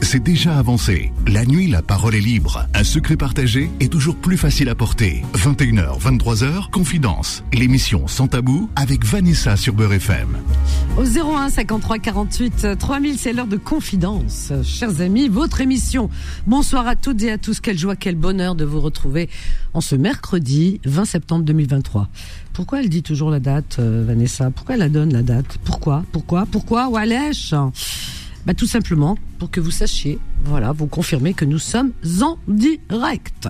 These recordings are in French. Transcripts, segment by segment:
c'est déjà avancé. La nuit, la parole est libre. Un secret partagé est toujours plus facile à porter. 21h, 23h, Confidence. L'émission Sans Tabou avec Vanessa sur Beurre FM. Au 01 53 48 3000, c'est l'heure de Confidence. Chers amis, votre émission. Bonsoir à toutes et à tous. Quelle joie, quel bonheur de vous retrouver en ce mercredi 20 septembre 2023. Pourquoi elle dit toujours la date, euh, Vanessa? Pourquoi elle la donne la date? Pourquoi? Pourquoi? Pourquoi? Walèche bah, Tout simplement pour que vous sachiez, voilà, vous confirmez que nous sommes en direct.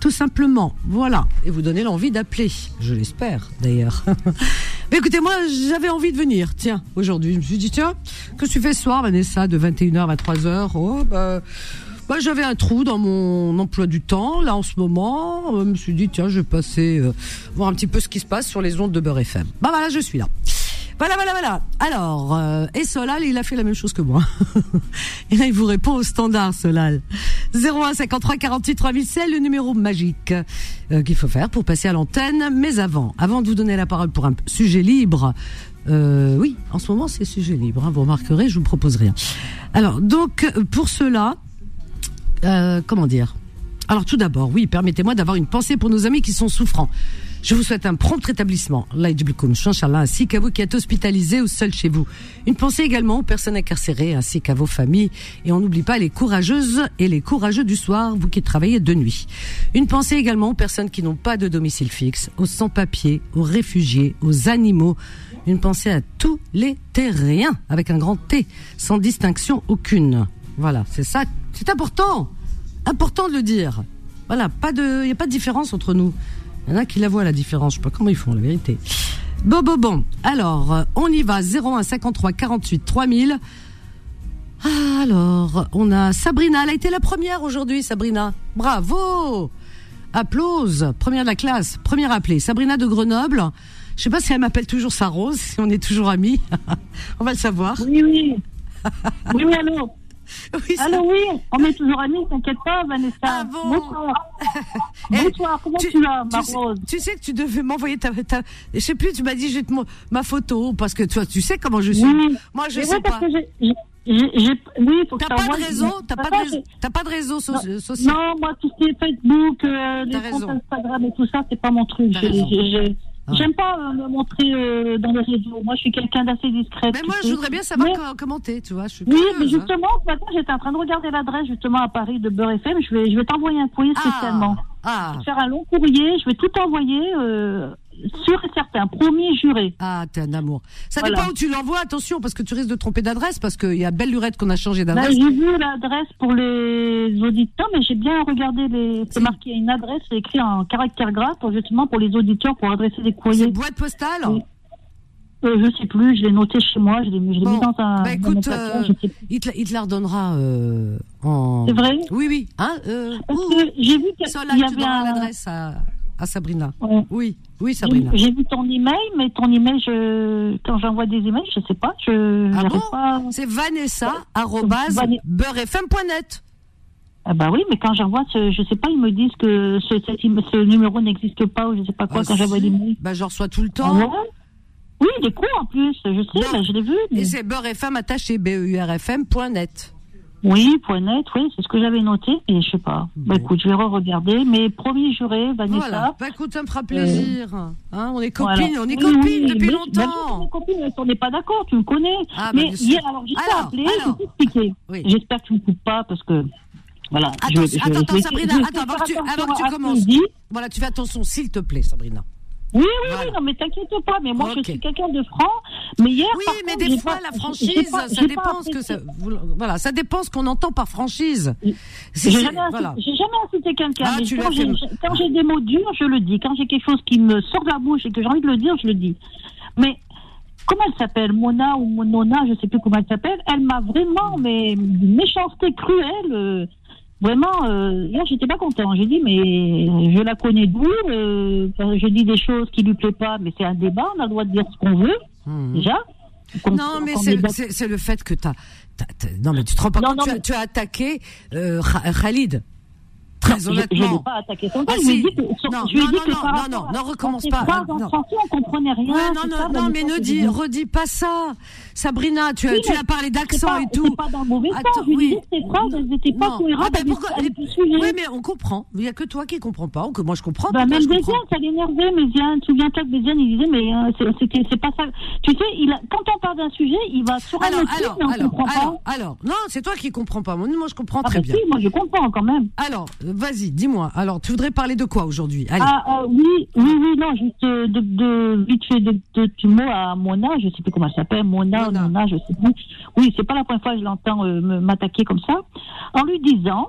Tout simplement, voilà. Et vous donnez l'envie d'appeler. Je l'espère, d'ailleurs. Mais écoutez, moi, j'avais envie de venir, tiens, aujourd'hui. Je me suis dit, tiens, que tu fais ce soir, Vanessa, de 21h à 23h Oh, bah... Bah, j'avais un trou dans mon emploi du temps là en ce moment. Je me suis dit tiens, je vais passer euh, voir un petit peu ce qui se passe sur les ondes de Beurre FM. Bah voilà, je suis là. Voilà, voilà, voilà. Alors, euh, et Solal, il a fait la même chose que moi. il vous répond au standard, Solal. 01 53 48 3000, c'est le numéro magique euh, qu'il faut faire pour passer à l'antenne. Mais avant, avant de vous donner la parole pour un sujet libre, euh, oui, en ce moment, c'est sujet libre. Hein, vous remarquerez, je vous propose rien. Alors, donc, pour cela, euh, comment dire? Alors tout d'abord, oui, permettez-moi d'avoir une pensée pour nos amis qui sont souffrants. Je vous souhaite un prompt rétablissement, ainsi qu'à vous qui êtes hospitalisés ou seuls chez vous. Une pensée également aux personnes incarcérées ainsi qu'à vos familles. Et on n'oublie pas les courageuses et les courageux du soir, vous qui travaillez de nuit. Une pensée également aux personnes qui n'ont pas de domicile fixe, aux sans-papiers, aux réfugiés, aux animaux. Une pensée à tous les terriens, avec un grand T, sans distinction aucune. Voilà, c'est ça, c'est important, important de le dire. Voilà, pas de, il y a pas de différence entre nous. Il y en a qui la voient la différence, je sais pas comment ils font la vérité. Bon, bon, bon. Alors, euh, on y va. 01 53 48 3000. Alors, on a Sabrina. Elle a été la première aujourd'hui, Sabrina. Bravo. Applause. Première de la classe. Première appelée. Sabrina de Grenoble. Je sais pas si elle m'appelle toujours sa rose, si on est toujours amis. on va le savoir. Oui, oui. Oui, oui, allô. Oui, Allô, oui, on est toujours amis, t'inquiète pas, Vanessa. Ah bon Bonsoir. Bonsoir, comment tu, vas, ma tu rose sais, tu sais que tu devais m'envoyer ta, ta, Je sais plus, tu m'as dit, je te ma photo, parce que toi, tu sais comment je suis. Oui. Moi, je Mais sais ouais, parce pas. que j'ai- j'ai- j'ai- oui, faut T'as pas t'envoie- de réseau, t'as pas de réseau, t'as pas de réseau so- Non. social. Non, moi, tout ce qui est Facebook, euh, les comptes raison. Instagram et tout ça, c'est pas mon truc. J'ai- j'ai- j'ai- Ah. J'aime pas euh, me montrer euh, dans les réseaux. Moi, je suis quelqu'un d'assez discret. Mais moi, sais. je voudrais bien savoir Mais- co- comment t'es, tu vois. Je suis Oui, curieuse, mais hein. justement, matin, j'étais en train de regarder l'adresse justement à Paris de Beurre FM. Je vais, je vais t'envoyer un courrier spécialement. Ah, Je vais faire un long courrier. Je vais tout envoyer, euh, sûr et certain, promis, juré. ah, t'es un amour. Ça Voilà. dépend où tu l'envoies, attention, parce que tu risques de tromper d'adresse, parce qu'il y a belle lurette qu'on a changé Là, d'adresse. j'ai vu l'adresse pour les auditeurs, mais j'ai bien regardé les. C'est marqué une adresse, c'est écrit en caractère gras pour justement pour les auditeurs pour adresser des C'est courriers. boîte postale Oui. Euh, je sais plus, je l'ai noté chez moi, je l'ai Bon, mis dans un. bah dans écoute, placard, euh, il, te, la- il te la redonnera euh, en... C'est vrai? Oui, oui. Hein, euh, j'ai vu qu'il y avait l'adresse à, à Sabrina. Ouais. Oui, oui, Sabrina. j'ai vu ton email, mais ton email, je, quand j'envoie des emails, je sais pas, je Ah bon pas. C'est vanessa arrobase Vanessa. beurrefm.net. Ah bah oui, mais quand j'envoie, ce, je sais pas, ils me disent que ce, numéro n'existe pas ou je sais pas quoi Ah, quand j'envoie des mails. Bah, je reçois tout le Ah temps. ouais? Oui, des coups en plus, je sais, bah, je l'ai vu. mais- Et c'est beurrefm attaché, B-E-U-R-F-M.net. Oui, point net, oui, c'est ce que j'avais noté, et je sais pas. Bah écoute, je vais re-regarder, mais promis juré, Vanessa. Voilà. Bah, écoute, ça me fera plaisir. Hein, on est copines, Voilà. on est Oui, copines oui, depuis mais- longtemps. oui, on est copines, mais on n'est pas d'accord, tu me connais. Ah, bah, mais hier, alors, je t'ai appelé, alors. je vais t'expliquer. Oui. J'espère que tu me coupes pas, parce que, voilà. Attends, je- attends, je- attends, je vais- Sabrina, attends, avant que tu, avant que commences. Voilà, tu fais attention, s'il te plaît, Sabrina. Oui, oui, Voilà. oui, non, mais t'inquiète pas, mais moi, je suis quelqu'un de franc, mais hier, Oui, par mais contre, des fois, pas- la franchise, pas- ça dépend ce que ça, voilà, ça dépend ce qu'on entend par franchise. J'ai jamais, voilà. jamais insulté quelqu'un, Ah, quand j'ai, des mots durs, je le dis. Quand j'ai quelque chose qui me sort de la bouche et que j'ai envie de le dire, je le dis. Mais comment elle s'appelle? Mona ou Monona, je sais plus comment elle s'appelle, elle m'a vraiment, mais méchanceté cruelle. Euh, vraiment, euh, hier, j'étais pas content. J'ai dit, mais je la connais d'où euh, Je dis des choses qui lui plaisent pas, mais c'est un débat, on a le droit de dire ce qu'on veut, Mhm. déjà. Non, mais c'est, c'est le fait que t'as, t'as- t'as- non, mais tu te rends pas Non, compte, non, tu, as, mais- tu as attaqué euh, Kha- Khalid. Très je- honnêtement. Je n'ai pas attaqué son Ah, père. je si. que, sur- Non, je non, non, non, recommence pas. Ah, en non. on comprenait rien. Ouais, non, non, non, mais ne dis, bien. redis pas ça. Sabrina, tu, as- Oui, tu mais as parlé d'accent et tout. pas dans le mauvais. Attends, Je oui. que ses phrases, elles n'étaient pas cohérentes Ah, pourquoi- le sujet. Oui, mais on comprend. Il n'y a que toi qui comprends pas. ou Que moi, je comprends. Bah, même je Béziane, ça l'énervait, Béziane. Souviens-toi que Béziane, il disait, mais euh, c'était, c'est pas ça. Tu sais, il a, quand on parle d'un sujet, il va sur un autre truc, mais on alors, comprend alors, pas. alors, non, c'est toi qui comprends pas. Moi, je comprends Ah, très bah bien. si, moi, je comprends quand même. Alors, vas-y, dis-moi. Alors, tu voudrais parler de quoi aujourd'hui? Ah, euh, oui, oui, oui, non, juste euh, de, de, vite fait de, de, mots à Mona, je sais plus comment elle s'appelle, Mona, Mona. Mona, je sais plus. Oui, c'est pas la première fois que je l'entends euh, m'attaquer comme ça. En lui disant,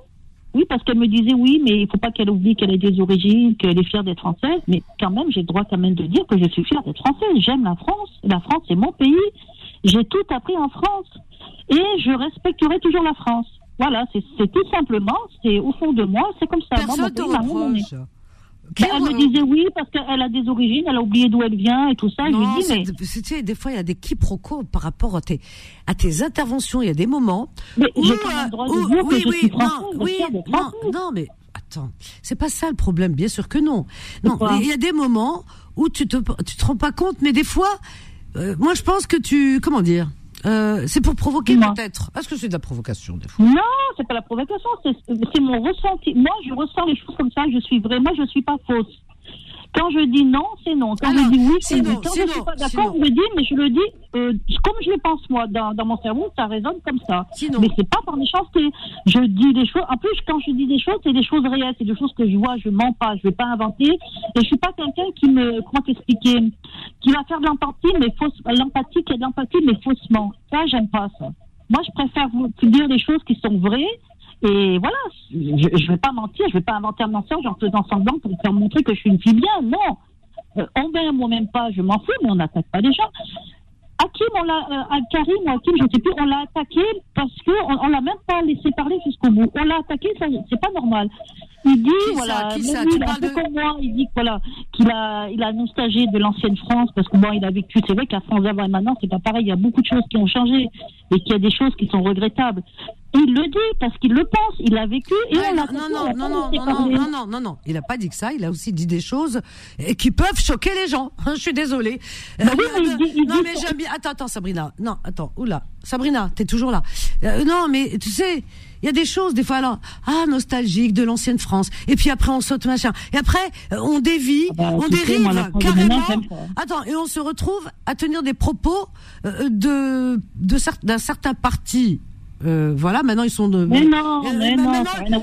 oui, parce qu'elle me disait oui, mais il faut pas qu'elle oublie qu'elle ait des origines, qu'elle est fière d'être française, mais quand même, j'ai le droit quand même de dire que je suis fière d'être française. J'aime la France. La France, c'est mon pays. J'ai tout appris en France. Et je respecterai toujours la France. Voilà, c'est tout simplement, c'est au fond de moi, c'est comme ça. Moi, mon Personne pays m'a Qui elle me disait oui parce qu'elle a des origines, elle a oublié d'où elle vient et tout ça. je Non, lui dis mais, tu sais, des fois, il y a des quiproquos par rapport à tes, à tes interventions. Il y a des moments mais où, euh, où- oui, je oui, non, oui, non, non, mais attends, c'est pas ça le problème, bien sûr que non. Non, il y a des moments où tu te, tu te rends pas compte, mais des fois, euh, moi, je pense que tu, comment dire, euh, c'est pour provoquer peut-être. Est-ce que c'est de la provocation des fois? Non, c'est pas la provocation, c'est mon ressenti. Moi, je ressens les choses comme ça. Je suis vrai. Moi, je suis pas fausse. Quand je dis non, c'est non. Quand Alors, je dis oui, c'est oui. Quand je sinon, suis pas d'accord, je le dis, mais je le dis euh, comme je le pense moi. Dans, dans mon cerveau, ça résonne comme ça. Sinon. Mais c'est pas par méchanceté. Je dis des choses. En plus, quand je dis des choses, c'est des choses réelles, c'est des choses que je vois. Je mens pas. Je vais pas inventer. Et je suis pas quelqu'un qui me comment t'expliquer, qui va faire de l'empathie, mais fausse. L'empathie qui est de l'empathie, mais faussement. Ça, j'aime pas ça. Moi, je préfère vous dire des choses qui sont vraies. Et voilà, je, je vais pas mentir, je vais pas inventer un mensonge en faisant semblant pour faire montrer que je suis une fille bien. Non, euh, on on m'aime pas, je m'en fous, mais on n'attaque pas les gens. Hakim, on l'a, euh, Karim ou Hakim, je sais plus, on l'a attaqué parce que on, on l'a même pas laissé parler jusqu'au bout. On l'a attaqué, ça, c'est pas normal. Il dit, Qui voilà, ça? Qui ça il un peu de- comme moi, il dit voilà, qu'il a, il a nostalgie de l'ancienne France parce que bon, il a vécu, c'est vrai que la France d'avant et maintenant, c'est pas pareil, il y a beaucoup de choses qui ont changé et qu'il y a des choses qui sont regrettables. Il le dit parce qu'il le pense, il l'a vécu et Ouais, on non, attaqué, non, non, non, non, non, non, non, non, non. Il a pas dit que ça. Il a aussi dit des choses euh, qui peuvent choquer les gens. Je suis désolée. Euh, Bah oui, mais il dit- il non, dit mais j'aime bien. Attends, attends, Sabrina. Non, attends. Oula, Sabrina, t'es toujours là. Euh, non, mais tu sais, il y a des choses des fois. Alors, ah, nostalgique de l'ancienne France. Et puis après, on saute machin. Et après, euh, on dévie, Ah bah, on dérive moi, carrément. Attends, et on se retrouve à tenir des propos euh, de d'un certain parti. Euh, voilà, maintenant ils sont de. Mais non, Euh, mais non,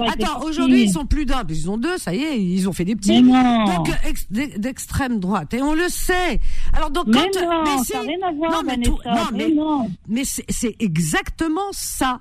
attends, aujourd'hui ils sont plus d'un, ils ont deux, ça y est, ils ont fait des petits. Mais non. Donc ex- d'ex- d'extrême droite, et on le sait. Alors donc Mais quand, non, mais ça si, n'a rien à voir, non mais tout- non mais mais mais c'est c'est exactement ça.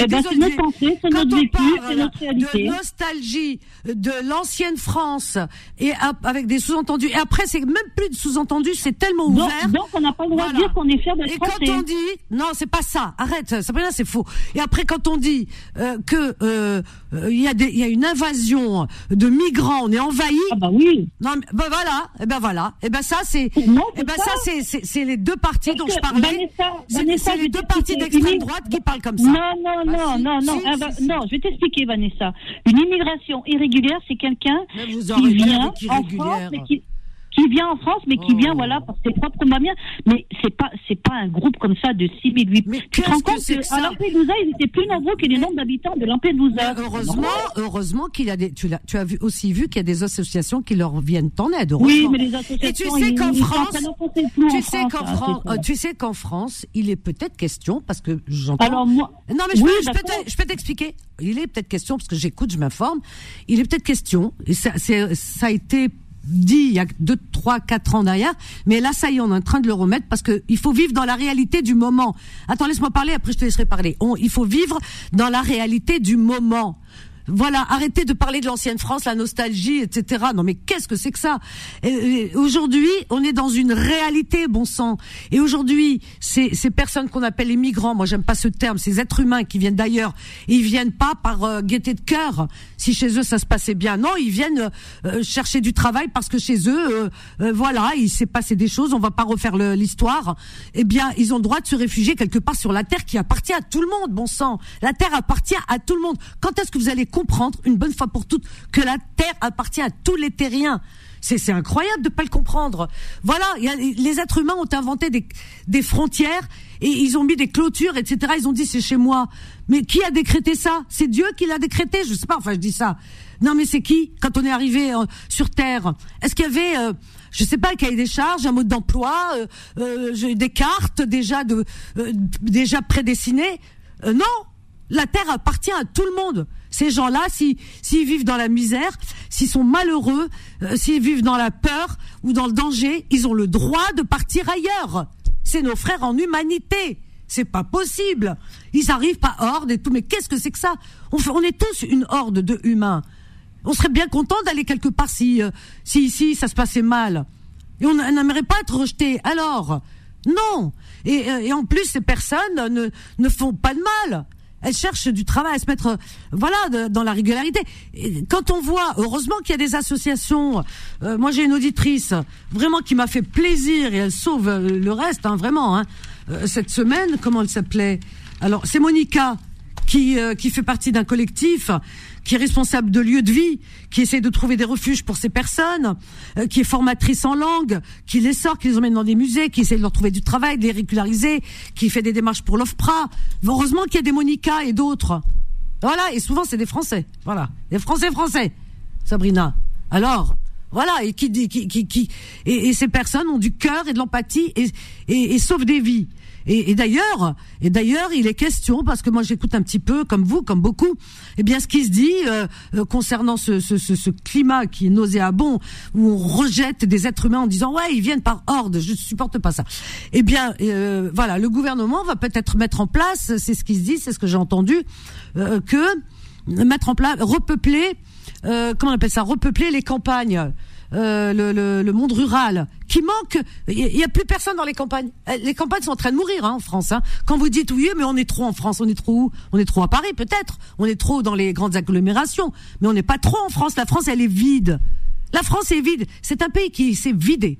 Eh ben, c'est notre pensée, c'est notre vécu, c'est notre réalité. de nostalgie de l'ancienne France et avec des sous-entendus, et après c'est même plus de sous-entendus, c'est tellement ouvert. donc on n'a pas le droit Voilà. de dire qu'on est fier d'être Et quand français. on dit non, c'est pas ça. Arrête, Sabrina, c'est faux. Et après, quand on dit euh, que euh, euh, il y a des, il y a une invasion de migrants, on est envahi. Ah bah oui. Non, mais ben voilà, et ben voilà, et ben ça c'est, et c'est ben ça. ça c'est c'est les deux parties dont je parlais. C'est les deux parties d'extrême droite qui parlent comme ça. Non, non, Bah, non, si, non, si, non, si, si. non, je vais t'expliquer, Vanessa. Une immigration irrégulière, c'est quelqu'un qui vient en France, mais qui, qui vient en France, mais qui Oh. vient, voilà, par ses propres moyens. Mais c'est pas, c'est pas un groupe comme ça de 6 000, 8 Mais Tu te rends que compte que ça Lampedusa, ils étaient plus nombreux que les nombres d'habitants de Mais Lampedusa. heureusement, heureusement qu'il y a des, tu l'as, tu as vu, aussi vu qu'il y a des associations qui leur viennent en aide. Oui, mais les associations, Et tu sais qu'en France, tu sais qu'en hein, France, euh, tu sais qu'en France, il est peut-être question parce que j'entends. Alors moi, non mais je oui, peux, je peux t'expliquer. Il est peut-être question parce que j'écoute, je m'informe. Il est peut-être question. Et ça, c'est, ça a été dit il y a deux, trois, quatre ans derrière. Mais là, ça y est, on est en train de le remettre parce que il faut vivre dans la réalité du moment. Attends, laisse-moi parler. Après, je te laisserai parler. On, il faut vivre dans la réalité du moment. Voilà, arrêtez de parler de l'ancienne France, la nostalgie, etc. Non mais qu'est-ce que c'est que ça? Aujourd'hui, on est dans une réalité, bon sang. Et aujourd'hui, ces, ces personnes qu'on appelle les migrants, moi j'aime pas ce terme, ces êtres humains qui viennent d'ailleurs, ils viennent pas par euh, gaieté de cœur. Si chez eux ça se passait bien, non, ils viennent euh, chercher du travail parce que chez eux, euh, euh, voilà, il s'est passé des choses. On va pas refaire l'histoire. Eh bien, ils ont le droit de se réfugier quelque part sur la terre qui appartient à tout le monde, bon sang. La terre appartient à tout le monde. Quand est-ce que vous allez comprendre une bonne fois pour toutes que la terre appartient à tous les terriens. C'est incroyable de pas le comprendre. Voilà, y a, les êtres humains ont inventé des, des frontières et ils ont mis des clôtures, etc. Ils ont dit c'est chez moi. Mais qui a décrété ça? C'est Dieu qui l'a décrété? Je sais pas. Enfin, je dis ça. Non, mais c'est qui quand on est arrivé euh, sur Terre? Est-ce qu'il y avait, euh, je sais pas, un cahier des charges, un mode d'emploi, euh, euh des cartes déjà de déjà prédessinées? Non, la terre appartient à tout le monde. Ces gens-là, s'ils vivent dans la misère, s'ils sont malheureux, s'ils vivent dans la peur ou dans le danger, ils ont le droit de partir ailleurs. C'est nos frères en humanité. C'est pas possible. Ils arrivent pas horde et tout. Mais qu'est-ce que c'est que ça? On, on est tous une horde de humains on serait bien content d'aller quelque part si, euh, si ici ça se passait mal. Et on n'aimerait pas être rejeté. Alors, non. Et, euh, et, en plus, ces personnes ne, ne font pas de mal. Elles cherchent du travail à se mettre, euh, voilà, dans la régularité. Quand on voit, heureusement qu'il y a des associations. moi, j'ai une auditrice vraiment qui m'a fait plaisir et elle sauve le reste, hein, vraiment. Hein. cette semaine, comment elle s'appelait? Alors, c'est Monica qui qui fait partie d'un collectif qui est responsable de lieux de vie, qui essaie de trouver des refuges pour ces personnes, euh, qui est formatrice en langue, qui les sort, qui les emmène dans des musées, qui essaie de leur trouver du travail, de les régulariser, qui fait des démarches pour l'OFPRA. Heureusement qu'il y a des Monica et d'autres. Voilà, et souvent c'est des Français. Voilà, des Français français, Sabrina. Alors, voilà, et qui, qui, qui, qui et, ces personnes ont du cœur et de l'empathie et, et, et sauvent des vies. Et, d'ailleurs, et d'ailleurs, il est question parce que moi j'écoute un petit peu, comme vous, comme beaucoup, eh bien ce qui se dit euh, euh, concernant ce, ce, ce, ce, climat qui est nauséabond, où on rejette des êtres humains en disant ouais ils viennent par horde, je supporte pas ça. Eh bien, euh, voilà, le gouvernement va peut-être mettre en place, c'est ce qui se dit, c'est ce que j'ai entendu, que mettre en place, repeupler, comment on appelle ça, repeupler les campagnes. Euh, le, le, monde rural qui manque. Il y, a plus personne dans les campagnes. Euh, les campagnes sont en train de mourir hein, en France. Hein. Quand vous dites oui, mais on est trop en France, on est trop où? On est trop à Paris peut-être. On est trop dans les grandes agglomérations, mais on n'est pas trop en France. La France, elle est vide. La France est vide. C'est un pays qui s'est vidé.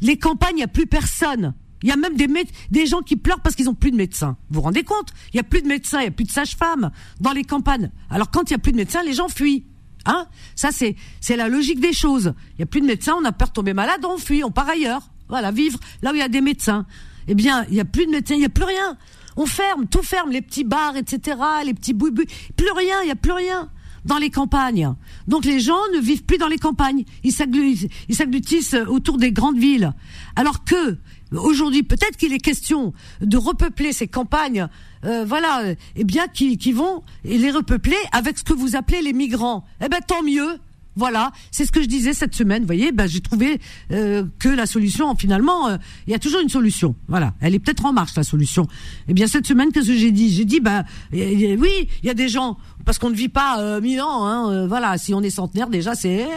Les campagnes, il n'y a plus personne. Il y a même des, des gens qui pleurent parce qu'ils ont plus de médecins. Vous vous rendez compte? Il y a plus de médecins, il y a plus de sages-femmes dans les campagnes. Alors quand il y a plus de médecins, les gens fuient. Hein? Ça, c'est c'est la logique des choses. Il y a plus de médecins, on a peur de tomber malade, on fuit, on part ailleurs. Voilà, vivre là où il y a des médecins. Eh bien, il y a plus de médecins, il y a plus rien. On ferme, tout ferme, les petits bars, etc., les petits boubous. Plus rien, il y a plus rien dans les campagnes. Donc les gens ne vivent plus dans les campagnes. Ils s'agglutissent autour des grandes villes. Alors que aujourd'hui, peut-être qu'il est question de repeupler ces campagnes euh, voilà, eh bien, qui, qui vont les repeupler avec ce que vous appelez les migrants. Eh ben, tant mieux. Voilà, c'est ce que je disais cette semaine. Vous voyez, ben, j'ai trouvé euh, que la solution, finalement, euh, il y a toujours une solution. Voilà, elle est peut-être en marche la solution. Eh bien, cette semaine, qu'est-ce que j'ai dit? J'ai dit, ben, oui, il y a des gens parce qu'on ne vit pas euh, mille ans. Hein, voilà, si on est centenaire, déjà, c'est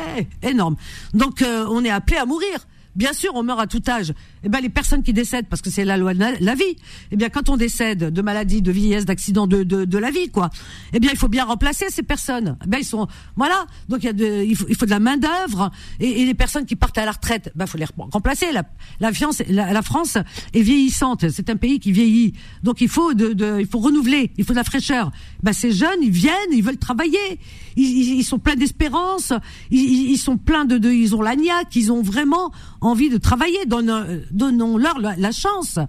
énorme. Donc, on est appelé à mourir. Bien sûr, on meurt à tout âge. Eh ben, les personnes qui décèdent, parce que c'est la loi de la, vie, eh bien, quand on décède de maladie, de vieillesse, d'accident de, de, de, la vie, quoi, eh bien, il faut bien remplacer ces personnes. Eh ben, ils sont, voilà. Donc, il y a de, il faut, il faut de la main d'œuvre et, et, les personnes qui partent à la retraite, ben, faut les remplacer. La, la, la, la France est vieillissante. C'est un pays qui vieillit. Donc, il faut de, de, il faut renouveler. Il faut de la fraîcheur. Ben, ces jeunes, ils viennent, ils veulent travailler. Ils, ils, sont pleins d'espérance. Ils, ils, sont pleins de, de, ils ont l'agnac. Ils ont vraiment envie de travailler. Donnons-leur la, chance.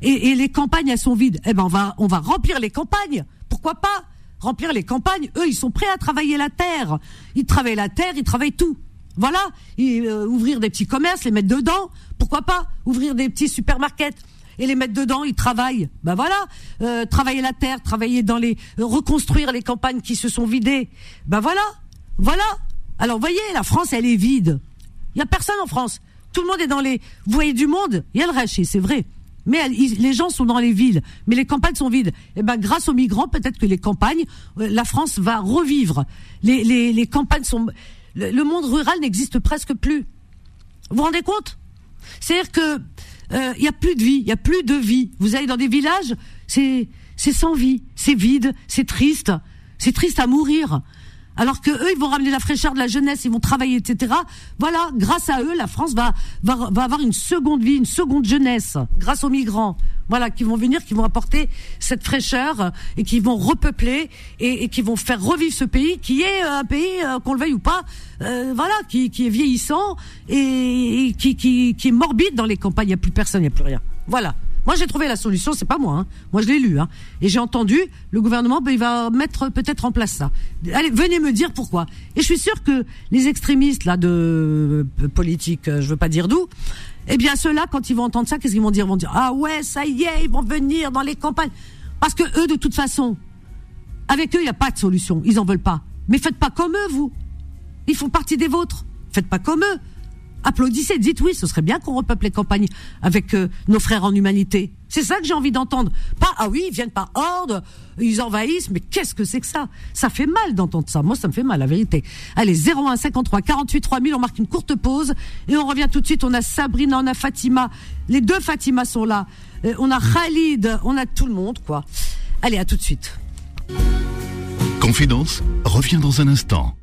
Et, les campagnes, elles sont vides. Eh ben, on va, remplir les campagnes. Pourquoi pas remplir les campagnes? Eux, ils sont prêts à travailler la terre. Ils travaillent la terre, ils travaillent tout. Voilà. Euh, ouvrir des petits commerces, les mettre dedans. Pourquoi pas Ouvrir des petits supermarkets et les mettre dedans, ils travaillent. Ben voilà, euh, travailler la terre, travailler dans les, reconstruire les campagnes qui se sont vidées. Ben voilà, voilà. Alors voyez, la France, elle est vide. Il y a personne en France. Tout le monde est dans les. Vous voyez du monde, il y a le rachet, c'est vrai. Mais les gens sont dans les villes, mais les campagnes sont vides. Et eh ben, grâce aux migrants, peut-être que les campagnes, euh, la France va revivre. Les, campagnes sont. Le, monde rural n'existe presque plus. Vous vous rendez compte? C'est-à-dire que euh, il y a plus de vie, il y a plus de vie. Vous allez dans des villages, c'est sans vie, c'est vide, c'est triste, c'est triste à mourir alors que eux, ils vont ramener la fraîcheur de la jeunesse, ils vont travailler, etc. Voilà, grâce à eux, la France va, va, va avoir une seconde vie, une seconde jeunesse, grâce aux migrants. voilà, qui vont venir, qui vont apporter cette fraîcheur et qui vont repeupler et, qui vont faire revivre ce pays qui est un pays, euh, qu'on le veuille ou pas, euh, voilà, qui, qui est vieillissant et, qui, qui, qui est morbide dans les campagnes. Il n'y a plus personne, il n'y a plus rien. Voilà. Moi, j'ai trouvé la solution, c'est pas moi. Hein. Moi, je l'ai lu. Hein. Et j'ai entendu, le gouvernement, ben, il va mettre peut-être en place ça. Allez, venez me dire pourquoi. Et je suis sûr que les extrémistes là de euh, politique, je veux pas dire d'où, eh bien, ceux-là, quand ils vont entendre ça, qu'est-ce qu'ils vont dire? Ils vont dire ah ouais, ça y est, ils vont venir dans les campagnes. Parce que eux, de toute façon, avec eux, il n'y a pas de solution. Ils en veulent pas. Mais faites pas comme eux, vous. Ils font partie des vôtres. Faites pas comme eux applaudissez, dites oui, ce serait bien qu'on repeuple les campagnes avec euh, nos frères en humanité. C'est ça que j'ai envie d'entendre. Pas ah oui, ils viennent par ordre, ils envahissent, mais qu'est-ce que c'est que ça? Ça fait mal d'entendre ça. Moi, ça me fait mal, la vérité. Allez, 01 53 48 3000, on marque une courte pause et on revient tout de suite. On a Sabrina, on a Fatima. Les deux Fatima sont là. Euh, on a Khalid, on a tout le monde, quoi. Allez, à tout de suite. Confidence revient dans un instant.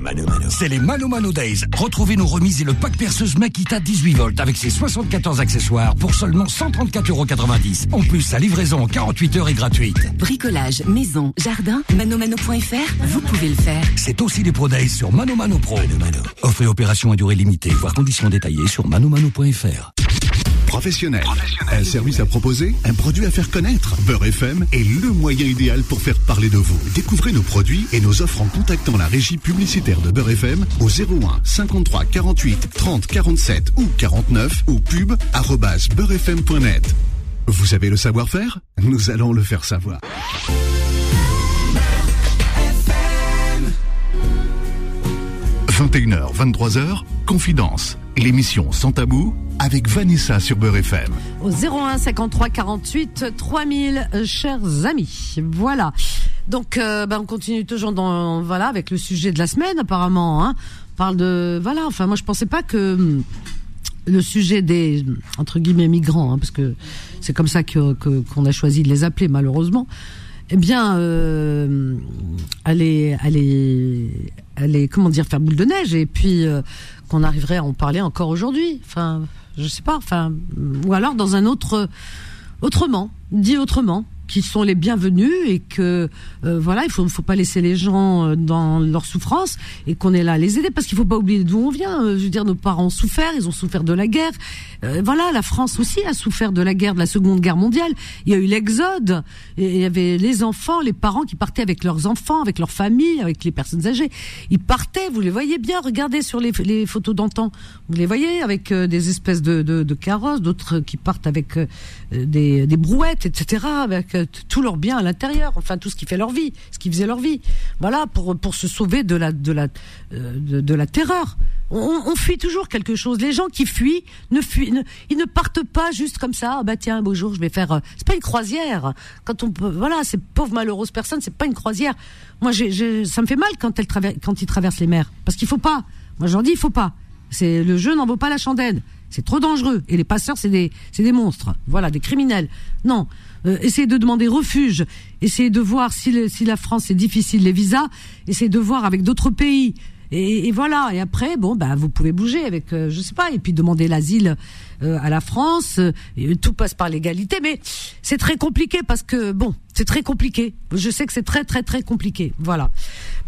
Mano Mano. C'est les Mano Mano Days. Retrouvez nos remises et le pack perceuse Makita 18 volts avec ses 74 accessoires pour seulement 134,90€. En plus, sa livraison en 48 heures est gratuite. Bricolage, maison, jardin, manomano.fr, vous pouvez le faire. C'est aussi des Pro Days sur Mano Mano Pro. Mano Mano. Offre et opération à durée limitée, voire conditions détaillées sur manomano.fr. Un service à proposer, un produit à faire connaître. Beurre FM est le moyen idéal pour faire parler de vous. Découvrez nos produits et nos offres en contactant la régie publicitaire de Beurre FM au 01 53 48 30 47 ou 49 ou pub beurrefm.net. Vous avez le savoir-faire? Nous allons le faire savoir. 21h, 23h, Confidence, l'émission Sans Tabou avec Vanessa sur Beurre FM. Au 01 53 48 3000, chers amis. Voilà. Donc, euh, ben, on continue toujours dans, voilà, avec le sujet de la semaine, apparemment. Hein. On parle de, voilà, enfin, moi, je pensais pas que hum, le sujet des, entre guillemets, migrants, hein, parce que c'est comme ça que, qu'on a choisi de les appeler, malheureusement. Eh bien, euh, aller, aller, aller, comment dire, faire boule de neige, et puis euh, qu'on arriverait à en parler encore aujourd'hui. Enfin, je sais pas, enfin, ou alors dans un autre, autrement, dit autrement qui sont les bienvenus et que euh, voilà, il faut faut pas laisser les gens euh, dans leur souffrance et qu'on est là à les aider parce qu'il faut pas oublier d'où on vient. Euh, je veux dire, nos parents ont souffert, ils ont souffert de la guerre. voilà, la France aussi a souffert de la guerre, de la Seconde Guerre mondiale. Il y a eu l'exode, il y avait les enfants, les parents qui partaient avec leurs enfants, avec leurs familles, avec les personnes âgées. Ils partaient, vous les voyez bien, regardez sur les, les photos d'antan, vous les voyez avec des espèces de, de, de carrosses, d'autres qui partent avec des, des brouettes, etc. tout leur bien à l'intérieur, enfin tout ce qui fait leur vie, ce qui faisait leur vie. Voilà pour pour se sauver de la de la euh, de, la terreur. On, fuit toujours quelque chose. Les gens qui fuient ne fuient, ils ne partent pas juste comme ça. Ah bah tiens, un beau jour, je vais faire. Euh, c'est pas une croisière. Quand on voilà, ces pauvres malheureuses personnes, c'est pas une croisière. Moi, ça me fait mal quand elles traversent, quand ils traversent les mers, parce qu'il faut pas. Moi, j'en dis, il faut pas. C'est le jeu n'en vaut pas la chandelle. C'est trop dangereux. Et les passeurs, c'est des, c'est des monstres. Voilà, des criminels. Non. Euh, essayez de demander refuge, essayez de voir si, si la France c'est difficile les visas, essayez de voir avec d'autres pays. Et, et, voilà. Et après, bon, bah, vous pouvez bouger avec, euh, je sais pas, et puis demander l'asile euh, à la France. Et tout passe par l'égalité, mais c'est très compliqué parce que bon, c'est très compliqué. Je sais que c'est très très très compliqué. Voilà.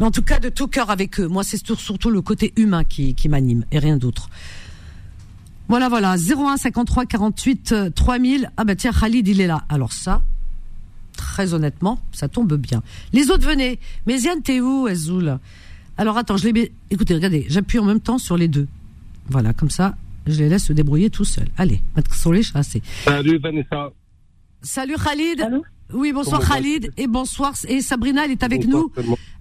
Mais en tout cas, de tout cœur avec eux. Moi, c'est surtout le côté humain qui, qui m'anime et rien d'autre. Voilà, voilà. 01 53 48 3000. Ah bah tiens, Khalid, il est là. Alors ça, très honnêtement, ça tombe bien. Les autres venez. Mais Yann, t'es où, Ezoul Alors attends, je les Écoutez, regardez, j'appuie en même temps sur les deux. Voilà, comme ça, je les laisse se débrouiller tout seuls. Allez, Salut Vanessa. Salut Khalid. oui, bonsoir Khalid et bonsoir et Sabrina, elle est avec nous.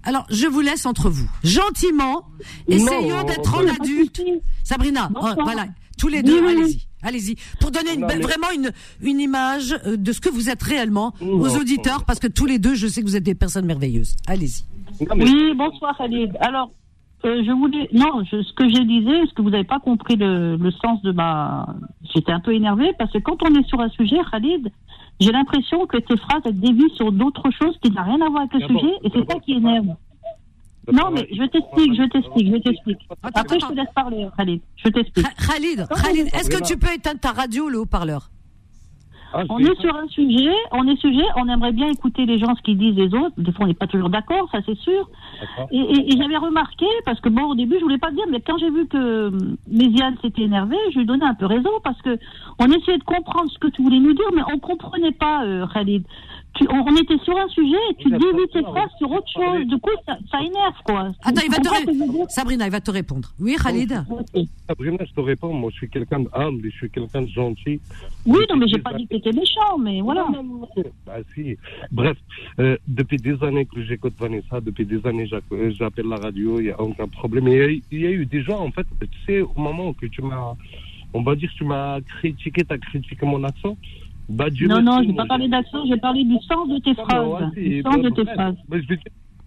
Alors, je vous laisse entre vous. Gentiment, essayons d'être en adulte. Sabrina, oh, voilà, tous les deux, allez-y. Allez-y. Pour donner vraiment une, une image euh, de ce que vous êtes réellement aux auditeurs, parce que tous les deux, je sais que vous êtes des personnes merveilleuses. Allez-y. Oui, bonsoir Khalid. Alors, euh, je voulais. Non, ce que j'ai disais, est-ce que vous n'avez pas compris le, le, sens de ma. J'étais un peu énervée parce que quand on est sur un sujet, Khalid, j'ai l'impression que tes phrases elles dévient sur d'autres choses qui n'ont rien à voir avec le sujet et c'est ça qui énerve. Non, mais je t'explique, je t'explique, je t'explique. Après, je te laisse parler, Khalid. Je t'explique. Khalid, Khalid, est-ce que tu peux éteindre ta radio, le haut-parleur? Ah, on est sur un sujet, on est sujet, on aimerait bien écouter les gens ce qu'ils disent les autres. Des fois, on n'est pas toujours d'accord, ça c'est sûr. Et, j'avais remarqué, parce que bon, au début, je voulais pas le dire, mais quand j'ai vu que Méziane s'était énervé, je lui ai donné un peu raison, parce que on essayait de comprendre ce que tu voulais nous dire, mais on comprenait pas, euh, Khalid on, était sur un sujet et tu dévies tes phrases sur autre chose. Du coup, ça, ça énerve, quoi. Attends, il va te répondre. Sabrina, il va te répondre. Oui, Khalid Sabrina, je te réponds. Moi, je suis quelqu'un d'humble, je suis quelqu'un de gentil. Oui, non, mais j'ai pas dit que t'étais méchant, mais voilà. Bah, si. Bref, euh, depuis des années que j'écoute Vanessa, depuis des années euh, j'appelle la radio, il n'y a aucun problème. Il y, a eu des gens, en fait, tu sais, au moment que tu m'as, on va dire, tu m'as critiqué, tu as critiqué mon accent. Bah, non, non, je n'ai pas parlé d'accent, j'ai parlé du sens de tes phrases. du sens de tes phrases.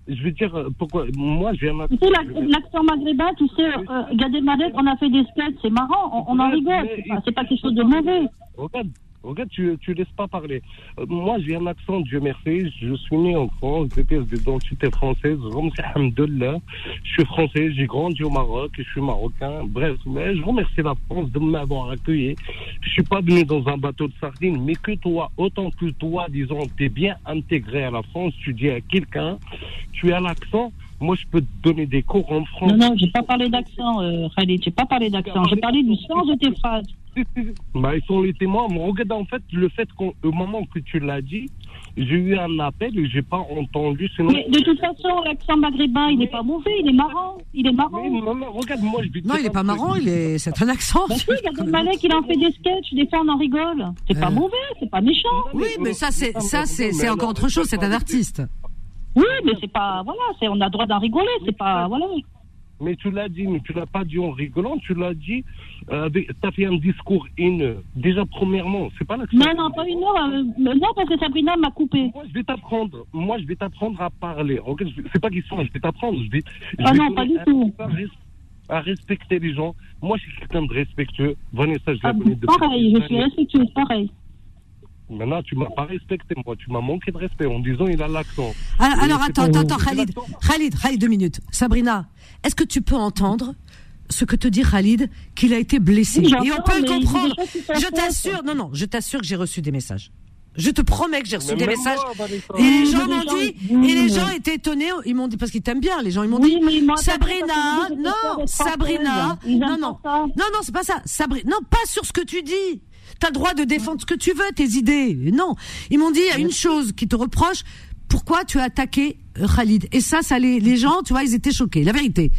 je, vais, dire euh, pourquoi. Moi, j'ai un accent. Tu sais, l'accent maghrébin, tu sais, euh, Gad Elmalek, on a fait des sketchs, c'est marrant, on, en rigole. C'est pas, pas quelque chose de mauvais. Regarde, Regarde, tu ne laisses pas parler. Euh, moi, j'ai un accent, Dieu merci. Je suis né en France, pièces d'identité française. Je suis français, j'ai grandi au Maroc, je suis marocain. Bref, mais je remercie la France de m'avoir accueilli. Je suis pas venu dans un bateau de sardines, mais que toi, autant que toi, disons, tu es bien intégré à la France, tu dis à quelqu'un, tu as l'accent, moi, je peux te donner des cours en France. Non, non, j'ai pas parlé d'accent, euh, Khalid. J'ai pas parlé d'accent. J'ai parlé du sens de tes phrases. Bah, ils sont les témoins. Mais regarde, en fait, le fait qu'au moment que tu l'as dit, j'ai eu un appel et j'ai pas entendu. Mais de toute façon, l'accent maghrébin, il n'est pas mauvais, il est marrant. Il est marrant. regarde, moi, je Non, il n'est pas marrant, il est, c'est un accent. Bah Gad Malek, il en fait des sketchs, des fois on en rigole. C'est pas euh. mauvais, c'est pas méchant. Oui, mais ça, c'est, ça, c'est, c'est encore autre chose, c'est un artiste. Oui, mais c'est pas, voilà, c'est, on a le droit d'en rigoler, c'est pas, voilà. Mais tu l'as dit, mais tu l'as pas dit en rigolant, tu l'as dit, euh, tu as fait un discours haineux. Déjà, premièrement, c'est pas la Non, non, pas une heure, euh, non, parce que Sabrina m'a coupé. Moi, je vais t'apprendre, moi, je vais t'apprendre à parler. Okay c'est pas question, je vais t'apprendre, je vais. ah non, pas du tout. À, respecter les gens. Moi, je suis quelqu'un de respectueux. Vanessa, je la ah, connais depuis. Pareil, je suis respectueuse, pareil. Maintenant, tu m'as pas respecté, moi. Tu m'as manqué de respect en disant il a l'accent. Alors, alors attends, attends, attends, Khalid. Khalid, Khalid, deux minutes. Sabrina, est-ce que tu peux entendre ce que te dit Khalid, qu'il a été blessé? Et on peut le comprendre. Je t'assure, non, non, je t'assure que j'ai reçu des messages. Je te promets que j'ai reçu des messages. et les gens m'ont dit, et les gens étaient étonnés, ils m'ont dit, parce qu'ils t'aiment bien, les gens, ils m'ont dit, Sabrina, non, Sabrina, non, non, non, non, c'est pas ça, Sabrina, non, pas sur ce que tu dis. T'as le droit de défendre ce que tu veux, tes idées. Non. Ils m'ont dit, il y a une chose qui te reproche, pourquoi tu as attaqué euh, Khalid? Et ça, ça les, les gens, tu vois, ils étaient choqués. La vérité.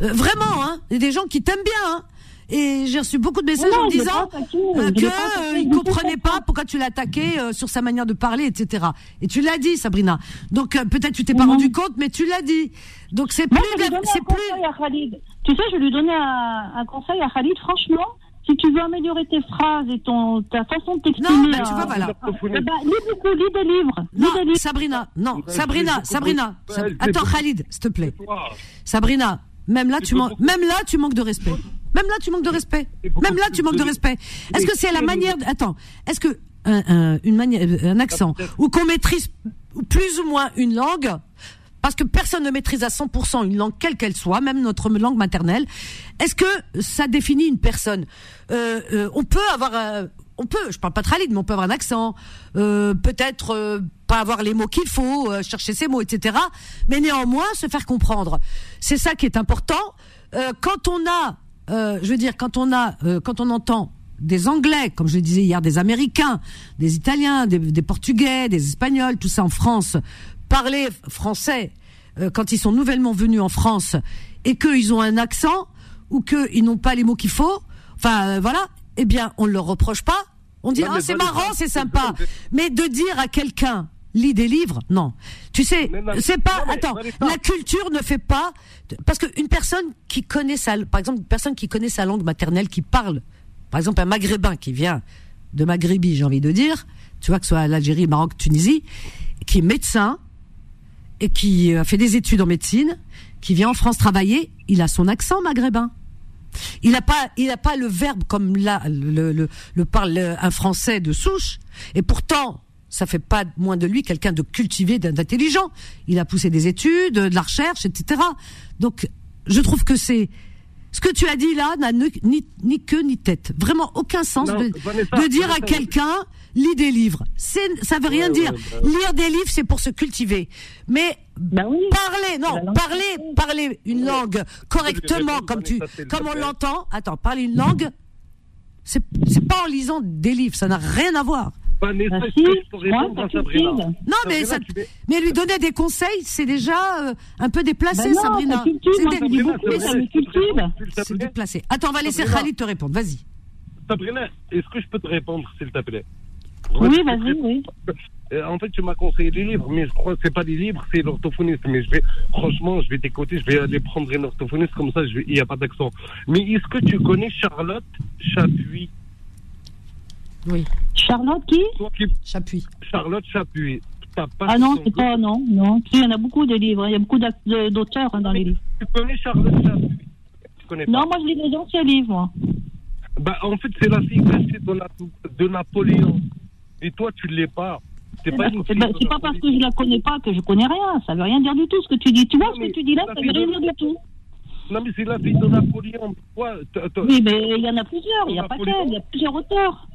Euh, vraiment, hein. Il y a des gens qui t'aiment bien, hein. Et j'ai reçu beaucoup de messages en disant euh, que euh, ils comprenaient pas pourquoi tu l'as attaqué sur sa manière de parler, etc. Et tu l'as dit, Sabrina. Donc peut-être tu t'es pas rendu compte, mais tu l'as dit. Donc c'est plus, c'est plus. Tu sais, je lui donnais un, un conseil à Khalid. Franchement, si tu veux améliorer tes phrases et ton, ta façon de t'exprimer. Non, mais tu vois, voilà. Eh ben, lis beaucoup, lis des livres. Non, des livres. Sabrina, non, Sabrina, Sabrina. Attends, Khalid, s'il te plaît. Sabrina, même là, tu manques, même là, tu manques de respect. Même là, tu manques de respect. Même là, tu manques de respect. Est-ce que c'est la manière, attends, est-ce que un, un, une manière, un accent, ou qu'on maîtrise plus ou moins une langue, parce que personne ne maîtrise à 100% une langue quelle qu'elle soit, même notre langue maternelle. Est-ce que ça définit une personne euh, euh, On peut avoir, euh, on peut, je parle pas très mais on peut avoir un accent, euh, peut-être euh, pas avoir les mots qu'il faut, chercher ses mots, etc. Mais néanmoins se faire comprendre. C'est ça qui est important. quand on a, je veux dire, quand on a, quand on entend des Anglais, comme je le disais hier, des Américains, des Italiens, des, des Portugais, des Espagnols, tout ça en France, parler français euh, quand ils sont nouvellement venus en France et qu'ils ont un accent ou qu'ils n'ont pas les mots qu'il faut, enfin euh, voilà, eh bien on ne leur reproche pas. On dit ah c'est marrant, c'est sympa, mais de dire à quelqu'un lis des livres, non. Tu sais, c'est pas. attends, la culture ne fait pas parce qu'une personne qui connaît sa, par exemple, une personne qui connaît sa langue maternelle, qui parle, par exemple, un Maghrébin qui vient de Maghrébi, j'ai envie de dire, tu vois que ce soit l'Algérie, Maroc, Tunisie, qui est médecin, et qui a fait des études en médecine, qui vient en France travailler, il a son accent maghrébin. Il n'a pas, il a pas le verbe comme là le, le, le parle un Français de souche. Et pourtant, ça fait pas moins de lui quelqu'un de cultivé, d'intelligent. Il a poussé des études, de la recherche, etc. Donc, je trouve que c'est Ce que tu as dit là n'a ni, queue ni tête. Vraiment aucun sens Non, de, Vanessa, de dire à quelqu'un lis des livres. Ça veut rien Ouais, dire. ouais, bah. Lire des livres, c'est pour se cultiver. Mais Ben oui. parler, non, parler, parler une langue correctement, comme tu, comme on l'entend. Attends, parler une langue, c'est, pas en lisant des livres. Ça n'a rien à voir. Vanessa, est-ce si, que je peux moi, répondre ça à Sabrina cultive. Non, mais Sabrina, ça, tu es- mais lui donner des conseils, c'est déjà euh, un peu déplacé, Ben non, Sabrina. ça cultive, C'est déplacé. Attends, on va laisser Sabrina. Khalid te répondre. Vas-y. Sabrina, est-ce que je peux te répondre, s'il te plaît? Oui, vas-y, oui. Euh, En fait, tu m'as conseillé des livres, mais je crois que c'est pas des livres, c'est l'orthophoniste. Mais je vais, franchement, je vais t'écouter, je vais aller prendre une orthophoniste comme ça, il n'y a pas d'accent. Mais est-ce que tu connais Charlotte Chapuis? Oui, Charlotte, qui? Qui- j'appuie. Charlotte Chapuis. Pas Ah non, c'est pas, non, non. Il y en a beaucoup de livres, il y a beaucoup d'auteurs hein, dans les livres. Tu connais Charlotte Chapuis? Tu connais pas? Non, moi je lis les anciens livres, moi. Bah, en fait, c'est la fille cachée de, Na- de Napoléon. Et toi, tu ne l'es pas. C'est Eh pas ben, eh ben, c'est pas parce que je la connais pas que je connais rien. Ça veut rien dire du tout ce que tu dis. Tu vois Non, ce que tu dis là, ça veut rien dire du tout. Non, mais c'est la fille de Napoléon. Toi, Oui, mais il y en a plusieurs. Il n'y a pas qu'elle. Il y a plusieurs auteurs.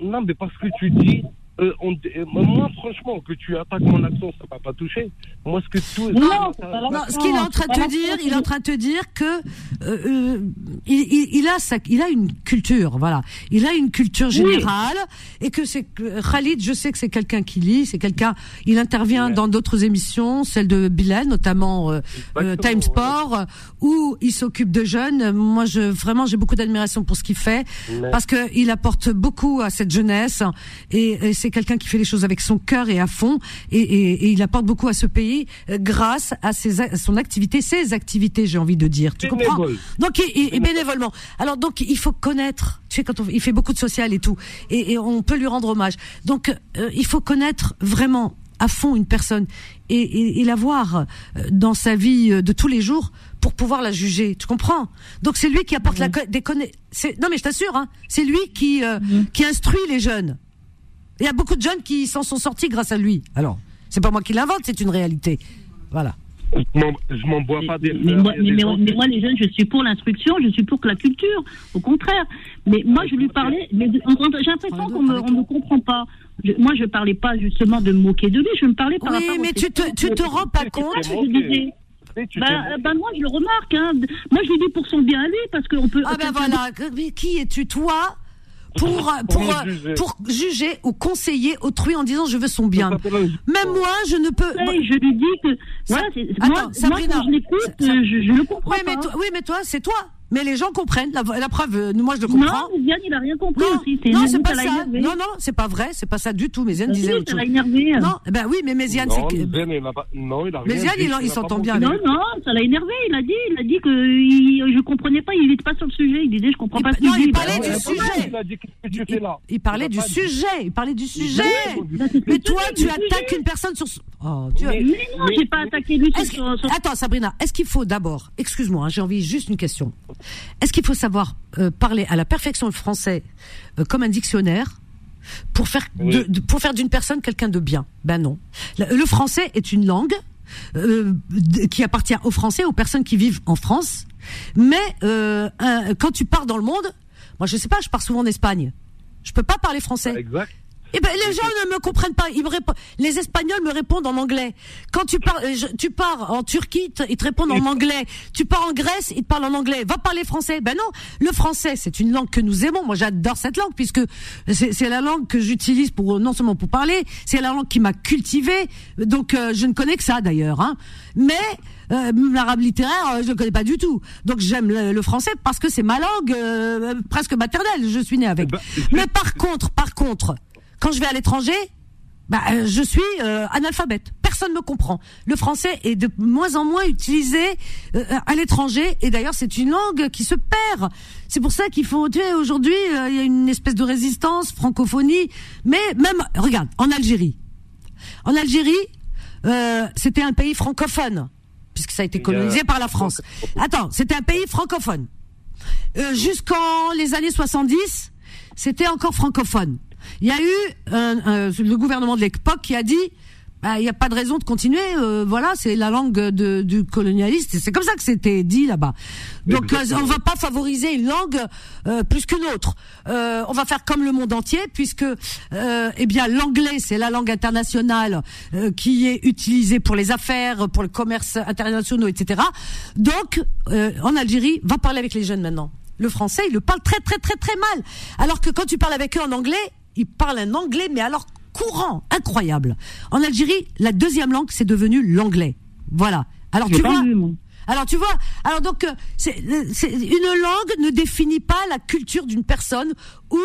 Non, mais parce que tu dis. Euh, on- euh, moi, franchement, que tu attaques mon accent, ça va pas toucher. Moi, ce que tout. Non, ça- pas ce qu'il est en train de te dire, c'est il est en train de te dire que euh, euh, il, il, il a sa, il a une culture, voilà. Il a une culture générale et que c'est Khalid, je sais que c'est quelqu'un qui lit, c'est quelqu'un. Il intervient Ouais. dans d'autres émissions, celle de Bilal, notamment euh, euh, Time Sport, où il s'occupe de jeunes. Moi, je vraiment, j'ai beaucoup d'admiration pour ce qu'il fait Ouais. parce que il apporte beaucoup à cette jeunesse et, et c'est quelqu'un qui fait les choses avec son cœur et à fond et, et, et il apporte beaucoup à ce pays euh, grâce à, ses, à son activité, ses activités, j'ai envie de dire. Tu comprends. Donc et, et- bénévolement. Alors donc il faut connaître. Tu sais quand on, il fait beaucoup de social et tout et, et on peut lui rendre hommage. Donc euh, il faut connaître vraiment à fond une personne et, et, et la voir euh, dans sa vie euh, de tous les jours pour pouvoir la juger. Tu comprends? Donc c'est lui qui apporte la des connaissances. Non mais je t'assure, hein, c'est lui qui euh, qui instruit les jeunes. Il y a beaucoup de jeunes qui s'en sont sortis grâce à lui. Alors c'est pas moi qui l'invente, c'est une réalité. Voilà. Je m'en- bois pas des Mais moi, il y a mais, des mais- gens mais qui- moi, les jeunes, je suis pour l'instruction, je suis pour que la culture, au contraire. Mais moi, je lui parlais, mais j'ai l'impression qu'on me, on me comprend pas. Je- moi, je parlais pas justement de me moquer de lui, je me parlais par Oui, rapport mais tu te, tu te rends pas compte. bah, bah, moi, je le remarque. Hein. Moi, je lui dis pour son bien à lui, parce qu'on peut. Ah ben voilà, qui es-tu toi pour Pour pour juger. pour juger ou conseiller autrui en disant je veux son bien. Même moi, je ne peux. Ouais, je lui dis que. Voilà, c'est- Attends, moi, moi, Sabrina, quand je l'écoute, je, je le comprends Oui, mais pas. toi, oui, mais toi, c'est toi. Mais les gens comprennent. La, la preuve, euh, moi je le non, comprends. Diane, il a rien compris Non, aussi. non, c'est pas ça. énervé. Non, non, c'est pas vrai. C'est pas ça du tout. Méziane Ah, disait autre ça l'a chose. énervé. Non, ben oui, mais Méziane, Non, c'est que. Il a pas- non, il a rien dit, il- s'entend bien avec Non, non, ça l'a énervé. Il a dit, il a dit que il, je comprenais pas. Il n'était pas sur le sujet. Il disait, je comprends Il- pas ce non, il parlait Bah, du sujet. Il a dit qu'est-ce que tu Il, fais là il parlait du sujet. Il parlait du sujet. Bah, Mais toi, tu attaques une personne sur. Oh, tu Mais- Mais non, j'ai pas attaqué lui sur- Attends, Sabrina, est-ce qu'il faut d'abord, excuse-moi, hein, j'ai envie juste une question. Est-ce qu'il faut savoir euh, parler à la perfection le français euh, comme un dictionnaire pour faire Oui. de, de- pour faire d'une personne quelqu'un de bien? Ben non. Le, le français est une langue euh, qui appartient aux Français, aux personnes qui vivent en France. Mais un- quand tu pars dans le monde, moi je sais pas, je pars souvent en Espagne. Je peux pas parler français. Exact. Eh ben, les gens ne me comprennent pas. Ils me répondent. Les Espagnols me répondent en anglais. Quand tu pars, euh, je- tu pars en Turquie, ils te- répondent en anglais. Tu pars en Grèce, ils te parlent en anglais. Va parler français. Ben non, le français, c'est une langue que nous aimons. Moi, j'adore cette langue puisque c'est c'est la langue que j'utilise pour non seulement pour parler, c'est la langue qui m'a cultivée. Donc, euh, je ne connais que ça d'ailleurs. Hein. Mais euh, l'arabe littéraire, euh, je ne connais pas du tout. Donc, j'aime le, le français parce que c'est ma langue euh, presque maternelle. Je suis née avec. Eh ben, Mais par contre, par contre, quand je vais à l'étranger, bah, euh, je suis euh, analphabète. Personne me comprend. Le français est de moins en moins utilisé euh, à l'étranger et d'ailleurs c'est une langue qui se perd. C'est pour ça qu'il faut tu sais, aujourd'hui euh, il y a une espèce de résistance, francophonie, mais même regarde en Algérie. En Algérie, euh, c'était un pays francophone puisque ça a été colonisé par la France. Attends, c'était un pays francophone. Euh, jusqu'en les années 70, c'était encore francophone. Il y a eu le gouvernement de l'époque qui a dit bah, il n'y a pas de raison de continuer. euh, voilà, c'est la langue de, du colonialiste. C'est comme ça que c'était dit là-bas. Donc, euh, on va pas favoriser une langue euh, plus qu'une autre. Euh, on va faire comme le monde entier, puisque, euh, eh bien, l'anglais, c'est la langue internationale euh, qui est utilisée pour les affaires, pour le commerce international, etc. Donc, euh, en Algérie, va parler avec les jeunes maintenant. Le français, il le parle très, très, très, très mal. Alors que quand tu parles avec eux en anglais, ils parlent un anglais, mais alors courant, incroyable. En Algérie, la deuxième langue, c'est devenu l'anglais. Voilà. Alors tu vois. vu. Alors tu vois. Alors donc, euh, c'est, euh, une langue ne définit pas la culture d'une personne ou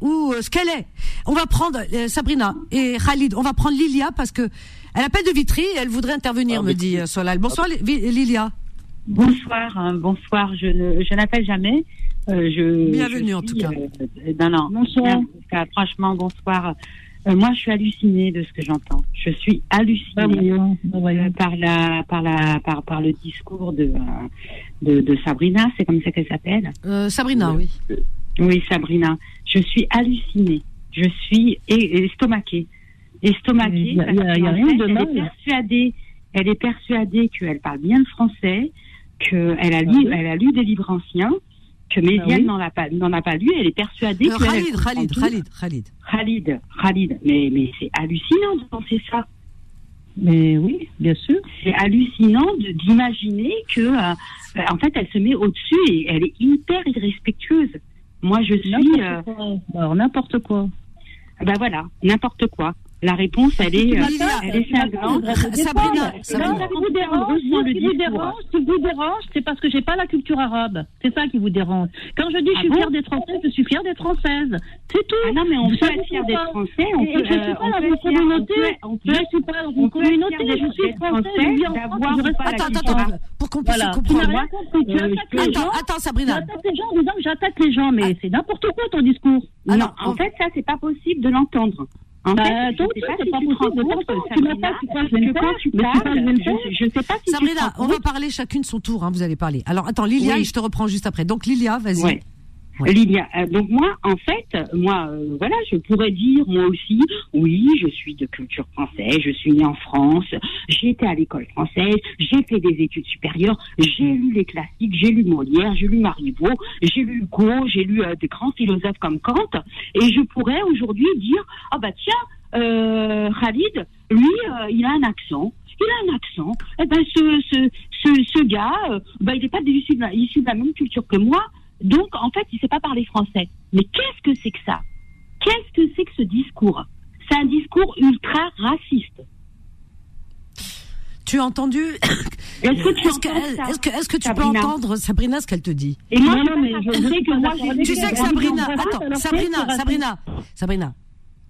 ou euh, ce qu'elle est. On va prendre euh, Sabrina et Khalid. On va prendre Lilia parce que elle appelle de Vitry et elle voudrait intervenir, Ah, me dit euh, Solal. Bonsoir Lilia. Bonsoir, hein, bonsoir. Je ne, je n'appelle jamais. Euh, je, Bienvenue, je en suis, tout cas. euh, non, non. Bonsoir. Franchement, bonsoir. Euh, moi, je suis hallucinée de ce que j'entends. Je suis hallucinée voyons, ah, euh, voyons. par la, par la, par, par le discours de, de, de Sabrina. C'est comme ça qu'elle s'appelle. Euh, Sabrina, oui. Oui, Sabrina. Je suis hallucinée. Je suis estomaquée. Estomaquée. Il y a- parce il y a- y rien fait, de elle mal. Est persuadée, elle est persuadée qu'elle parle bien le français, qu'elle a, lu, Ah oui. elle a lu des livres anciens, que Méziane Ah oui. n'en a pas, n'en a pas lu. Elle est persuadée Euh, que. Khalid, Khalid, Khalid, Khalid. Khalid, Khalid. Mais, mais c'est hallucinant de penser ça. Mais oui, bien sûr. C'est hallucinant d'imaginer que, euh, euh, en fait, elle se met au-dessus et elle est hyper irrespectueuse. Moi, je suis. euh, N'importe quoi. Alors, n'importe quoi. Ben voilà, n'importe quoi. La réponse, elle est, euh, elle est cinglante. Sabrina, Non, Sabrina. ce qui vous dérange, qui vous dérange, vous dérange, c'est parce que j'ai pas la culture arabe. C'est ça qui vous dérange. Quand je dis je Ah suis bon fière d'être française, je suis fière d'être française. C'est tout. Ah non, mais on peut être pourquoi d'être français, on Et peut, je suis euh, pas on dans une on communauté. on Je suis pas dans on une communauté. Je suis française. français, Je Je Attends, attends, attends, pour qu'on puisse comprendre. Euh, je- Attends, attends, Sabrina. attaques les gens en disant que j'attaque les gens. Mais c'est n'importe quoi ton discours. Ah non, non, en on- fait, ça, c'est pas possible de l'entendre. En Bah, fait, je toi sais pas si pas tu te rends compte. Tu Sabrina, tu crois que je quand tu je parles, je, je sais pas si tu te Sabrina, on va compte. parler chacune son tour, hein, vous avez parlé. Alors attends, Lilia, Oui. et je te reprends juste après. Donc Lilia, vas-y. Ouais. Ouais. Lilia, euh, donc moi, en fait, moi, euh, voilà, je pourrais dire, moi aussi, oui, je suis de culture française, je suis née en France, j'ai été à l'école française, j'ai fait des études supérieures, j'ai lu les classiques, j'ai lu Molière, j'ai lu Marivaux, j'ai lu Hugo, j'ai lu euh, des grands philosophes comme Kant, et je pourrais aujourd'hui dire, ah bah tiens, euh, Khalid, lui, il a un accent. Il a un accent. Eh ben, ce, ce, ce, ce gars, euh, bah, il n'est pas issu de la même culture que moi. Donc, en fait, il ne sait pas parler français. Mais qu'est-ce que c'est que ça? Qu'est-ce que c'est que ce discours? C'est un discours ultra raciste. Tu as entendu Est-ce que tu Est-ce que, entends ça est-ce que, est-ce que tu peux entendre Sabrina ce qu'elle te dit? Et moi, Non, je non, mais suis que moi, j'ai Tu sais que Sabrina, attends, Sabrina, Sabrina, Sabrina.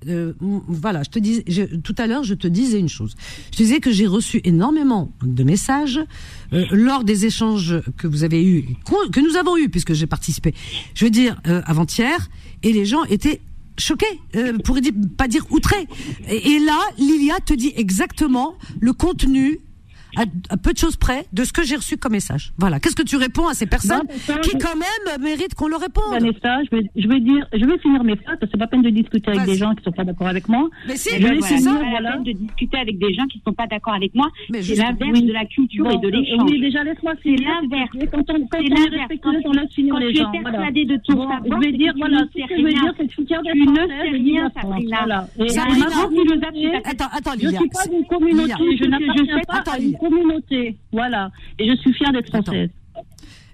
Euh, voilà, je te dis, je- tout à l'heure, je te disais une chose. Je te disais que j'ai reçu énormément de messages euh, lors des échanges que vous avez qu'on- que nous avons eus, puisque j'ai participé. Je veux dire euh, avant-hier, et les gens étaient choqués, euh, pour dire- pas dire outrés. Et là, Lilia te dit exactement le contenu. À, à peu de choses près de ce que j'ai reçu comme message. Voilà. Qu'est-ce que tu réponds à ces personnes qui je- quand même méritent qu'on leur réponde Vanessa, je vais, je vais dire, je vais finir mes phrases parce que c'est pas peine de discuter avec des gens qui sont pas d'accord avec moi. Mais si, Je ben vais voilà, finir, c'est pas la voilà. peine de discuter avec des gens qui ne sont pas d'accord avec moi. C'est l'inverse oui. de la culture Bon, et de euh, l'échange. Oui, déjà laisse-moi finir. l'inverse. Quand on, quand C'est on laisse finir Quand les tu es gens. Voilà. persuadé de tout Bon, savoir, je vais c'est dire, tu voilà, ne ce que je veux dire, c'est que Tu ne sais rien. Sabrina. Sabrina, Attends, attends, je suis pas d'une communauté, je n'appartiens pas à une communauté. Voilà. Et je suis fière d'être française.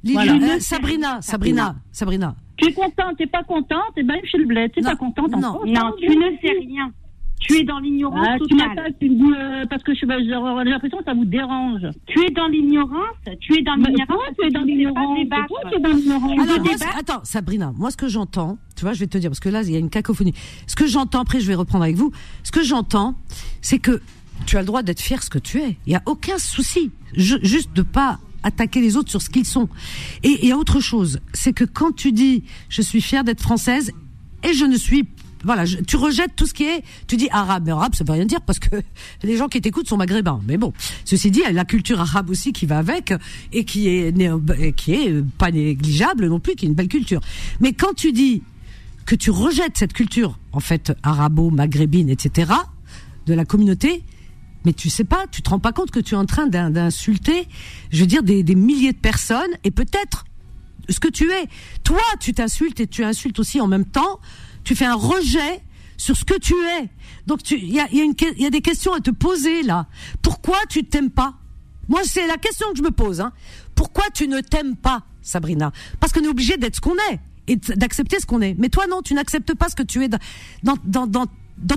Voilà. euh, Sabrina, Sabrina, Sabrina. Tu es contente, t'es pas contente, et ben chez le bled. T'es pas contente, non. Non, tu ne sais rien. Tu es dans l'ignorance Ah, tu totale. tu euh, parce que ben, j'ai l'impression que ça vous dérange. Tu es dans l'ignorance? Tu es dans Mais l'ignorance? tu es dans l'ignorance. Alors, moi, attends, Sabrina, moi, ce que j'entends, tu vois, je vais te dire, parce que là, il y a une cacophonie. Ce que j'entends, après, je vais reprendre avec vous. Ce que j'entends, c'est que tu as le droit d'être fier ce que tu es. Il y a aucun souci. Juste de pas attaquer les autres sur ce qu'ils sont. Et il y a autre chose, c'est que quand tu dis, je suis fière d'être française, et je ne suis voilà, tu rejettes tout ce qui est, tu dis arabe, mais arabe, ça veut rien dire parce que les gens qui t'écoutent sont maghrébins. Mais bon, ceci dit, il y a la culture arabe aussi qui va avec et qui est, qui est pas négligeable non plus, qui est une belle culture. Mais quand tu dis que tu rejettes cette culture, en fait, arabo-maghrébine, etc., de la communauté, Mais tu sais pas, tu te rends pas compte que tu es en train d'in- d'insulter, je veux dire, des, milliers de personnes et peut-être ce que tu es. Toi, tu t'insultes et tu insultes aussi en même temps. Tu fais un rejet sur ce que tu es. Donc il y a, des questions à te poser là. Pourquoi tu t'aimes pas? Moi, c'est la question que je me pose. Hein. Pourquoi tu ne t'aimes pas, Sabrina? Parce qu'on est obligé d'être ce qu'on est et d'accepter ce qu'on est. Mais toi, non, tu n'acceptes pas ce que tu es dans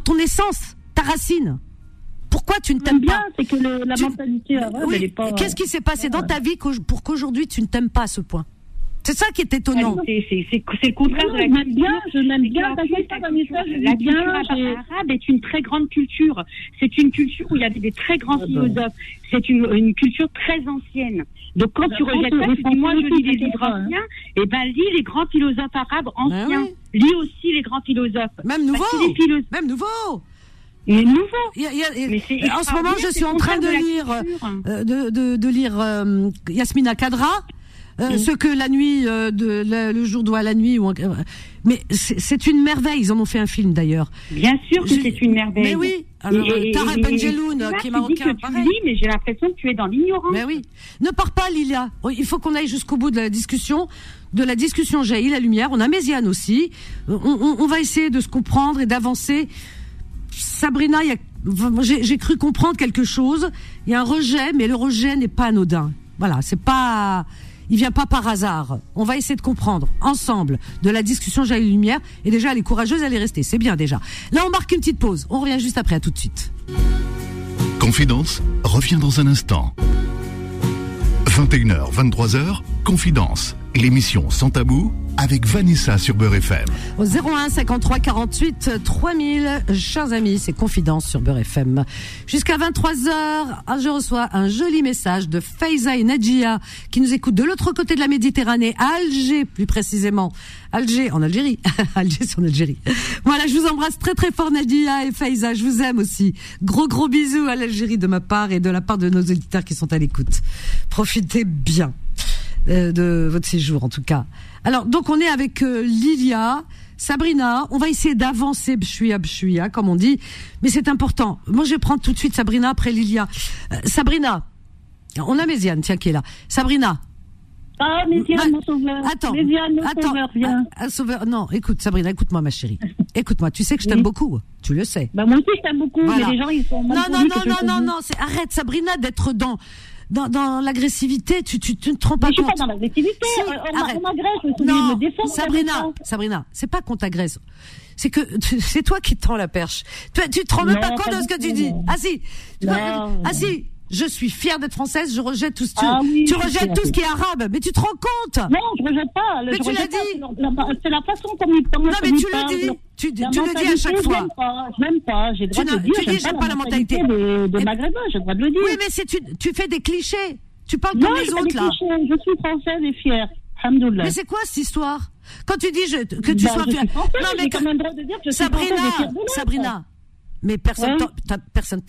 ton essence, ta racine. Pourquoi tu ne t'aimes bien, pas c'est que le- la Tu- mentalité arabe, Oui, elle est pas. Qu'est-ce qui s'est passé dans ta vie pour qu'aujourd'hui tu ne t'aimes pas à ce point? C'est ça qui est étonnant. C'est c'est- le contraire de la je m'aime culture. bien, je m'aime bien. la culture- arabe est une très grande culture. C'est une culture où il y avait des très grands Ah ben. philosophes. C'est une, une culture très ancienne. Donc quand La tu rejettes les ça, tu dis Français moi je lis les livres hein. anciens, et ben lis les grands philosophes arabes anciens. oui. Lis aussi les grands philosophes. Même nouveau, que les philosophes, même nouveau. Il y a- il y a- Mais c'est en ce moment, je suis en train de lire, euh, de, de, de lire euh, Yasmina Kadra. euh, Ce que la nuit, euh, de, le, le jour doit à la nuit, ou, euh, mais c'est une merveille. Ils en ont fait un film d'ailleurs. Bien sûr que Je- c'est une merveille. Mais oui. Alors, Et- Benjeloun, qui est dis marocain, tu pareil. lis, mais j'ai l'impression que tu es dans l'ignorance. Mais oui. Ne pars pas, Lilia. Oh, Il faut qu'on aille jusqu'au bout de la discussion. De la discussion jaillit la lumière. On a Méziane aussi. On, on- on va essayer de se comprendre et d'avancer. Sabrina, j'ai cru comprendre quelque chose. Il y a un rejet, mais le rejet n'est pas anodin. Voilà, c'est pas. Il vient pas par hasard. On va essayer de comprendre ensemble de la discussion jaillit lumière. Et déjà, elle est courageuse, elle est restée. C'est bien déjà. Là, on marque une petite pause. On revient juste après. À tout de suite. Confidence revient dans un instant. 21h, 23h, Confidence, l'émission sans tabou avec Vanessa sur Beurre FM. Au 01 53 48 3000, chers amis, c'est Confidence sur Beurre FM. Jusqu'à 23h, ah, je reçois un joli message de Faiza et Nadjia qui nous écoutent de l'autre côté de la Méditerranée, à Alger plus précisément. Alger, en Algérie. Alger, c'est en Algérie. Voilà, je vous embrasse très très fort Nadia et Faiza, je vous aime aussi. Gros gros bisous à l'Algérie de ma part et de la part de nos auditeurs qui sont à l'écoute. Profitez bien euh, de votre séjour en tout cas. Alors donc on est avec euh, Lilia, Sabrina, on va essayer d'avancer bchouia bchouia comme on dit, mais c'est important. Moi je vais prendre tout de suite Sabrina après Lilia. Euh, Sabrina, on a Méziane tiens qui est là. Sabrina, Ah, Méziane, mon sauveur. attends, Méziane, mon attends, sauveur, viens. un- un sauveur. Non, écoute Sabrina, écoute-moi ma chérie. Écoute-moi, tu sais que je t'aime Oui. beaucoup, tu le sais. Bah, moi aussi, je t'aime beaucoup, Voilà. mais les gens, ils sont Non, non, non, non, non, non, c'est arrête Sabrina d'être dans dans, dans l'agressivité, tu, tu, tu ne te rends pas Mais je suis compte. pas dans l'agressivité. Si, on on m'agresse, Non, me défendre. Sabrina. Sabrina, c'est pas qu'on t'agresse. C'est que c'est toi qui te tends la perche. Tu, tu te rends même pas compte de ce que tu dis. Ah si. Tu Non. vois, ah si. Je suis fière d'être française, je rejette tout ce tu, Ah oui, tu je rejettes tout ce qui est arabe, mais tu te rends compte? Non, je rejette pas. Mais je tu l'as dit. c'est la- façon comme comment Non mais tu le dis, tu, tu le dis à chaque je fois. je l'aime pas. J'ai droit Tu de dire. tu dis, j'aime pas la mentalité. de, de Et- maghrébin. J'ai le droit de le dire. Oui mais tu, tu fais des clichés. Tu parles comme les autres des là. Je suis française et fière. Mais c'est quoi cette histoire? Quand tu dis je, que tu Bah, sois je suis française, Non mais quand même droit de dire que je suis Sabrina, l'être. Sabrina. Mais personne,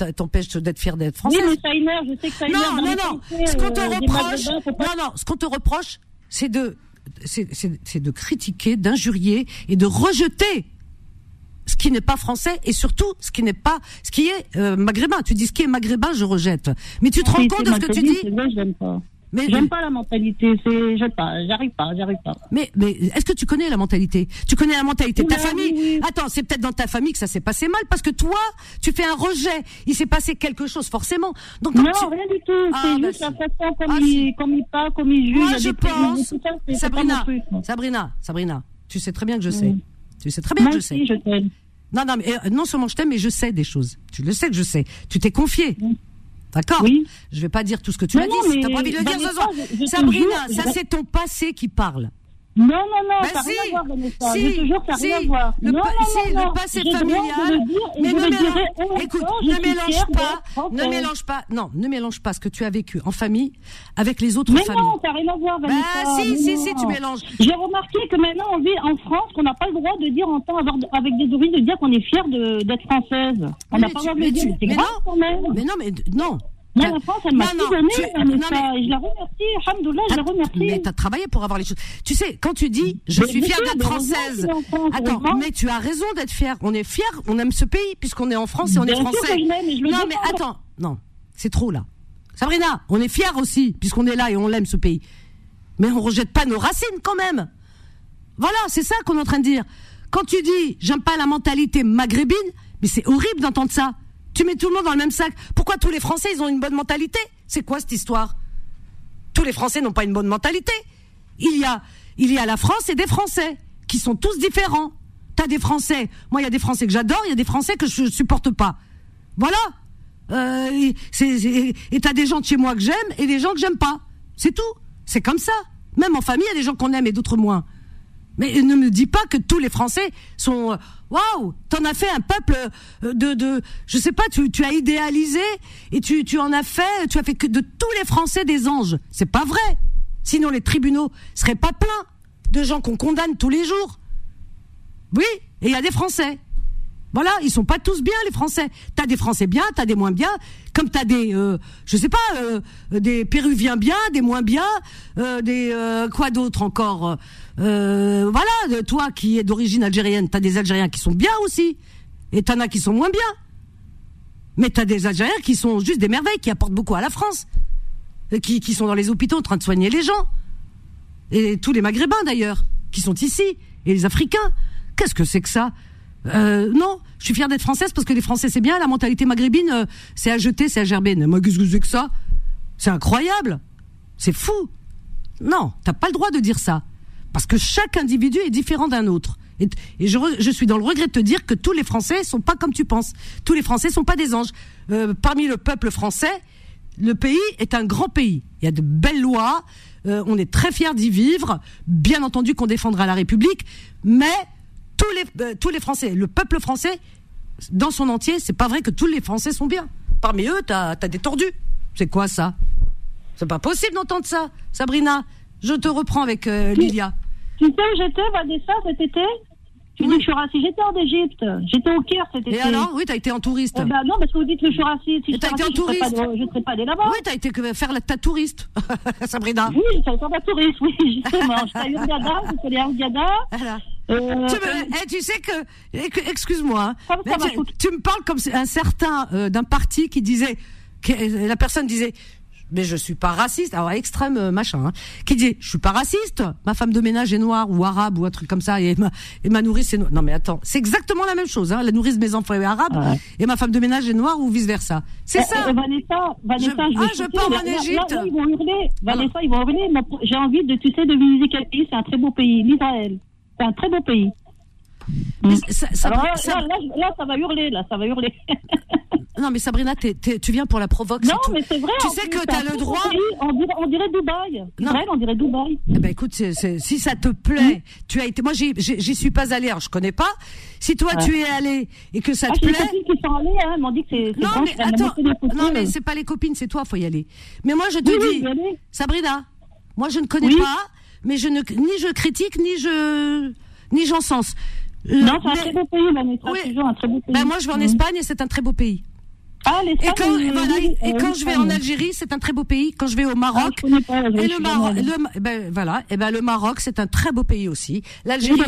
Ouais. t'empêche d'être fière d'être Oui, française. mais. Je sais que. Non, non, non. Ce qu'on te euh, des reproche, non, non. Ce qu'on te reproche, c'est de, c'est, c'est, c'est de critiquer, d'injurier et de rejeter ce qui n'est pas français et surtout ce qui n'est pas, ce qui est euh, maghrébin. Tu dis ce qui est maghrébin, je rejette. Mais tu te rends compte de ce que tu dis Mais, J'aime pas la mentalité, c'est, j'aime pas, j'arrive pas, j'arrive pas. mais, mais est-ce que tu connais la mentalité? Tu connais la mentalité de ta Oui, famille? oui. Attends, c'est peut-être dans ta famille que ça s'est passé mal parce que toi, tu fais un rejet. Il s'est passé quelque chose forcément. Donc Non, tu- rien du tout. Ah, c'est bah juste la façon comme, Ah, il, comme il parle, comme il juge. Moi, je pense, tout ça, Sabrina, truc. Sabrina, Sabrina, tu sais très bien que je sais. Tu sais très bien Moi que je sais. je t'aime. Non, non, mais euh, non seulement je t'aime, mais je sais des choses. Tu le sais que je sais. Tu t'es confié. D'accord Oui. Je vais pas dire tout ce que tu m'as dit. Si t'as pas envie de le dire ce soir. Sabrina, ça c'est ton passé qui parle. Non, non, non, Bah ça n'a rien si, à voir, Vanessa. si, je te jure, ça n'a si, rien à voir. le non, pa- non, si, non, le passé familial, mais ne mélange, et écoute, ne mélange pas, ne mélange pas, non, ne mélange pas ce que tu as vécu en famille avec les autres Mais familles. non, ça n'a rien à voir, bah Vanessa. si, mais si, non. si, tu mélanges. J'ai remarqué que maintenant, on vit en France, qu'on n'a pas le droit de dire, en temps, avec des oreilles, de dire qu'on est fier d'être française. On Mais n'a pas le droit de mais le dire, tu- mais c'est mais grave non. quand même. Mais non, mais non. Moi, la France, elle m'a Non, tout non, donné, tu- Vanessa, non, mais- je la remercie, Alhamdoulilah, je la remercie. Mais t'as travaillé pour avoir les choses. Tu sais, quand tu dis, je Mais suis fière sûr, d'être mais française. France, Attends, mais tu as raison d'être fière. On est fiers, on aime ce pays puisqu'on est en France et on Bien est sûr français. que je je le non, mais attends, non, c'est trop là. Sabrina, on est fiers aussi, puisqu'on est là et on l'aime ce pays. Mais on rejette pas nos racines quand même. Voilà, c'est ça qu'on est en train de dire. Quand tu dis j'aime pas la mentalité maghrébine, mais c'est horrible d'entendre ça. Tu mets tout le monde dans le même sac. Pourquoi tous les Français ils ont une bonne mentalité? C'est quoi cette histoire? Tous les Français n'ont pas une bonne mentalité. Il y a il y a la France et des Français qui sont tous différents. T'as des Français, moi il y a des Français que j'adore, il y a des Français que je supporte pas. Voilà. Euh, et t'as des gens de chez moi que j'aime et des gens que j'aime pas. C'est tout. C'est comme ça. Même en famille, il y a des gens qu'on aime et d'autres moins. Mais ne me dis pas que tous les Français sont euh, waouh, t'en as fait un peuple euh, de de je sais pas, tu, tu as idéalisé et tu tu en as fait, tu as fait que de tous les Français des anges. C'est pas vrai. Sinon les tribunaux seraient pas pleins de gens qu'on condamne tous les jours. Oui, et il y a des Français. Voilà, ils sont pas tous bien les Français. T'as des Français bien, t'as des moins bien, comme t'as des, euh, je sais pas, euh, des Péruviens bien, des moins bien, euh, des euh, quoi d'autre encore. Euh, voilà, toi qui es d'origine algérienne, t'as des Algériens qui sont bien aussi, et t'en as qui sont moins bien. Mais t'as des Algériens qui sont juste des merveilles, qui apportent beaucoup à la France, qui, sont dans les hôpitaux en train de soigner les gens, et tous les Maghrébins d'ailleurs, qui sont ici, et les Africains. Qu'est-ce que c'est que ça? Euh, non, je suis fière d'être française parce que les Français c'est bien, la mentalité maghrébine euh, c'est à jeter, c'est à gerber. Moi qu'est-ce que c'est que ça? C'est incroyable, c'est fou. Non, t'as pas le droit de dire ça parce que chaque individu est différent d'un autre. Et, je, je, suis dans le regret de te dire que tous les Français sont pas comme tu penses. Tous les Français sont pas des anges. Euh, parmi le peuple français, le pays est un grand pays. Il y a de belles lois. Euh, on est très fiers d'y vivre. Bien entendu qu'on défendra la République, mais tous les, euh, tous les Français, le peuple français, dans son entier, c'est pas vrai que tous les Français sont bien. Parmi eux, t'as as des tordus. C'est quoi ça? C'est pas possible d'entendre ça, Sabrina. Je te reprends avec euh, Lilia. Tu sais où j'étais, Vanessa, cet été? Tu dis que je suis raciste. J'étais en Égypte. J'étais au Caire cet été. Et alors? Oui, t'as été en touriste. Eh ben non, parce que vous dites que je suis raciste. Si t'as été en touriste. Je ne serais pas allée là-bas. Oui, t'as été faire la, ta touriste, Sabrina. Oui, j'ai été ta touriste, oui, justement. J'étais à Yurgada, je suis allée à. Voilà. Euh, tu, me, eh, tu, sais que, excuse-moi, hein, tu, tu, me parles comme un certain euh, d'un parti qui disait, que, la personne disait, mais je suis pas raciste, alors extrême euh, machin, hein, qui dit je suis pas raciste, ma femme de ménage est noire ou arabe ou un truc comme ça et ma, et ma nourrice est noire. Non mais attends, c'est exactement la même chose, hein, la nourrice de mes enfants est arabe et ma femme de ménage est noire ou vice versa. C'est ça. Eh, Vanessa, Vanessa, je, ah, je pars en Égypte. ils vont hurler. Vanessa, ils vont hurler. J'ai envie de, tu sais, de visiter quel pays. C'est un très beau pays, l'Israël. C'est un très beau pays. Ça, Alors là, ça... Là, là, ça va hurler, là, ça va hurler. non, mais Sabrina, tu viens pour la provoque. Non, mais c'est vrai. Tu sais que tu as le droit. On dirait, on dirait Dubaï. Non. Vrai, on dirait Dubaï. Eh ben, écoute, si ça te plaît, tu as été. Moi, j'y suis pas allée, alors je connais pas. Si toi, tu es allé et que ça ah, te plaît. Les qui sont allées, hein, m'ont dit que c'est. Non, mais attends. Non, mais c'est pas les copines, c'est toi, faut y aller. Mais moi, je te dis, Sabrina, moi, je ne connais pas, mais je ne, ni je critique, ni je, ni j'encense. Non, c'est un très beau pays, Vanessa. Oui. Toujours un très beau pays. Ben moi, je vais en Espagne et c'est un très beau pays. Ah, et quand, et, voilà, et quand je vais en Algérie, c'est un très beau pays. Quand je vais au Maroc, ah, pas, et le Maroc, le, ben voilà, et ben le Maroc, c'est un très beau pays aussi. L'Algérie,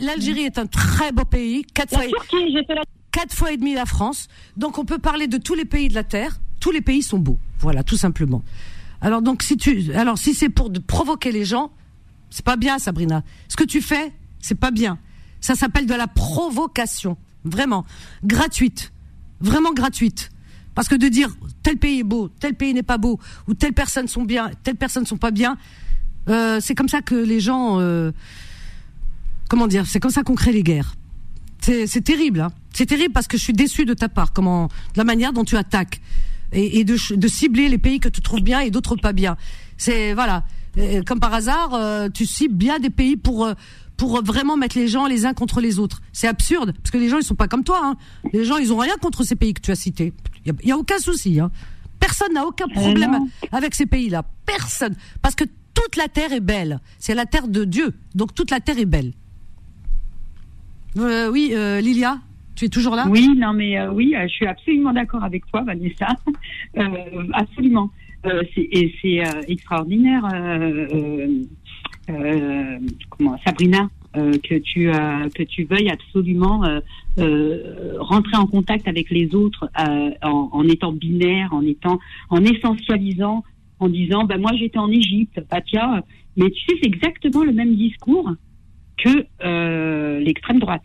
l'Algérie est un très beau pays. Quatre fois, la... quatre fois et demi la France. Donc on peut parler de tous les pays de la terre. Tous les pays sont beaux. Voilà, tout simplement. Alors donc si tu, alors si c'est pour de provoquer les gens, c'est pas bien, Sabrina. Ce que tu fais, c'est pas bien. Ça s'appelle de la provocation. Vraiment. Gratuite. Vraiment gratuite. Parce que de dire tel pays est beau, tel pays n'est pas beau, ou telle personne sont bien, telle personne sont pas bien, euh, c'est comme ça que les gens, euh, comment dire, c'est comme ça qu'on crée les guerres. C'est terrible, hein. C'est terrible parce que je suis déçue de ta part, comment, de la manière dont tu attaques et, de, cibler les pays que tu trouves bien et d'autres pas bien. C'est voilà, comme par hasard, euh, tu cibles bien des pays pour pour vraiment mettre les gens les uns contre les autres. C'est absurde, parce que les gens, ils sont pas comme toi. Hein. Les gens, ils ont rien contre ces pays que tu as cités. Il y, a aucun souci. Hein. Personne n'a aucun euh, problème avec ces pays-là. Personne. Parce que toute la terre est belle. C'est la terre de Dieu. Donc toute la terre est belle. Euh, oui, euh, Lilia tu es toujours là? Oui, non, mais oui, je suis absolument d'accord avec toi, Vanessa. absolument. et c'est extraordinaire. Euh, comment Sabrina. euh, que tu euh, que tu veuilles absolument euh, euh, rentrer en contact avec les autres euh, en, en étant binaire, en étant en essentialisant, en disant bah moi j'étais en Égypte, bah tiens, mais tu sais c'est exactement le même discours que l'extrême droite.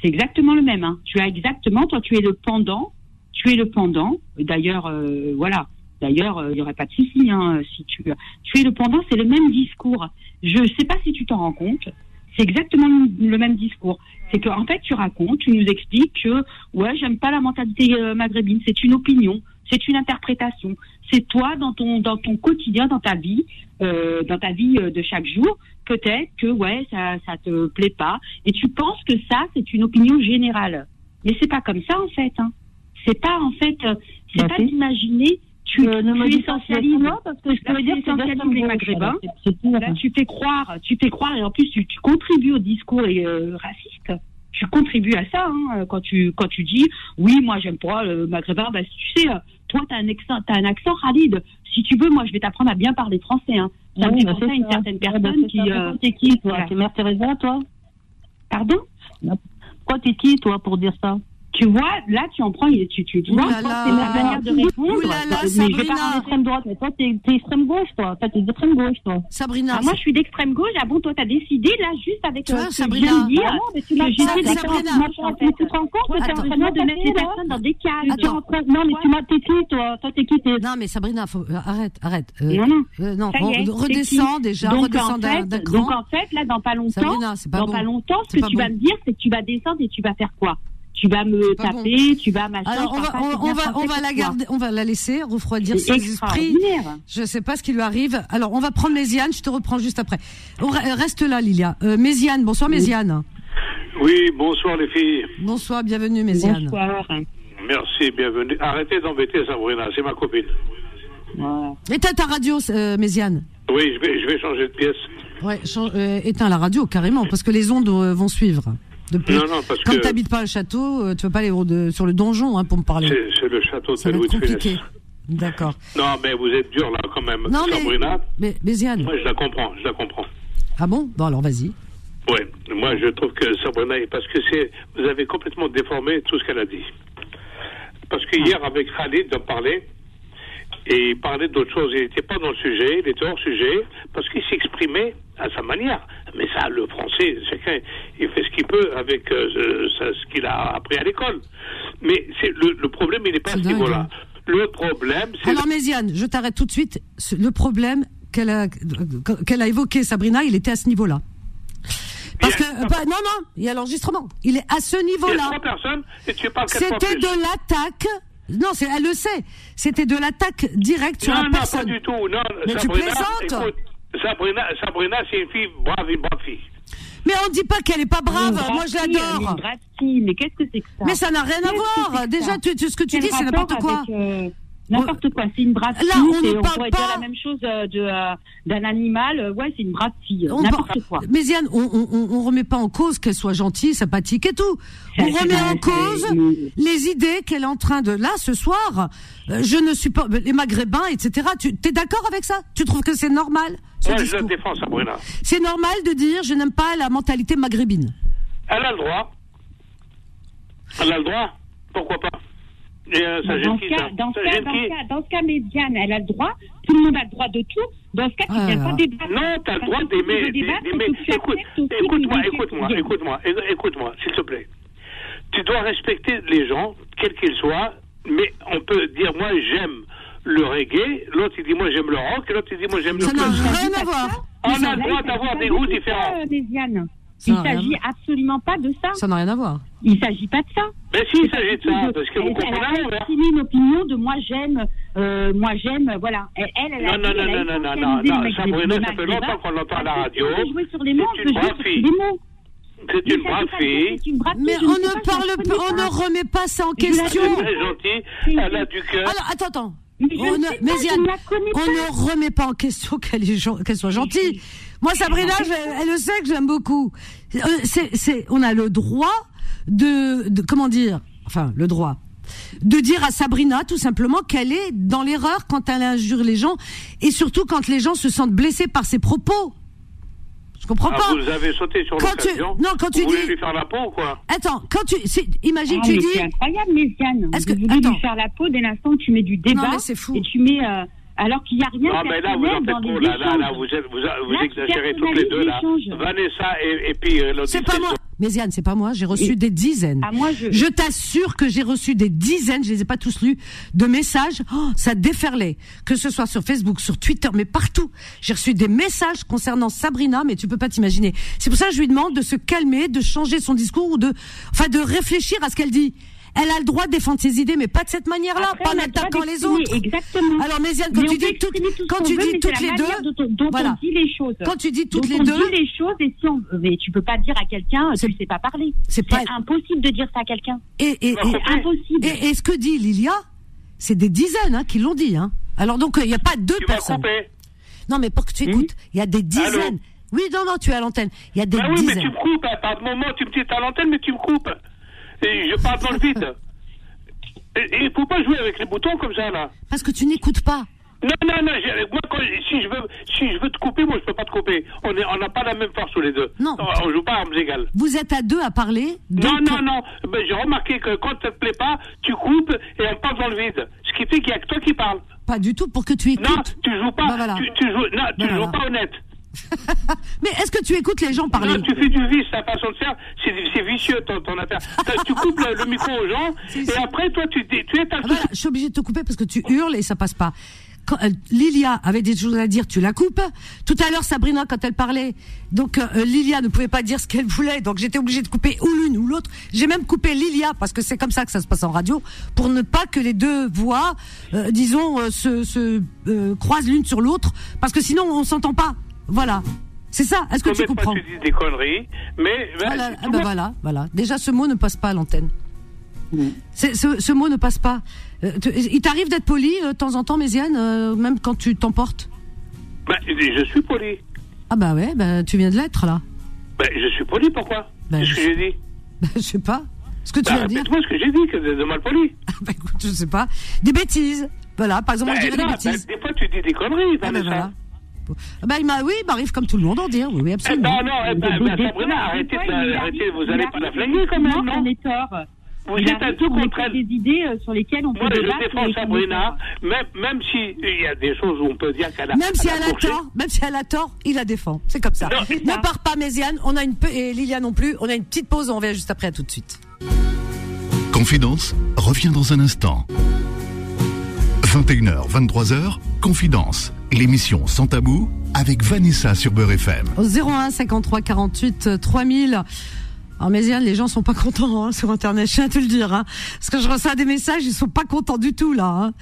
C'est exactement le même. Hein. Tu as exactement, toi tu es le pendant, tu es le pendant. D'ailleurs, voilà. D'ailleurs, euh, il n'y aurait pas de souci hein, si tu tu es le pendant, c'est le même discours. Je ne sais pas si tu t'en rends compte. C'est exactement le même discours. C'est que en fait, tu racontes, tu nous expliques que ouais, j'aime pas la mentalité euh, maghrébine. C'est une opinion, c'est une interprétation. C'est toi dans ton dans ton quotidien, dans ta vie, euh, dans ta vie euh, de chaque jour. Peut-être que ouais, ça ça te plaît pas et tu penses que ça c'est une opinion générale. Mais c'est pas comme ça en fait. Hein. C'est pas en fait, c'est Bah, pas d'imaginer. Tu, Euh, tu essentialises. non, parce que je peux dire tu que les Maghrébins. Là, tu fais croire, tu fais croire, et en plus, tu, tu contribues au discours euh, raciste. Tu contribues à ça hein, quand tu quand tu dis oui, moi j'aime pas le maghrébin. Bah, tu sais, euh, toi t'as un accent, t'as un accent Khalid. Si tu veux, moi je vais t'apprendre à bien parler français. Hein. Ça me fait bah, penser à une ça. certaine Ouais, bah, personne c'est qui. euh, T'es qui, toi voilà. T'es Mère Teresa, toi? Pardon? Pourquoi t'es qui, toi, pour dire ça? Tu vois, là tu en prends, tu tu, tu vois, c'est là. ma manière de répondre. Mais je vais pas Extrême droite, mais toi, t'es t'es extrême gauche, toi. Toi, t'es d'extrême gauche, toi. Sabrina, Ah, moi, je suis d'extrême gauche. Ah bon, toi, t'as décidé là juste avec Tu euh, que Sabrina. je viens de dire. Ah non, mais tu Sabrina. en fait. Tu te rends compte que t'es en train de mettre les personnes dans des train- Non, mais tu m'as t'es qui, toi? Toi, t'es qui? T'es- non mais Sabrina, faut, euh, arrête, arrête. Euh, Non, non. non, redescends déjà, donc, redescends en d'un donc en fait, là, dans pas longtemps, dans pas longtemps, ce que tu vas me dire, c'est que tu vas descendre et tu vas faire quoi? Tu vas me taper, tu vas machin. Alors on va, on, va, on la garder, on va la laisser refroidir ses esprits. Je sais pas ce qui lui arrive. Alors on va prendre Méziane, je te reprends juste après. Reste là, Lilia. Euh, Méziane, bonsoir Méziane. Oui, bonsoir les filles. Bonsoir, bienvenue Méziane. Bonsoir. Merci, bienvenue. Arrêtez d'embêter Sabrina, c'est ma copine. Voilà. Éteins ta radio, euh, Méziane. Oui, je vais, je vais changer de pièce. Ouais, euh, éteins la radio carrément, parce que les ondes euh, vont suivre. Depuis. Non, non, parce Comme que t'habites pas au château, euh, tu veux pas aller de- sur le donjon hein, pour me parler. c'est le château Ça de Louis de. D'accord. Non, mais vous êtes dur là quand même. Non mais, Sabrina, mais Méziane. moi je la comprends, je la comprends. Ah bon? Bon alors vas-y. Ouais, moi je trouve que Sabrina, parce que c'est, vous avez complètement déformé tout ce qu'elle a dit. Parce que hier avec Khalid, on parlait, et il parlait d'autre chose. Il n'était pas dans le sujet, il était hors sujet, parce qu'il s'exprimait à sa manière. Mais ça, le français, chacun, il fait ce qu'il peut avec euh, ce, ça- ce qu'il a appris à l'école. Mais c'est le, le problème, il n'est pas à ce niveau-là. hein. Le problème, c'est Alors Méziane, je t'arrête tout de suite. Le problème qu'elle a, qu'elle a évoqué Sabrina, il était à ce niveau-là. Parce que pas- non non, il y a l'enregistrement. Il est à ce il y a niveau-là. C'était de l'attaque. Non, c'est, elle le sait. C'était de l'attaque directe sur non, la non, personne. pas du tout. Non, Mais tu plaisantes. écoute, Sabrina, Sabrina, c'est une fille brave, une brave fille. Mais on dit pas qu'elle est pas brave. Une Moi, je l'adore. Mais qu'est-ce que c'est que ça? Mais ça n'a rien à voir. Déjà, tu, tu- ce que tu Quel dis, c'est n'importe quoi. avec, euh, N'importe quoi, c'est une brave Là, fille. on parle pourrait pas- dire la même chose euh, de, euh, d'un animal. euh, Ouais, c'est une brave fille. On N'importe par- quoi. Méziane, on, on, on, on remet pas en cause qu'elle soit gentille, sympathique et tout. On remet en cause les idées qu'elle est en train de là ce soir. je ne suis pas les Maghrébins, etc. Tu es d'accord avec ça? Tu trouves que c'est normal ce Moi, je défends, Sabrina. C'est normal de dire je n'aime pas la mentalité maghrébine. Elle a le droit. Elle a le droit. Pourquoi pas? Et euh, ça Dans ce cas, dans ce Ça cas, gêne dans qui ce cas, dans ce cas, Médiane, elle a le droit. Tout le monde a le droit de tout. Dans ce cas, tu Ah viens là. pas débattre. Non, t'as le Parce droit tu d'aimer. tu Écoute, écoute-moi, écoute-moi, écoute-moi, écoute-moi, s'il te plaît. Tu dois respecter les gens, quels qu'ils soient, mais on peut dire, moi, j'aime le reggae, l'autre, il dit, moi, j'aime le rock, et l'autre, il dit, moi, j'aime le Ça n'a rien à voir. On a le droit d'avoir des goûts différents. Il à s'agit absolument pas de ça. Ça n'a rien à voir. Il s'agit pas de ça. Mais si, il s'agit de ça, Je- parce que vous elle, comprenez elle a exprimé une opinion de moi j'aime, euh, moi j'aime, voilà. Elle, elle, elle a Non, non, dit, non, elle a non, non, non, non, Sabrina, ça fait longtemps qu'on l'entend à la radio. veut jouer sur les mots, sur les mots. C'est une ça, brave fille. Mais je on ne je parle, pas- on ne remet pas ça en Je question. Elle est très gentille, elle a du cœur. Alors attends, attends. Mais je On ne ne- je ne ne remet pas en question qu'elle est gen- qu'elle soit gentille. Moi, Sabrina, je- elle le sait que j'aime beaucoup. Euh, C'est, c'est, on a le droit de, de, comment dire, enfin, le droit de dire à Sabrina tout simplement qu'elle est dans l'erreur quand elle injure les gens et surtout quand les gens se sentent blessés par ses propos. Je comprends Ah, pas. Vous avez sauté sur Quand tu- l'occasion. non, quand tu vous voulez dis- lui faire la peau ou quoi Attends, quand tu, c'est- imagine, Ah, tu mais dis, C'est incroyable, Méziane. Est-ce Vous que- voulez attends. lui faire la peau dès l'instant où tu mets du débat. Non, mais c'est fou. Et tu mets. euh, alors qu'il n'y a rien Non, de mais là, vous en dans les trop. Là, là, là, échanges. vous, êtes, vous, vous Là, exagérez toutes les deux, là. Vanessa et, et puis l'autre. c'est pas moi. Méziane, c'est pas moi, j'ai reçu Et- des dizaines. Ah, moi, je- Je t'assure que j'ai reçu des dizaines, je les ai pas tous lus, de messages. Oh, ça déferlait, que ce soit sur Facebook, sur Twitter, mais partout. J'ai reçu des messages concernant Sabrina, mais tu peux pas t'imaginer. C'est pour ça que je lui demande de se calmer, de changer son discours ou de, enfin, de réfléchir à ce qu'elle dit. Elle a le droit de défendre ses idées, mais pas de cette manière-là, pas en attaquant les autres. Exactement. Alors, Méziane, quand Mais tu dis tout quand tu veut, dis toutes les deux, dont, dont voilà. on dit les choses. Quand tu dis toutes Donc, les on deux, dit les choses et si on, mais tu peux pas dire à quelqu'un, tu sais pas parler. c'est pas- impossible de dire ça à quelqu'un. et, et, et, C'est impossible. Et, et ce que dit Lilia, c'est des dizaines hein, qui l'ont dit. Hein. Alors donc il n'y a pas deux Tu personnes. couper. Non mais pour que tu écoutes, il y a des dizaines. Oui non non tu es à l'antenne. Il y a des Bah oui, mais tu me coupes. hein. Par moment, tu me dis à l'antenne, mais tu me coupes. Et je parle dans le vide. Il faut pas jouer avec les boutons comme ça, là. Parce que tu n'écoutes pas. Non, non, non. Moi, quand, si, je veux, si je veux te couper, moi, je peux pas te couper. On est- on n'a pas la même force tous les deux. Non. On joue pas à armes égales. Vous êtes à deux à parler. Non, non, non. J'ai remarqué que quand ça te plaît pas, tu coupes et on parle dans le vide. Ce qui fait qu'il y a que toi qui parles. Pas du tout pour que tu écoutes. Non, tu joues pas. Bah, voilà. tu, tu joues, non, tu Bah, joues pas honnête. Mais est-ce que tu écoutes les gens parler Non, tu fais du vice, ta façon de faire, c'est vicieux ton, ton affaire. Tu coupes le, le micro aux gens et après toi tu, tu es ta Ah, voilà, je suis obligée de te couper parce que tu hurles et ça passe pas. Quand, euh, Lilia avait des choses à dire, tu la coupes. Tout à l'heure, Sabrina, quand elle parlait, donc euh, Lilia ne pouvait pas dire ce qu'elle voulait, donc j'étais obligée de couper ou l'une ou l'autre. J'ai même coupé Lilia parce que c'est comme ça que ça se passe en radio, pour ne pas que les deux voix, euh, disons, euh, se, se euh, croisent l'une sur l'autre, parce que sinon on s'entend pas. Voilà, c'est ça. Est-ce que tu comprends tu dis des conneries, mais ben, voilà, ah tout. ben voilà, voilà. Déjà, ce mot ne passe pas à l'antenne. C'est- Ce, ce mot ne passe pas. Euh, tu- il t'arrive d'être poli euh, de temps en temps, Méziane, euh, même quand tu t'emportes Ben, je suis poli. Ah bah ouais, bah, tu viens de l'être là. Ben, je suis poli, pourquoi Ben, C'est ce que j'ai dit. Bah, je sais pas. Ce que tu Ben, viens de dire Répète-moi ce que j'ai dit, que de, de mal poli. Bah écoute, je sais pas. Des bêtises. Voilà, par exemple, moi, je dirais non, des bêtises. ben, des fois tu dis des conneries, Ah ben voilà. Ah bah, il oui, il m'arrive comme tout le monde en dire. Oui, oui, Eh, absolument. non, non, eh ben, ben, Sabrina, arrêtez, de- arrêtez, vous il allez pas la flinguer quand même, effectivement non tort. Vous Il êtes à ait contre elle. des idées euh, sur lesquelles on Moi, peut je débattre. défends Sabrina, même, même si il y a des choses où on peut dire qu'elle a. Même si elle a tort, même si elle a tort, il la défend. C'est comme ça. Ne ça. pars pas, Méziane. On a une pe- et Lilia non plus. On a une petite pause. On revient juste après. À tout de suite. Confidence revient dans un instant. 21h, 23h, Confidence, l'émission sans tabou avec Vanessa sur Beurre FM. Au 01 53 48 euh, 3000. Alors Méziane, les gens sont pas contents hein, sur Internet, je tiens à te le dire. Hein, parce que je reçois des messages, ils sont pas contents du tout là hein,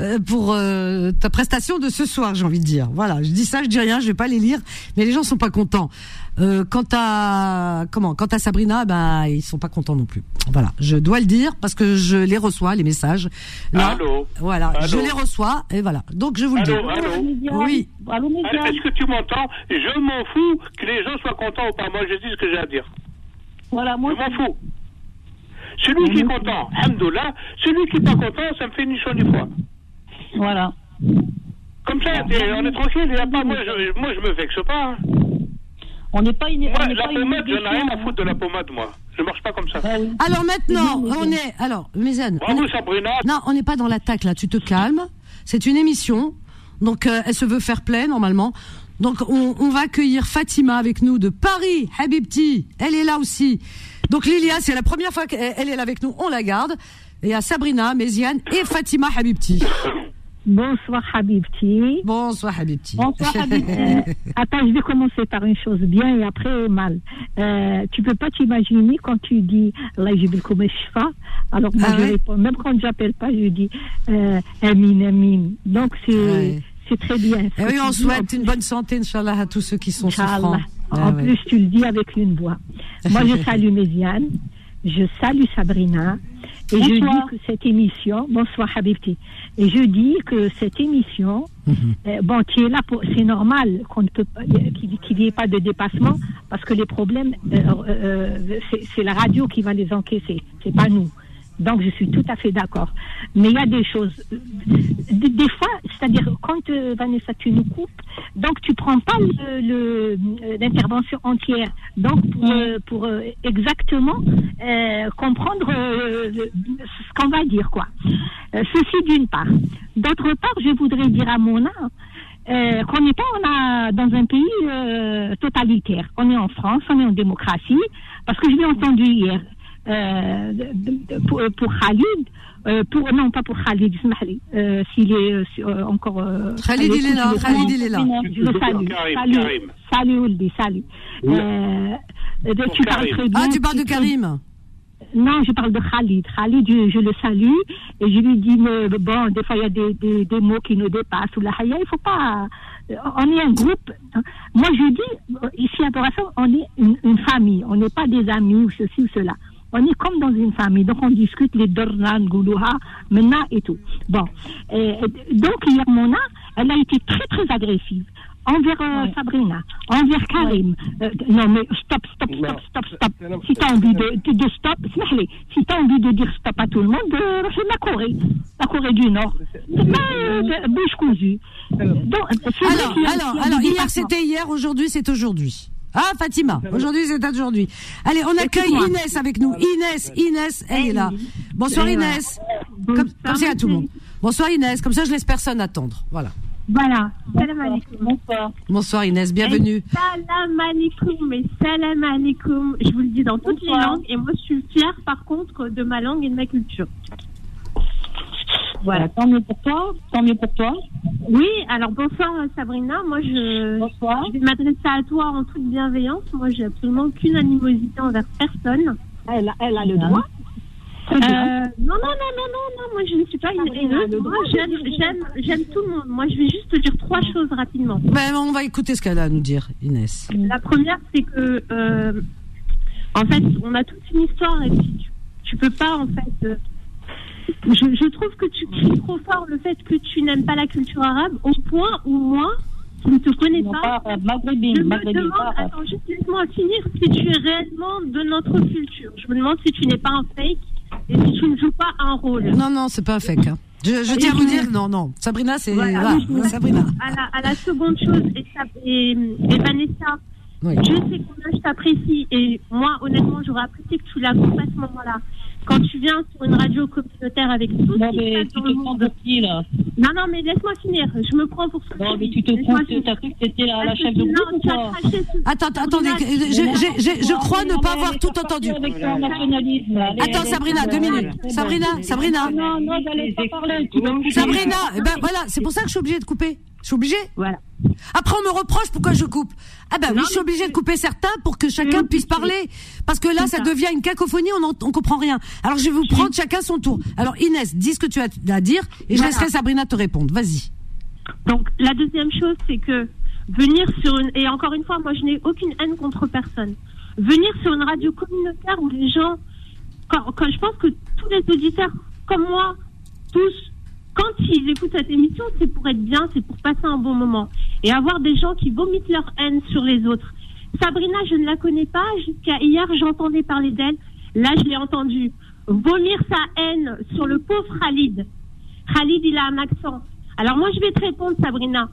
euh, pour euh, ta prestation de ce soir, j'ai envie de dire. Voilà, je dis ça, je dis rien, je vais pas les lire, mais les gens sont pas contents. Euh, quant à comment, quant à Sabrina, ben ils sont pas contents non plus. Voilà, je dois le dire parce que je les reçois les messages. Là, Allô voilà, Allô je les reçois et voilà. Donc je vous le dis. Allô, allô Oui. Allô, Allô, Méziane Est-ce que tu m'entends? Je m'en fous que les gens soient contents ou pas. Moi, je dis ce que j'ai à dire. Voilà, moi, Je m'en fous. Celui qui est content, Alhamdoulilah, celui qui est pas content, ça me fait ni chaud ni froid. voilà. Comme ça, on est tranquille, il a pas, moi, je, moi, je me vexe pas. hein. On n'est pas une. on Moi, n'est la pas une pommade, j'en ai rien à foutre de la pommade, moi. Je marche pas comme ça. Ah. Alors maintenant, on est alors Méziane. on Bravo, est- Sabrina. Non, on n'est pas dans l'attaque là. Tu te calmes. C'est une émission, donc euh, elle se veut faire play normalement. Donc on, on va accueillir Fatima avec nous de Paris, Habibti. Elle est là aussi. Donc Lilia, c'est la première fois qu'elle elle est là avec nous. On la garde. Et à Sabrina, Méziane et Fatima Habibti. Bonsoir Habibti. Bonsoir Habibti. Bonsoir, Habibti. Attends, je vais commencer par une chose bien et après mal. Euh, tu peux pas t'imaginer quand tu dis Allah comme shfa. Alors moi Ah je ouais? réponds, même quand j'appelle pas, je dis euh, Amin Amin. Donc c'est Ouais. C'est très bien. Et que oui, on dis, souhaite en une bonne santé, Inch'Allah, à tous ceux qui sont souffrants. En Ah ouais. plus, tu le dis avec une voix. Moi, je salue Méziane, je salue Sabrina, et je Bonsoir. dis que cette émission, bonsoir Habibti, et je dis que cette émission, Mhm. euh, bon, qui est là c'est normal qu'on ne peut pas, qu'il n'y ait pas de dépassement, parce que les problèmes, euh, euh, c'est c'est la radio qui va les encaisser, c'est pas nous. Donc, je suis tout à fait d'accord. Mais il y a des choses. Des, des fois, c'est-à-dire quand euh, Vanessa tu nous coupes, donc tu prends pas le- le- euh, l'intervention entière, donc pour, euh, pour exactement euh, comprendre euh, le- ce qu'on va dire quoi. Ceci d'une part. D'autre part, je voudrais dire à Mona qu'on n'est pas on a, dans un pays totalitaire. On est en France, on est en démocratie, parce que je l'ai entendu hier euh, de- pour, pour Khalid, euh, pour, non pas pour Khalid, euh, s'il est euh, euh, encore... euh, Khalid, il est là, Khalid, il est là. Je le salue, Karim, salut, Karim. salut Ouldi, salut. Euh, euh, tu parles très bien. Ah, tu parles de Karim non, je parle de Khalid. Khalid, je, je le salue et je lui dis, mais bon, des fois il y a des, des, des mots qui nous dépassent ou la haya, il faut pas. euh, On est un groupe. Moi, je dis, euh, ici à Borassa, on est une, une famille. On n'est pas des amis ou ceci ou cela on est comme dans une famille. Donc, on discute les Dornan, Goulouha, Mena et tout. Bon. Donc, hier, Mona, elle a été très, très agressive envers. Euh, Sabrina, envers Karim. Euh, non, mais stop, stop, stop, stop, stop. Si t'as envie de, de, de stop, si t'as envie de dire stop à tout le monde, euh, c'est la Corée, la Corée du Nord. C'est pas bouche cousue. Alors, alors, alors, hier c'était hier, aujourd'hui c'est aujourd'hui. Ah, Fatima, aujourd'hui c'est aujourd'hui. Allez, on accueille. Inès avec nous. Inès, Inès, elle est là. Bonsoir. Inès. Comme, comme c'est à tout le monde. Bonsoir Inès, comme ça je laisse personne attendre. Voilà. Voilà. Salam alaikum. Bonsoir. Bonsoir Inès, bienvenue. Salam alaikum, mais salam alaikum. Je vous le dis dans toutes les langues. Et moi, je suis fière, par contre, de ma langue et de ma culture. Voilà. Tant mieux pour toi. Tant mieux pour toi. Oui, alors bonsoir euh, Sabrina. Moi, je, je vais m'adresser à toi en toute bienveillance. Moi, j'ai absolument aucune animosité envers personne. Elle, a- elle a le droit. Euh, non, non, non, non, non, non, moi je ne suis pas une haineuse. Moi, j'aime, j'aime, j'aime tout le monde. Moi, je vais juste te dire trois choses rapidement. Ben, on va écouter ce qu'elle a à nous dire, Inès. La première, c'est que, euh, en fait, on a toute une histoire et puis tu, tu peux pas, en fait. Je, je trouve que tu cries trop fort le fait que tu n'aimes pas la culture arabe au point où moi, qui ne te connais Non, pas, pas, maghrébine, je me maghrébine, demande, pas arabe. attends, juste laisse-moi finir, si tu es réellement de notre culture. Je me demande si tu n'es pas un fake et si tu ne joues pas un rôle. Non, non, c'est pas un fake. hein. Je, je tiens à vous dire, non, non. Sabrina, c'est. Voilà, je- Sabrina. À la, à la seconde chose, et, ça- et, et Vanessa, Oui. je sais combien je t'apprécie, et moi, honnêtement, j'aurais apprécié que tu la coupes à ce moment-là. Quand tu viens sur une radio communautaire avec tout Non, ce qui se mais passe tu dans te le prends monde. de qui, là? Non, non, mais laisse-moi finir. Je me prends pour ce que Non, tu mais dis. tu te prends, t'as cru que c'était la, chef de groupe ou tu as quoi craché sur- Attends, attends, attendez, Sabrina, je, je, je, je crois ne pas avoir tout entendu. Attends, Sabrina, deux minutes. Sabrina. Sabrina. Non, non, j'allais pas parler. Sabrina, eh ben voilà, c'est pour ça que je suis obligée de couper. Je suis obligée. Voilà. Après, on me reproche pourquoi je coupe. Ah ben oui, je suis obligée de couper certains pour que chacun puisse parler. Parce que là, ça devient une cacophonie, on en- on comprend rien. Alors, je vais vous prendre chacun son tour. Alors, Inès, dis ce que tu as à dire et je laisserai Sabrina te répondre. Vas-y. Donc, la deuxième chose, c'est que venir sur une. Et encore une fois, moi, je n'ai aucune haine contre personne. Venir sur une radio communautaire où les gens. Quand, quand je pense que tous les auditeurs, comme moi, tous, quand ils écoutent cette émission, c'est pour être bien, c'est pour passer un bon moment. Et avoir des gens qui vomitent leur haine sur les autres. Sabrina, je ne la connais pas. Jusqu'à hier, j'entendais parler d'elle. Là, je l'ai entendue vomir sa haine sur le pauvre Khalid. Khalid, il a un accent. Alors moi, je vais te répondre, Sabrina.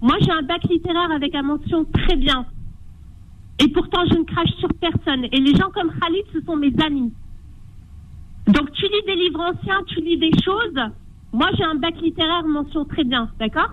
Moi, j'ai un bac littéraire avec un mention très bien. Et pourtant, je ne crache sur personne. Et les gens comme Khalid, ce sont mes amis. Donc, tu lis des livres anciens, tu lis des choses. Moi, j'ai un bac littéraire mention très bien, d'accord?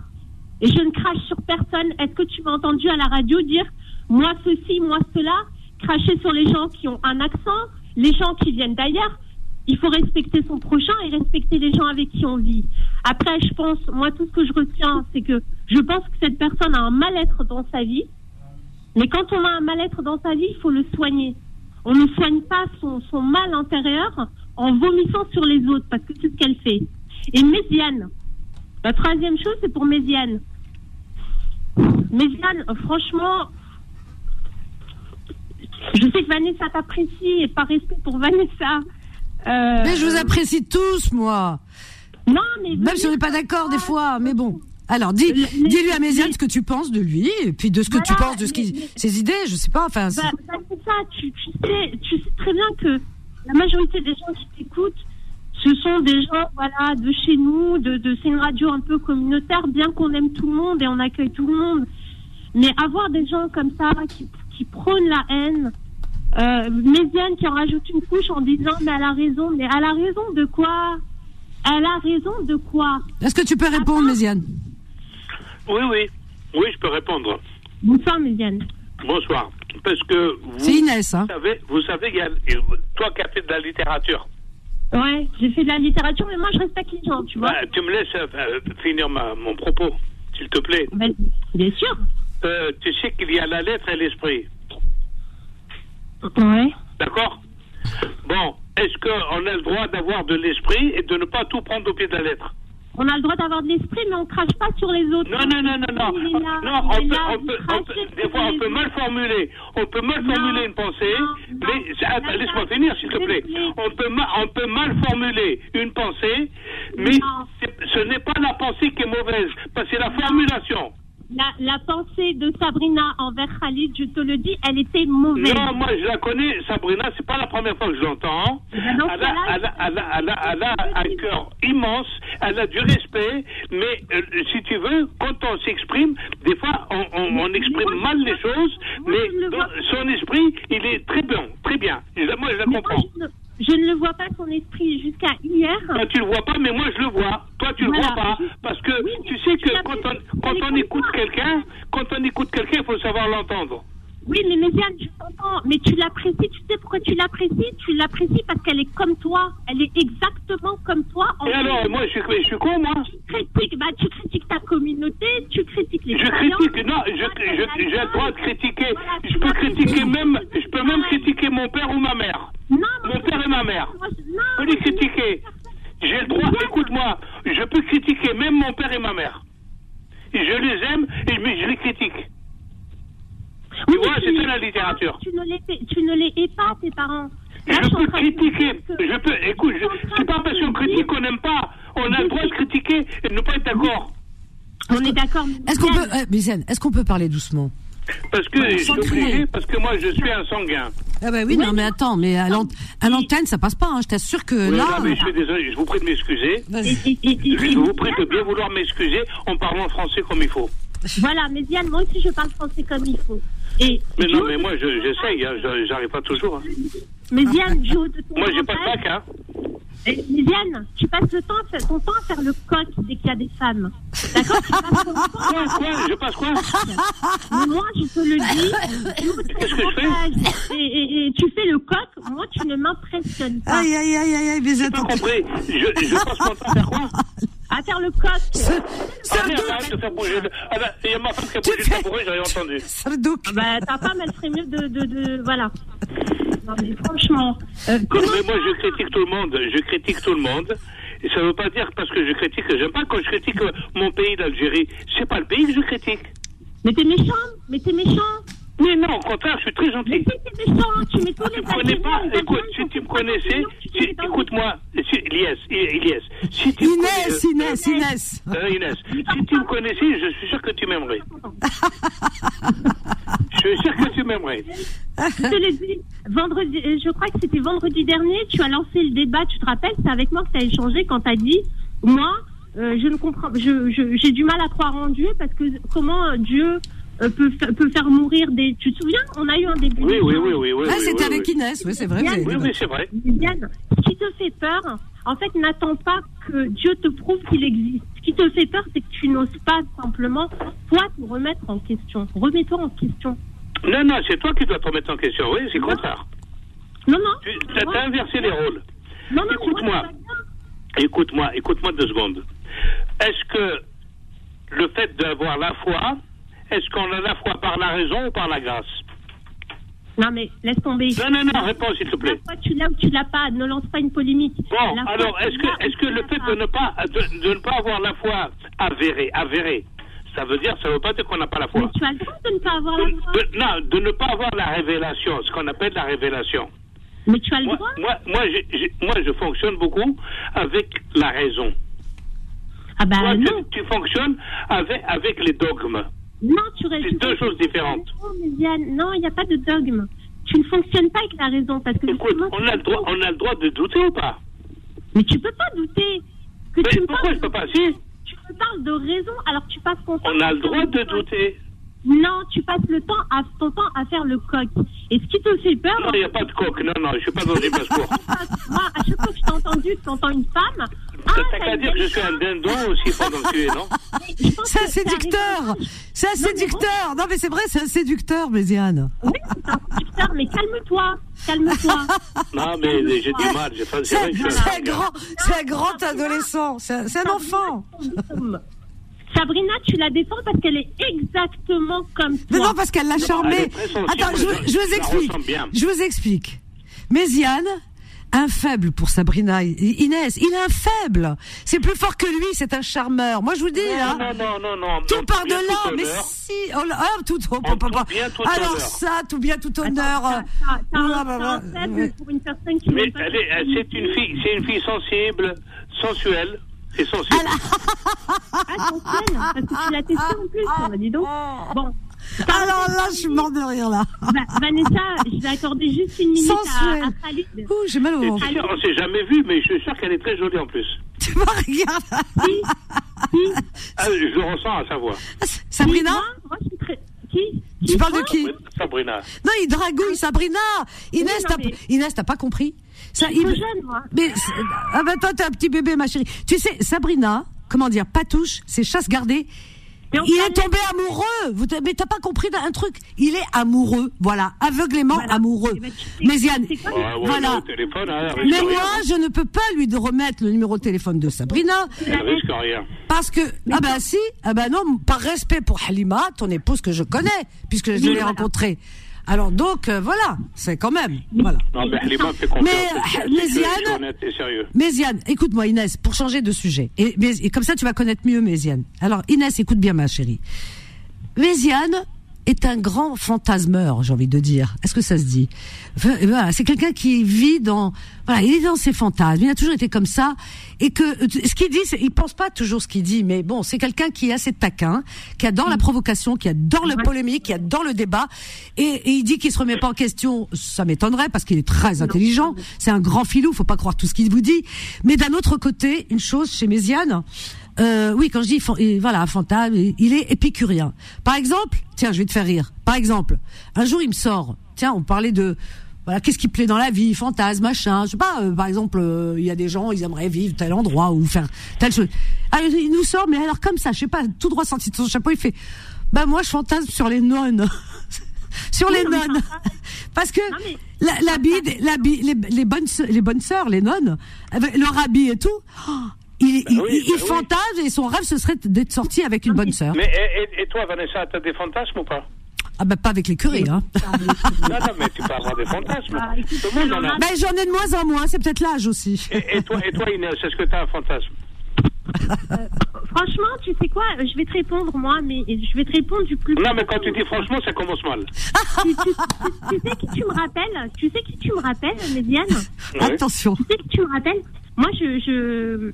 Et je ne crache sur personne. Est-ce que tu m'as entendu à la radio dire moi ceci, moi cela? Cracher sur les gens qui ont un accent, les gens qui viennent d'ailleurs il faut respecter son prochain et respecter les gens avec qui on vit. Après, je pense, moi, tout ce que je retiens, c'est que je pense que cette personne a un mal-être dans sa vie. Mais quand on a un mal-être dans sa vie, il faut le soigner. On ne soigne pas son, son mal intérieur en vomissant sur les autres, parce que c'est ce qu'elle fait. Et Méziane, la troisième chose, c'est pour Méziane. Méziane, euh, franchement, je sais que Vanessa t'apprécie et par respect pour Vanessa. euh, Mais je vous apprécie tous, moi. Non, mais Même si on n'est pas d'accord des fois, mais bon. Alors, dis, dis-lui à Méziane ce que tu penses de lui, et puis de ce que tu penses de ce mais- qui, mais- ses idées, je sais pas, enfin. c'est- Bah, bah, ça, tu, tu sais, tu sais très bien que la majorité des gens qui t'écoutent ce sont des gens, voilà, de chez nous, de, de c'est une radio un peu communautaire, bien qu'on aime tout le monde et on accueille tout le monde. Mais avoir des gens comme ça qui, qui prônent la haine, euh, Méziane qui en rajoute une couche en disant mais elle a raison, mais elle a raison de quoi? Elle a raison de quoi? Est-ce que tu peux répondre, Méziane? Oui, oui. Oui, je peux répondre. Bonsoir Méziane. Bonsoir. Parce que vous, C'est Inès, hein vous savez, vous savez, il y a- toi qui as fait de la littérature, Ouais, j'ai fait de la littérature, mais moi je respecte les gens, tu vois. bah, tu me laisses euh, euh, finir ma- mon propos, s'il te plaît. Ben, bien sûr. Euh, tu sais qu'il y a la lettre et l'esprit. Ouais. D'accord? Bon, est-ce qu'on a le droit d'avoir de l'esprit et de ne pas tout prendre au pied de la lettre? On a le droit d'avoir de l'esprit, mais on crache pas sur les autres. Non, non, non, non, non. Il est là, Non, on peut, là, on peut, on peut- crachez des fois, on peut mal formuler, on peut mal Non, formuler une pensée, non, mais laisse-moi finir, s'il te plaît. On peut, ma- on peut mal formuler une pensée, mais ce n'est pas la pensée qui est mauvaise, parce que c'est la formulation. La, la pensée de Sabrina envers Khalid, je te le dis, elle était mauvaise. Non, moi je la connais, Sabrina, c'est pas la première fois que je l'entends. Eh ben, Elle elle, a, elle, elle, un cœur immense, elle a du respect, mais euh, si tu veux, quand on s'exprime, des fois on, on, on exprime moi, mal les choses, moi, mais le dans son esprit, il est très bon, très bien. Moi je la Mais moi, comprends. je, je ne le vois pas son esprit jusqu'à hier. Toi, tu le vois pas, mais moi, je le vois. Toi, tu Voilà. le vois pas. Parce que Oui, tu sais que quand on, quand on écoute quelqu'un, quand on écoute quelqu'un, il faut savoir l'entendre. Oui, mais Méziane, je t'entends, mais tu l'apprécies, tu sais pourquoi tu l'apprécies? Tu l'apprécies parce qu'elle est comme toi, elle est exactement comme toi. En Et alors, moi, je suis, je suis con, moi tu critiques, bah, tu critiques ta communauté, tu critiques les Je critique, non, j'ai le droit de critiquer. Voilà, Je peux critiquer même, je peux même critiquer mon père ou ma mère. Non, Mon père et ma mère. moi, je- Je peux les critiquer. J'ai le droit, écoute-moi, je peux critiquer même mon père et ma mère. Et je les aime et je les critique. Oui, Tu vois, mais c'est ça, la littérature. Tu ne les, fais- tu ne les hais pas, tes parents. Là, Je peux critiquer. Je peux, écoute, c'est pas parce qu'on critique qu'on n'aime pas. On a le droit de critiquer et de ne pas être d'accord. On est d'accord. mais Est-ce qu'on peut, eh, est-ce qu'on peut parler doucement? Parce que je suis obligé, parce que moi je suis un sanguin. Ah bah oui, non mais attends, mais à l'ant- à l'antenne ça passe pas. Hein, je t'assure que Oui, là. non, mais je suis désolé, je vous prie de m'excuser. Je vous prie de bien vouloir m'excuser en parlant français comme il faut. Voilà, Méziane, moi aussi je parle français comme il faut. Et Mais non, mais moi je- j'essaye, hein, j'arrive pas toujours. hein. Méziane, Joe, de ton Moi j'ai pas de bac, hein. Et, Méziane, tu passes le temps, à faire- ton temps à faire le coq dès qu'il y a des femmes. D'accord Tu passes ton temps Quoi, quoi, je passe quoi Mais moi, je te le dis, Qu'est-ce que je fais et, et- et tu fais le coq, moi, tu ne m'impressionnes pas. Aïe aïe aïe aïe aïe, mais J'ai attends. pas compris. Je, je passe mon temps à faire quoi À faire le coq. Ah arrête de faire bouger. Ah bah, il y a ma femme qui a bougé le tabouret, rien entendu. Sardouk. Bah, ta femme, elle ferait mieux de, de, de- voilà. Non, mais franchement, euh, Non, mais moi je critique tout le monde, je critique tout le monde. Et ça veut pas dire parce que je critique que j'aime pas quand je critique mon pays d'Algérie. C'est pas le pays que je critique. Mais t'es méchant, mais t'es méchant. Mais non, au contraire, je suis très Mais gentil. si tu mets tous les connais pas Écoute, si tu me connaissais, écoute-moi, Iliès, Iliès, si tu Inès, connais- Inès, Inès. Euh, Inès, si tu me connaissais, je suis sûr que tu m'aimerais. Je suis sûr que tu m'aimerais. Vendredi, euh, je crois que c'était vendredi dernier, tu as lancé le débat, tu te rappelles, c'est avec moi que tu as échangé quand tu as dit, moi, euh, je ne comprends, je, je- j'ai du mal à croire en Dieu parce que comment euh, Dieu euh, peut, fa- peut faire mourir des. Tu te souviens On a eu un début. Oui, oui, oui, oui. oui Ah, oui, c'était oui, avec oui. Inès, oui, c'est vrai. Oui, oui, c'est vrai. Diane, ce qui te fait peur, en fait, n'attends pas que Dieu te prouve qu'il existe. Ce qui te fait peur, c'est que tu n'oses pas simplement, toi, te remettre en question. Remets-toi en question. Non, non, c'est toi qui dois te remettre en question. Oui, c'est contraire. Non, non. Tu as inversé les rôles. Non, non, Écoute-moi. Écoute-moi, écoute-moi deux secondes. Est-ce que le fait d'avoir la foi, est-ce qu'on a la foi par la raison ou par la grâce? Non, mais laisse tomber. Non, non, non, réponds s'il te La plaît. foi, tu l'as ou tu l'as pas? Ne lance pas une polémique. Bon, La alors, tu est-ce que, est-ce que tu le fait de ne pas, de, de ne pas avoir la foi avérée, avérée, ça veut dire, ça veut pas dire qu'on n'a pas la foi. Mais tu as le droit de ne pas avoir la foi. de- non, de ne pas avoir la révélation, ce qu'on appelle la révélation. Mais tu as le Moi, droit. moi, moi, je fonctionne beaucoup avec la raison. Ah bah Toi, tu, non. tu fonctionnes avec, avec les dogmes. Non, tu C'est deux choses différentes. Non, il n'y a pas de dogme. Tu ne fonctionnes pas avec la raison parce que Écoute, on a le droit, on a le droit de douter ou pas? Mais tu peux pas douter. Que Mais tu pourquoi parles, je peux pas? Si, tu me parles de raison alors que tu passes ton temps. on a le droit de douter. Non, tu passes le temps à, ton temps à faire le coq. Et ce qui te fait peur, Non, il n'y a pas de coq. Non, non, je suis pas dans une basse-cour. moi, à chaque fois que je t'ai entendu, tu entends une femme. Ah, T'as qu'à dire que je suis un dindon aussi pendant que tu es, non C'est un séducteur C'est un séducteur Non mais c'est vrai, c'est un séducteur, Méziane. Oui, c'est un séducteur, mais calme-toi. Calme-toi. Non, mais j'ai du mal. j'ai pas- C'est un grand, c'est un grand adolescent, c'est un, enfant. Sabrina, tu la défends parce qu'elle est exactement comme toi. Mais non, parce qu'elle l'a Elle charmé. est très sensible, Attends, je, je- vous explique. Je vous explique. Méziane, un faible pour Sabrina. Inès, il est un faible. C'est plus fort que lui, c'est un charmeur. Moi, je vous dis, là. Non, non, non, non. Tout non, par de là, mais si, oh là, ah, tout, oh, papa, tout Alors ça, tout bien, tout honneur. Ah, pour une personne qui Mais elle- c'est une fille, c'est une fille sensible, sensuelle et sensible. Attention, parce que tu l'as testé en plus, hein, dis donc. Bon. Alors là, je suis mort de rire là. Va- Vanessa, je vais accorder juste une minute Sensuelle. à, à Khalid. Ouh, j'ai mal au ventre. on s'est jamais vu, mais je suis sûr qu'elle est très jolie en plus. Tu me regardes. Ah, je le ressens à sa voix. Sabrina Moi, moi, je suis très... Qui Tu parles de qui Sabrina. Non, il dragouille Sabrina. Inès, non, t'as mais- Inès, t'as pas compris Ça, Je suis il- trop jeune, moi. Mais c'est- ah bah toi, t'es un petit bébé, ma chérie. Tu sais, Sabrina, comment dire, Patouche, c'est chasse gardée. Il est tombé amoureux. Vous mais t'as pas compris un truc. Il est amoureux, voilà, aveuglément Voilà. amoureux. Eh ben, Ah, ouais, Voilà. mais au téléphone, hein, mais moi, je ne peux pas lui de remettre le numéro de téléphone de Sabrina Elle risque rien. parce que ah bah si, ah bah non, par respect pour Halima, ton épouse que je connais, puisque je l'ai voilà. rencontrée. Alors donc euh, voilà, c'est quand même voilà. Non, mais Halima fait confiance. Mais, Je- je- mais je suis Ziane- honnête et sérieux. Méziane, écoute-moi Inès, pour changer de sujet. Et, mais- et comme ça, tu vas connaître mieux Méziane. Alors Inès, écoute bien ma chérie. Méziane est un grand fantasmeur, j'ai envie de dire. Est-ce que ça se dit Enfin, voilà, C'est quelqu'un qui vit dans... Voilà, il est dans ses fantasmes. Il a toujours été comme ça. Et que ce qu'il dit, c'est- il pense pas toujours ce qu'il dit. Mais bon, c'est quelqu'un qui est assez taquin, qui adore la provocation, qui adore le polémique, qui adore le débat. Et, et il dit qu'il se remet pas en question. Ça m'étonnerait parce qu'il est très intelligent. C'est un grand filou. Faut pas croire tout ce qu'il vous dit. Mais d'un autre côté, une chose chez Méziane, euh, oui, quand je dis et voilà, fantasme, il est épicurien. Par exemple, tiens, je vais te faire rire. Par exemple, un jour il me sort, tiens, on parlait de voilà, qu'est-ce qui plaît dans la vie, fantasme, machin. Je sais pas, euh, par exemple, euh, il y a des gens, ils aimeraient vivre tel endroit ou faire telle chose. Alors, il nous sort, mais alors comme ça, je sais pas, tout droit sorti de son chapeau, il fait, bah moi je fantasme sur les nonnes. sur les nonnes. Parce que Non, mais- la- l'habit, des- l'habit, les, les bonnes, les bonnes sœurs, les nonnes, avec leur habit et tout, oh, il, il, oui, il- il bah oui. fantasme et son rêve ce serait d'être sorti avec une bonne sœur. Mais et, toi, Vanessa, t'as des fantasmes ou pas? Ah bah pas avec les curés, hein. Non, non, mais tu peux avoir des fantasmes. Ah, écoute, Tout le monde en a. Ben j'en ai de moins en moins, c'est peut-être l'âge aussi. Et, et toi, et toi, Inès, est-ce que t'as un fantasme? Franchement, tu sais quoi? Je vais te répondre, moi, mais je vais te répondre du plus... Non, mais quand tu dis franchement, ça commence mal. tu, tu- tu- tu sais qui tu me rappelles? Tu sais qui tu me rappelles, Médiane? Oui. Attention. Tu sais qui tu me rappelles? Moi, je... je...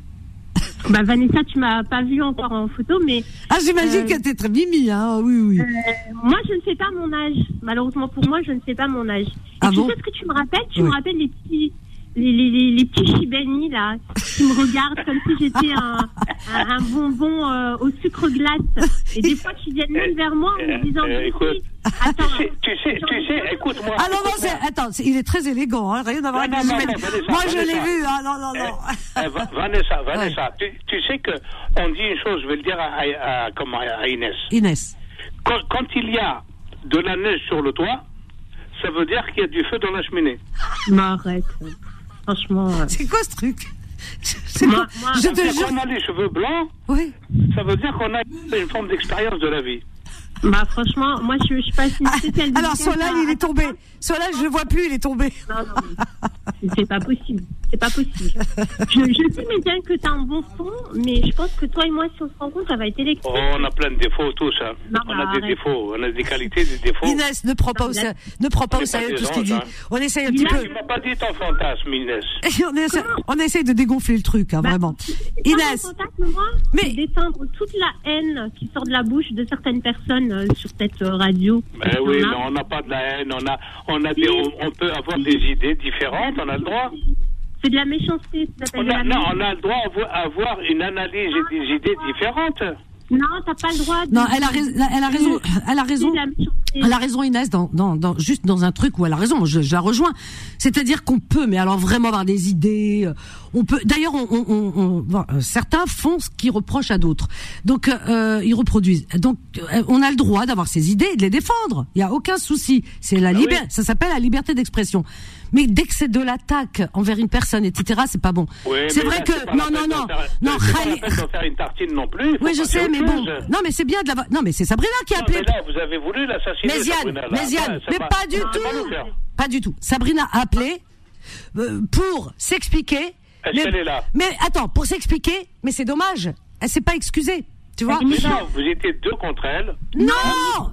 Bah, Vanessa, tu m'as pas vu encore en photo, mais Ah j'imagine Euh, que t'es très mimi, hein. Oui oui. euh, moi, je ne sais pas mon âge. Malheureusement pour moi, je ne sais pas mon âge. Et Ah tu bon sais ce que tu me rappelles? Tu Oui. me rappelles les petits... Les, les, les, les petits chibani, là, qui me regardent comme si j'étais un, un, un bonbon euh, au sucre glace. Et des fois, qui viennent même vers moi en Euh, me disant... euh, écoute, Attends, Tu sais, tu sais, tu sais, écoute-moi. Ah non non, c'est attends, c'est- il est très élégant, hein, rien à voir Non, avec non, non, non, Vanessa, Moi je l'ai Vanessa. vu, ah non non non. Eh, Va- Vanessa, Vanessa, tu, tu sais que on dit une chose, je vais le dire à, à- à- comment, à Inès. Inès. Quand, quand il y a de la neige sur le toit, ça veut dire qu'il y a du feu dans la cheminée. Mais arrête. Franchement. euh, C'est quoi ce truc? Moi- moi, Je te jure. qu'on a les cheveux blancs, Oui. ça veut dire qu'on a une forme d'expérience de la vie. Bah, franchement, moi, je, je passe une spéciale. Ah, Alors dédicace Solal, il est tombé. Solal, je le vois plus, il est tombé. Non, non, c'est pas possible. C'est pas possible. Je, je sais, bien que t'as un bon son, mais je pense que toi et moi, si on se rencontre, ça va être électrique. Oh, on a plein de défauts, tous. Hein. Non, on bah, a des arrête. défauts, on a des qualités, des défauts. Inès, ne prends pas Non, au sérieux, ne prends pas au sérieux des tout ce qu'il dit. hein. On essaye un Il petit peu. Tu m'as pas dit ton fantasme, Inès. on, essaie, on essaye de dégonfler le truc, hein, Bah, vraiment. Inès, fantasme, moi, Mais- d'éteindre toute la haine qui sort de la bouche de certaines personnes euh, sur cette euh, radio. Ben oui, mais on n'a pas de la haine, on a, on a des, on, on peut avoir des idées différentes, on a le droit. C'est de la méchanceté. Ça On de a, la non, on a le droit d'avoir une analyse et des idées différentes. Non, t'as pas le droit. De... Non, elle a, rais- elle a raison. Elle a raison. Elle a raison Inès dans, dans, dans juste dans un truc où elle a raison. Je, je la rejoins. C'est-à-dire qu'on peut, mais alors vraiment avoir des idées. euh, On peut. D'ailleurs, on, on, on- on- bon, euh, certains font ce qu'ils reprochent à d'autres. Donc euh, ils reproduisent. Donc euh, on a le droit d'avoir ses idées et de les défendre. Il y a aucun souci. C'est la Ah liberté. oui. Ça s'appelle la liberté d'expression. Mais dès que c'est de l'attaque envers une personne, etc., c'est pas bon. C'est mais vrai là, que non, non, non, non. C'est pas Khali- la peine d'en faire une tartine non plus. Oui, je sais, mais bon. Non, mais c'est bien de la. Non, mais c'est Sabrina qui a Non, appelé. mais là, vous avez voulu l'assassiner. Là. Méziane, Ouais, c'est mais pas du tout. Pas du tout. Sabrina a appelé euh, pour s'expliquer. Mais- qu'elle est là Mais attends, pour s'expliquer, mais c'est dommage. Elle s'est pas excusée. Tu vois Mais non, vous étiez deux contre elle. Non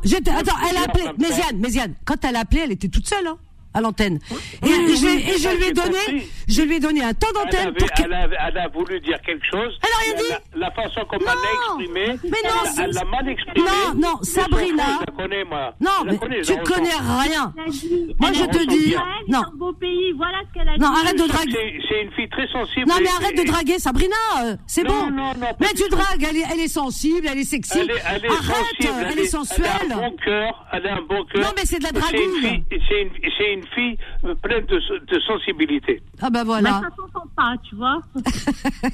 J'étais- Attends, elle a appelé. Méziane, Méziane, quand elle a appelé, elle était toute seule, hein, à l'antenne. Et, Oui, je, oui, et je ça, lui ai donné, compris. je lui ai donné un temps Elle, d'antenne pour que. elle, a, elle a voulu dire quelque chose. Elle a rien dit. La, la façon elle l'a exprimé, Mais non, elle- elle l'a mal exprimé. Non, non, Sabrina. Je la connais, moi. Non, Je mais connais, tu connais rien. Elle Moi, elle je te dis- non. un beau pays. Voilà ce qu'elle a dit. Non, arrête de draguer. c'est- une fille très sensible. Non, mais arrête de draguer Sabrina, euh, c'est bon. non, non, pas mais du tu dragues, elle est, elle est sensible, elle est sexy. Elle est, elle est arrête, sensible, elle, elle, est Elle sensuelle. a un bon cœur, elle a un bon cœur. Non, mais c'est de la Et C'est une une, c'est une fille euh, pleine de, de sensibilité. Ah Bah, voilà. ça s'entend pas, tu vois.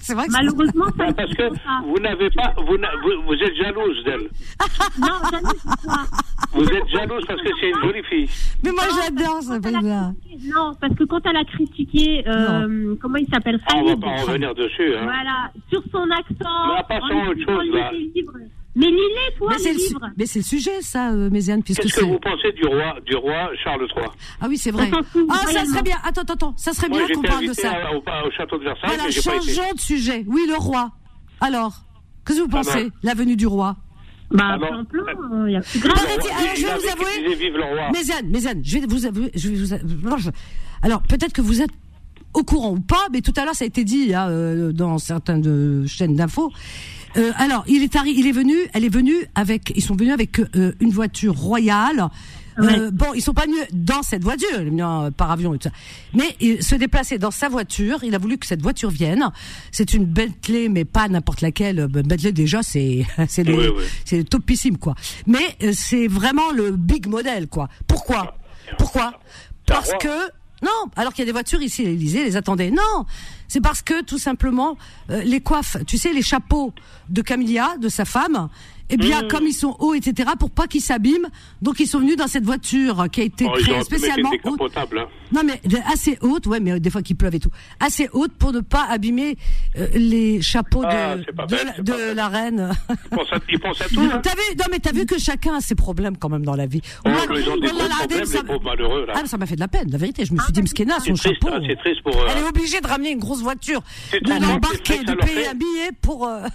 c'est vrai que c'est- Malheureusement, ça parce que pas. vous n'avez pas, vous, n'a- vous, vous êtes jalouse d'elle. Non, ça. Vous êtes jalouse parce que c'est une jolie fille. Mais moi j'adore parce que quand Sabrina. elle a critiqué- Non, parce que quand elle a critiqué, euh, comment il s'appelle Ah, on va Khalid, pas en revenir dessus. Hein. Voilà, sur son accent. Mais à autre lisant chose, là. livres. Mais lis-les, toi, Mais c'est le, livres. mais c'est le sujet ça, euh, Méziane, puisque Qu'est-ce que c'est. vous pensez du roi, du roi Charles III Ah oui, c'est vrai. On s'en fout, Ah, ça serait bien. Attends, attends, attends. Ça serait Moi, bien qu'on j'étais parle de invité ça. à- au, au château de Versailles, Voilà, mais j'ai pas été. changeons de sujet. Oui, le roi. Alors, qu'est-ce que vous Ah pensez ben. La venue du roi? Bah, Ah non. plein plein, il y a plus Ah, grave. mais dis- alors, je Il vais avait vous avouer. qu'il disait vive le roi. Méziane, Méziane, je vais vous avouer, je vais vous avouer- Alors, peut-être que vous êtes au courant ou pas, mais tout à l'heure, ça a été dit hein, euh, dans certaines euh, chaînes d'infos. Euh, alors, il est arri- il est venu, elle est venue avec, ils sont venus avec euh, une voiture royale. Euh, Bon, ils sont pas venus dans cette voiture, ils sont venus euh, par avion et tout ça. Mais il se déplacer dans sa voiture, il a voulu que cette voiture vienne. C'est une Bentley, mais pas n'importe laquelle. Euh, Bentley déjà, c'est c'est oui. c'est topissime quoi. Mais euh, c'est vraiment le big model quoi. Pourquoi? Pourquoi? Parce que non, alors qu'il y a des voitures ici à l'Élysée, les attendez. Non, c'est parce que tout simplement euh, les coiffes, tu sais, les chapeaux de Camilla, de sa femme, eh bien Mmh. comme ils sont hauts, etc. Pour pas qu'ils s'abîment, donc ils sont venus dans cette voiture qui a été Oh, ils créée spécialement haute. Hein. Non mais de- assez haute, ouais, mais euh, des fois qu'il pleuve et tout. Assez haute pour ne pas abîmer euh, les chapeaux Ah, de, de, la, de reine. Il pense à, il pense à tout. Hein. T'as vu, non mais t'as vu que chacun a ses problèmes quand même dans la vie. Oh, Moi, ils ont des problèmes, ça- malheureux. Là. Ah, ça m'a fait de la peine, la vérité. Je me suis dit, Mskena, C'est son triste, chapeau. hein, c'est triste pour eux. Elle est obligée de ramener une grosse voiture, C'est de hein, l'embarquer, de payer un billet pour. euh,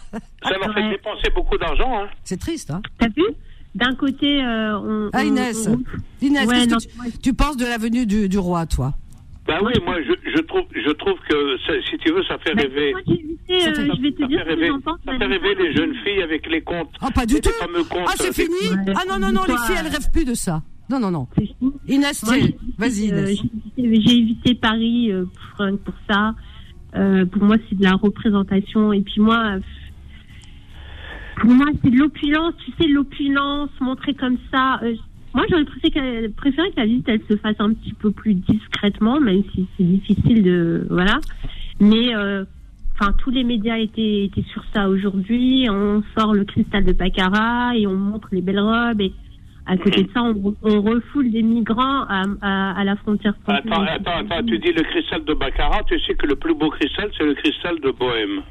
Ça leur fait dépenser beaucoup d'argent. Hein. C'est triste, hein. T'as vu? D'un côté, euh, on. Ah, Inès. on- Inès, Ouais, qu'est-ce non, que tu, tu penses de la venue du, du roi, toi? Ben oui, moi je, je trouve je trouve que si tu veux ça fait Bah, rêver. moi, Ça euh, fait- je vais te dire fait ce que rêver, j'en pense. ça fait rêver les jeunes filles avec les contes. Ah, pas du Les tout. fameux contes. Ah, c'est euh, fini? Ouais. Ah non, non, non, les filles, elles rêvent plus de ça. Non, non, non. C'est fini. Inès, vas-y, euh, Inès. j'ai évité- J'ai évité Paris euh, pour, ça. Euh, pour moi, c'est de la représentation. Et puis moi, euh, pour moi, c'est de l'opulence. Tu sais, l'opulence montrée comme ça. euh, moi, j'aurais préféré, que la visite, elle se fasse un petit peu plus discrètement, même si c'est difficile de... Voilà. Mais... euh, Enfin, tous les médias étaient, étaient sur ça aujourd'hui. On sort le cristal de Baccarat et on montre les belles robes. Et à côté de ça, on, on refoule des migrants à, à, à la frontière française. Attends, attends, attends, tu dis le cristal de Baccarat, tu sais que le plus beau cristal, c'est le cristal de Bohème.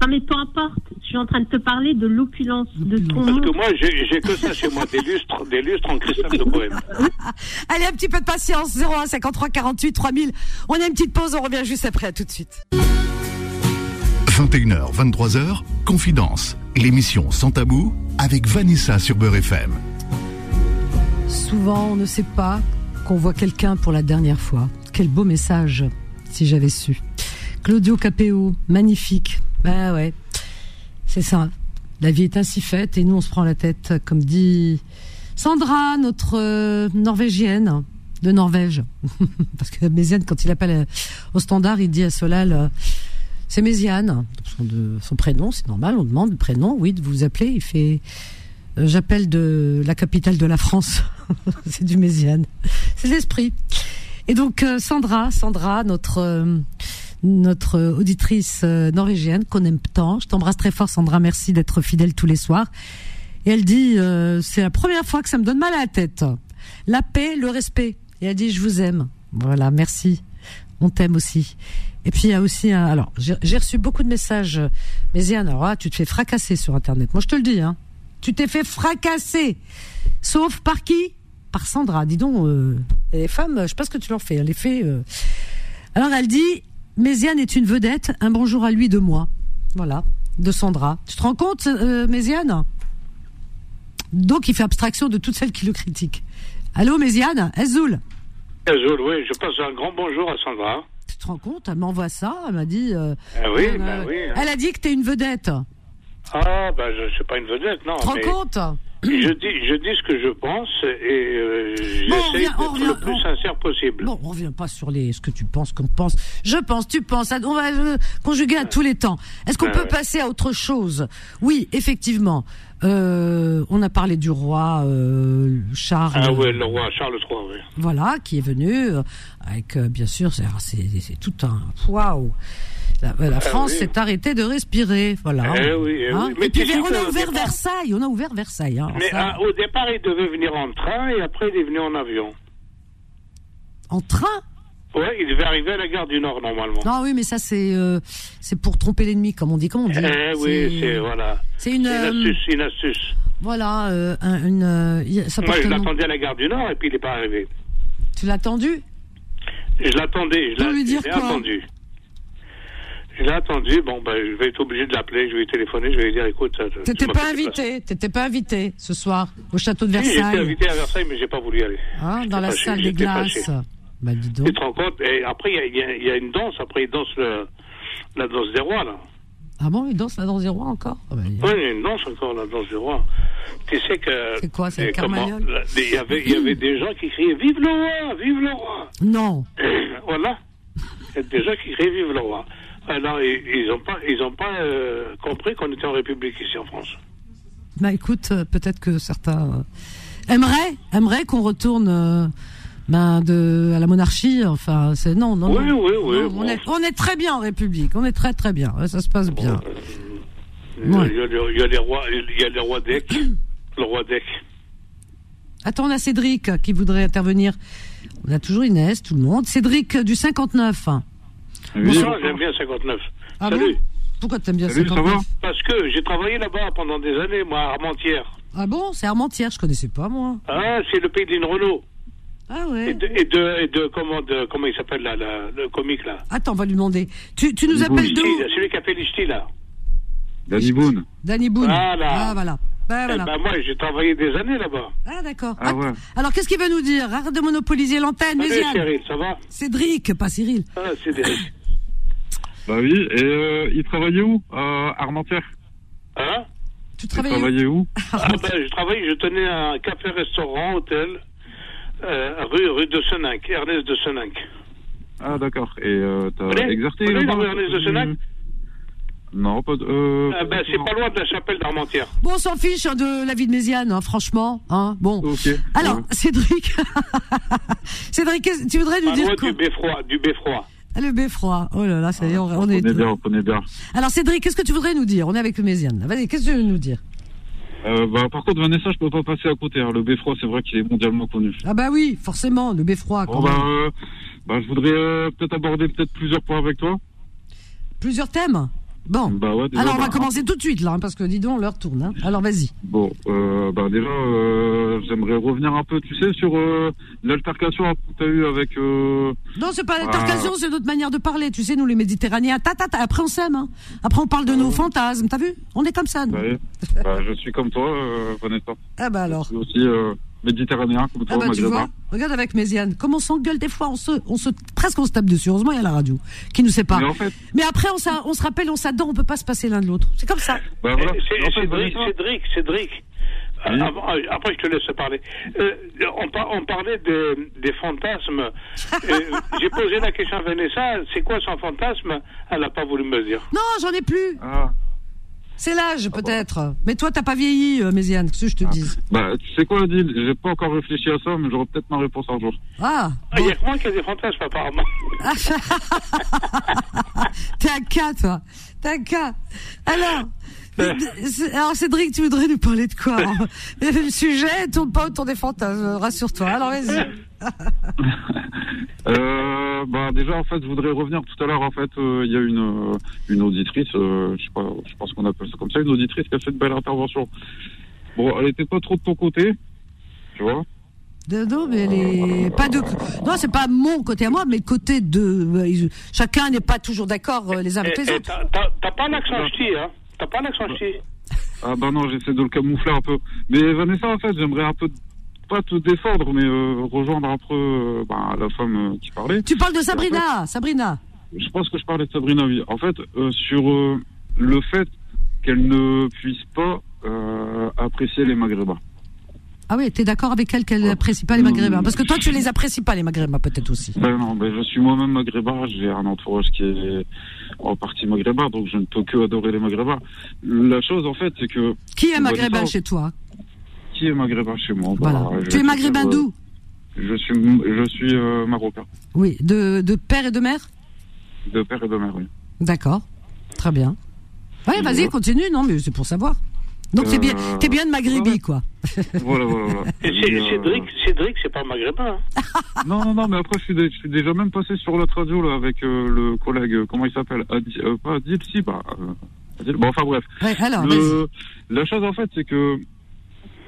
Non, mais peu importe. Je suis en train de te parler de l'opulence de ton Parce que moi, j'ai j'ai que ça chez moi, des lustres, des lustres en cristal de Bohème. Allez, un petit peu de patience. 01 53 48 3000. On a une petite pause, on revient juste après. À tout de suite. 21h, 23h, Confidence. L'émission Sans Tabou avec Vanessa sur Beurre FM. Souvent, on ne sait pas qu'on voit quelqu'un pour la dernière fois. Quel beau message, si j'avais su. Claudio Capéo, magnifique. Bah ouais, c'est ça. La vie est ainsi faite et nous, on se prend la tête, comme dit Sandra, notre euh, norvégienne. de Norvège. Parce que Méziane, quand il appelle euh, au standard, il dit à Solal, euh, c'est Méziane, son, prénom, c'est normal, on demande le prénom, oui, de vous appeler, il fait, j'appelle de la capitale de la France, c'est du Méziane, c'est l'esprit. Et donc Sandra, Sandra, notre notre auditrice euh, norvégienne qu'on aime tant, je t'embrasse très fort Sandra, merci d'être fidèle tous les soirs. Et elle dit, euh, c'est la première fois que ça me donne mal à la tête. La paix, le respect. Et elle dit, je vous aime. Voilà, merci. On t'aime aussi. Et puis il y a aussi un. Alors, j'ai reçu beaucoup de messages. Mais Yann, alors là, tu te fais fracasser sur Internet. Moi, je te le dis, hein. Tu t'es fait fracasser. Sauf par qui? Par Sandra. Dis donc, euh, les femmes, je sais pas ce que tu leur fais. Elle les fait. euh. Alors, elle dit Méziane est une vedette. Un bonjour à lui de moi. Voilà, de Sandra. Tu te rends compte, euh, Méziane Donc, il fait abstraction de toutes celles qui le critiquent. Allô, Méziane Ezoul Azul, oui, je passe un grand bonjour à Sandra. Tu te rends compte? Elle m'envoie ça. Elle m'a dit. euh, Ah oui, euh, bah oui. hein. Elle a dit que t'es une vedette. Ah, ben, je ne suis pas une vedette, non. Tu te rends mais compte? Je dis, je dis ce que je pense et euh, j'essaie d'être le plus on- sincère possible. Bon, on revient pas sur les ce que tu penses, qu'on pense. Je pense, tu penses. On va euh, conjuguer à tous les temps. Est-ce qu'on Ouais, peut ouais. passer à autre chose? Oui, effectivement. Euh, on a parlé du roi euh, Charles. Ah oui, le roi Charles III, oui. Voilà, qui est venu euh, avec bien sûr, c'est tout un waouh. La, la France oui. s'est arrêtée de respirer, voilà. Eh oui, eh Hein oui. Mais Et puis on a ouvert départ- Versailles, on a ouvert Versailles. Hein, Mais ça. ah, au départ, il devait venir en train et après, il est venu en avion. En train? Ouais, il devait arriver à la gare du Nord, normalement. Non, oui, mais ça c'est euh, c'est pour tromper l'ennemi, comme on dit. Comment on dit? Eh oui, c'est, voilà. C'est une, euh, une astuce, une astuce. Voilà, euh, un- une. ça Moi, je l'attendais à la gare du Nord et puis il n'est pas arrivé. Tu l'as attendu? Je l'attendais, je l'ai attendu. Je l'ai attendu, bon, ben, je vais être obligé de l'appeler, je vais lui téléphoner, je vais lui dire, écoute... tu T'étais pas invité, t'étais pas invité ce soir au château de Si, j'étais Versailles, invité à Versailles, mais j'ai pas voulu y aller. hein, dans la fâché, salle des glaces. Bah dis donc. Tu te rends compte? Et après, il y a- y, une danse, après, ils dansent le- la danse des rois, là. Ah bon, il danse la danse des rois encore? Ah Oui, il y a une danse encore, la danse des rois. Tu sais que... C'est quoi, c'est Il y avait, il y avait des gens qui criaient « Vive le roi Vive le roi !» Non. Voilà. Il y a des gens qui criaient Vive le roi. Alors, ils ils n'ont pas, ils ont pas euh, compris qu'on était en République ici en France. Bah écoute, euh, peut-être que certains euh, aimeraient, aimeraient qu'on retourne ben, de, à la monarchie. Enfin, c'est non, non, Oui, non. oui, oui, Non, bon. on, est, on est très bien en République. On est très très bien. Ça se passe bien. Il y a- Ouais. Il, y les rois, il y a le roi d'Ec, le roi d'Ec. Attends, on a Cédric qui voudrait intervenir. On a toujours Inès, tout le monde. Cédric du 59. Bonsoir, j'aime bien 59. Ah Salut. bon? Pourquoi t'aimes bien Salut, ça 59 va Parce que j'ai travaillé là-bas pendant des années, moi, à Armentières. Ah bon? C'est Armentières, je connaissais pas moi. Ah, c'est le pays de Lynn Renault. Ah ouais. Et de, et de, et de- comment, de, comment il s'appelle là, là, le comique là? Attends, on va lui demander. Tu, tu nous appelles d'où? Celui qui a fait Lichty là. Danny Boone. Danny Boone. Voilà. Ah voilà. Ben, Eh voilà. ben, moi, j'ai travaillé des années là-bas. Ah d'accord. Ah ouais. Alors qu'est-ce qu'il veut nous dire? Arrête de monopoliser l'antenne. Cyril, ça va? Cédric, pas Cyril. Ah, c'est des... Bah oui, et euh, il travaillait où À Armentières? Hein? Tu Il travailles où? Ah ben, je travaille, je tenais un café-restaurant, hôtel, euh, rue, rue de Seninck, Ernest de Seninck. Ah d'accord. Et euh, t'as exercé là-bas? dans Ernest de Senac Non, pas de... Euh, Ah ben, c'est pas loin de la chapelle d'Armentières. Bon, on s'en fiche hein, de la vie de Méziane, hein, franchement. Hein, bon. Ok. Alors, Ouais. Cédric, Cédric, qu'est-ce- tu voudrais nous Pas dire loin quoi? Du beffroi, du beffroi. Ah, Le beffroi. Oh là là, ça y est, on, on On est. bien, on connaît bien. Alors Cédric, qu'est-ce que tu voudrais nous dire? On est avec Méziane. là. Vas-y, qu'est-ce que tu veux nous dire? Euh, bah, par contre, Vanessa, je peux pas passer à côté. hein. Le beffroi, c'est vrai qu'il est mondialement connu. Ah bah oui, forcément, le beffroi. Bon, bah, euh, bah, je voudrais euh, peut-être aborder peut-être plusieurs points avec toi. Plusieurs thèmes? Bon. Bah ouais, déjà, Alors on va bah, commencer tout de suite là, hein, parce que dis donc, l'heure tourne. hein. Alors vas-y. Bon, euh, bah déjà, euh, j'aimerais revenir un peu, tu sais, sur euh, l'altercation que tu as eue avec... Non, c'est pas Ah. l'altercation, c'est notre manière de parler. Tu sais, nous les Méditerranéens, ta, ta, ta, après on s'aime. Hein. Après on parle de nos fantasmes, t'as vu? On est comme ça, nous. ouais, bah, je suis comme toi, Vanessa. Ah bah alors. Je suis aussi méditerranéen, comme Ah bah tu vois, regarde avec Méziane, comme on s'engueule des fois, on se, on se, presque on se tape dessus. Heureusement, il y a la radio qui nous sépare. Mais en fait, Mais après, on, on se rappelle, on s'adore, on peut pas se passer l'un de l'autre. C'est comme ça. bah voilà. Eh, C'est- En fait, Cédric, Cédric, Cédric, avant- euh, après, je te laisse parler. Euh, on, par- on parlait de- des fantasmes. Euh, J'ai posé la question à Vanessa, c'est quoi son fantasme? Elle n'a pas voulu me dire. Non, j'en ai plus. Ah. C'est l'âge, peut-être. Mais toi, t'as pas vieilli, euh, Méziane, qu'est-ce que je te dise Bah, tu sais quoi, Adil J'ai pas encore réfléchi à ça, mais j'aurai peut-être ma réponse un jour. Ah, Il n'y a que moi qui a des fantasmes, apparemment. t'es un cas, toi. T'es un cas. Alors, c'est- alors Cédric, tu voudrais nous parler de quoi? Le sujet tourne pas autour des fantasmes, rassure-toi. Alors, vas-y. Euh, bah déjà en fait je voudrais revenir tout à l'heure en fait euh, il y a une euh, une auditrice euh, je sais pas je pense qu'on appelle ça comme ça une auditrice qui a fait une belle intervention bon elle était pas trop de ton côté tu vois non, mais les... pas de. Non, c'est pas mon côté à moi, mais le côté de. Chacun n'est pas toujours d'accord les uns avec Et- les et autres. T'as pas l'accent ch'ti, hein T'as pas l'accent ch'ti ah bah non j'essaie de le camoufler un peu mais Vanessa en fait j'aimerais un peu pas te défendre mais euh, rejoindre un peu euh, bah, la femme euh, qui parlait Tu parles de Et en fait, Sabrina, Sabrina. Je pense que je parlais de Sabrina, oui. En fait, sur le fait qu'elle ne puisse pas apprécier les Maghrébins. Ah oui, t'es d'accord avec elle qu'elle n'apprécie pas les Maghrébins? Parce que toi, tu les apprécies pas, les Maghrébins, peut-être aussi. Ben non, ben je suis moi-même Maghrébin, j'ai un entourage qui est en partie Maghrébin, donc je ne peux que adorer les Maghrébins. La chose, en fait, c'est que... Qui est Maghrébin chez toi? Qui est Maghrébin chez moi Voilà. Bah, Tu es Maghrébin euh, d'où Je suis, je suis euh, marocain, Oui, de, de père et de mère? De père et de mère, oui. D'accord. Très bien. Ouais, vas-y, continue. Non, mais c'est pour savoir. Donc, t'es bien, Euh, t'es bien de Maghrébie, quoi. Voilà, voilà, voilà. Et Et, c'est- euh, Cédric, Cédric, c'est pas maghrébin. hein. Non, non, non, mais après, je suis, dé- je suis déjà même passé sur l'autre radio, là, avec euh, le collègue, euh, comment il s'appelle? Adi- euh, Pas Adil, si, bah... euh, Adil. Bon, enfin, bref. Ouais, alors, Le- la chose, en fait, c'est que...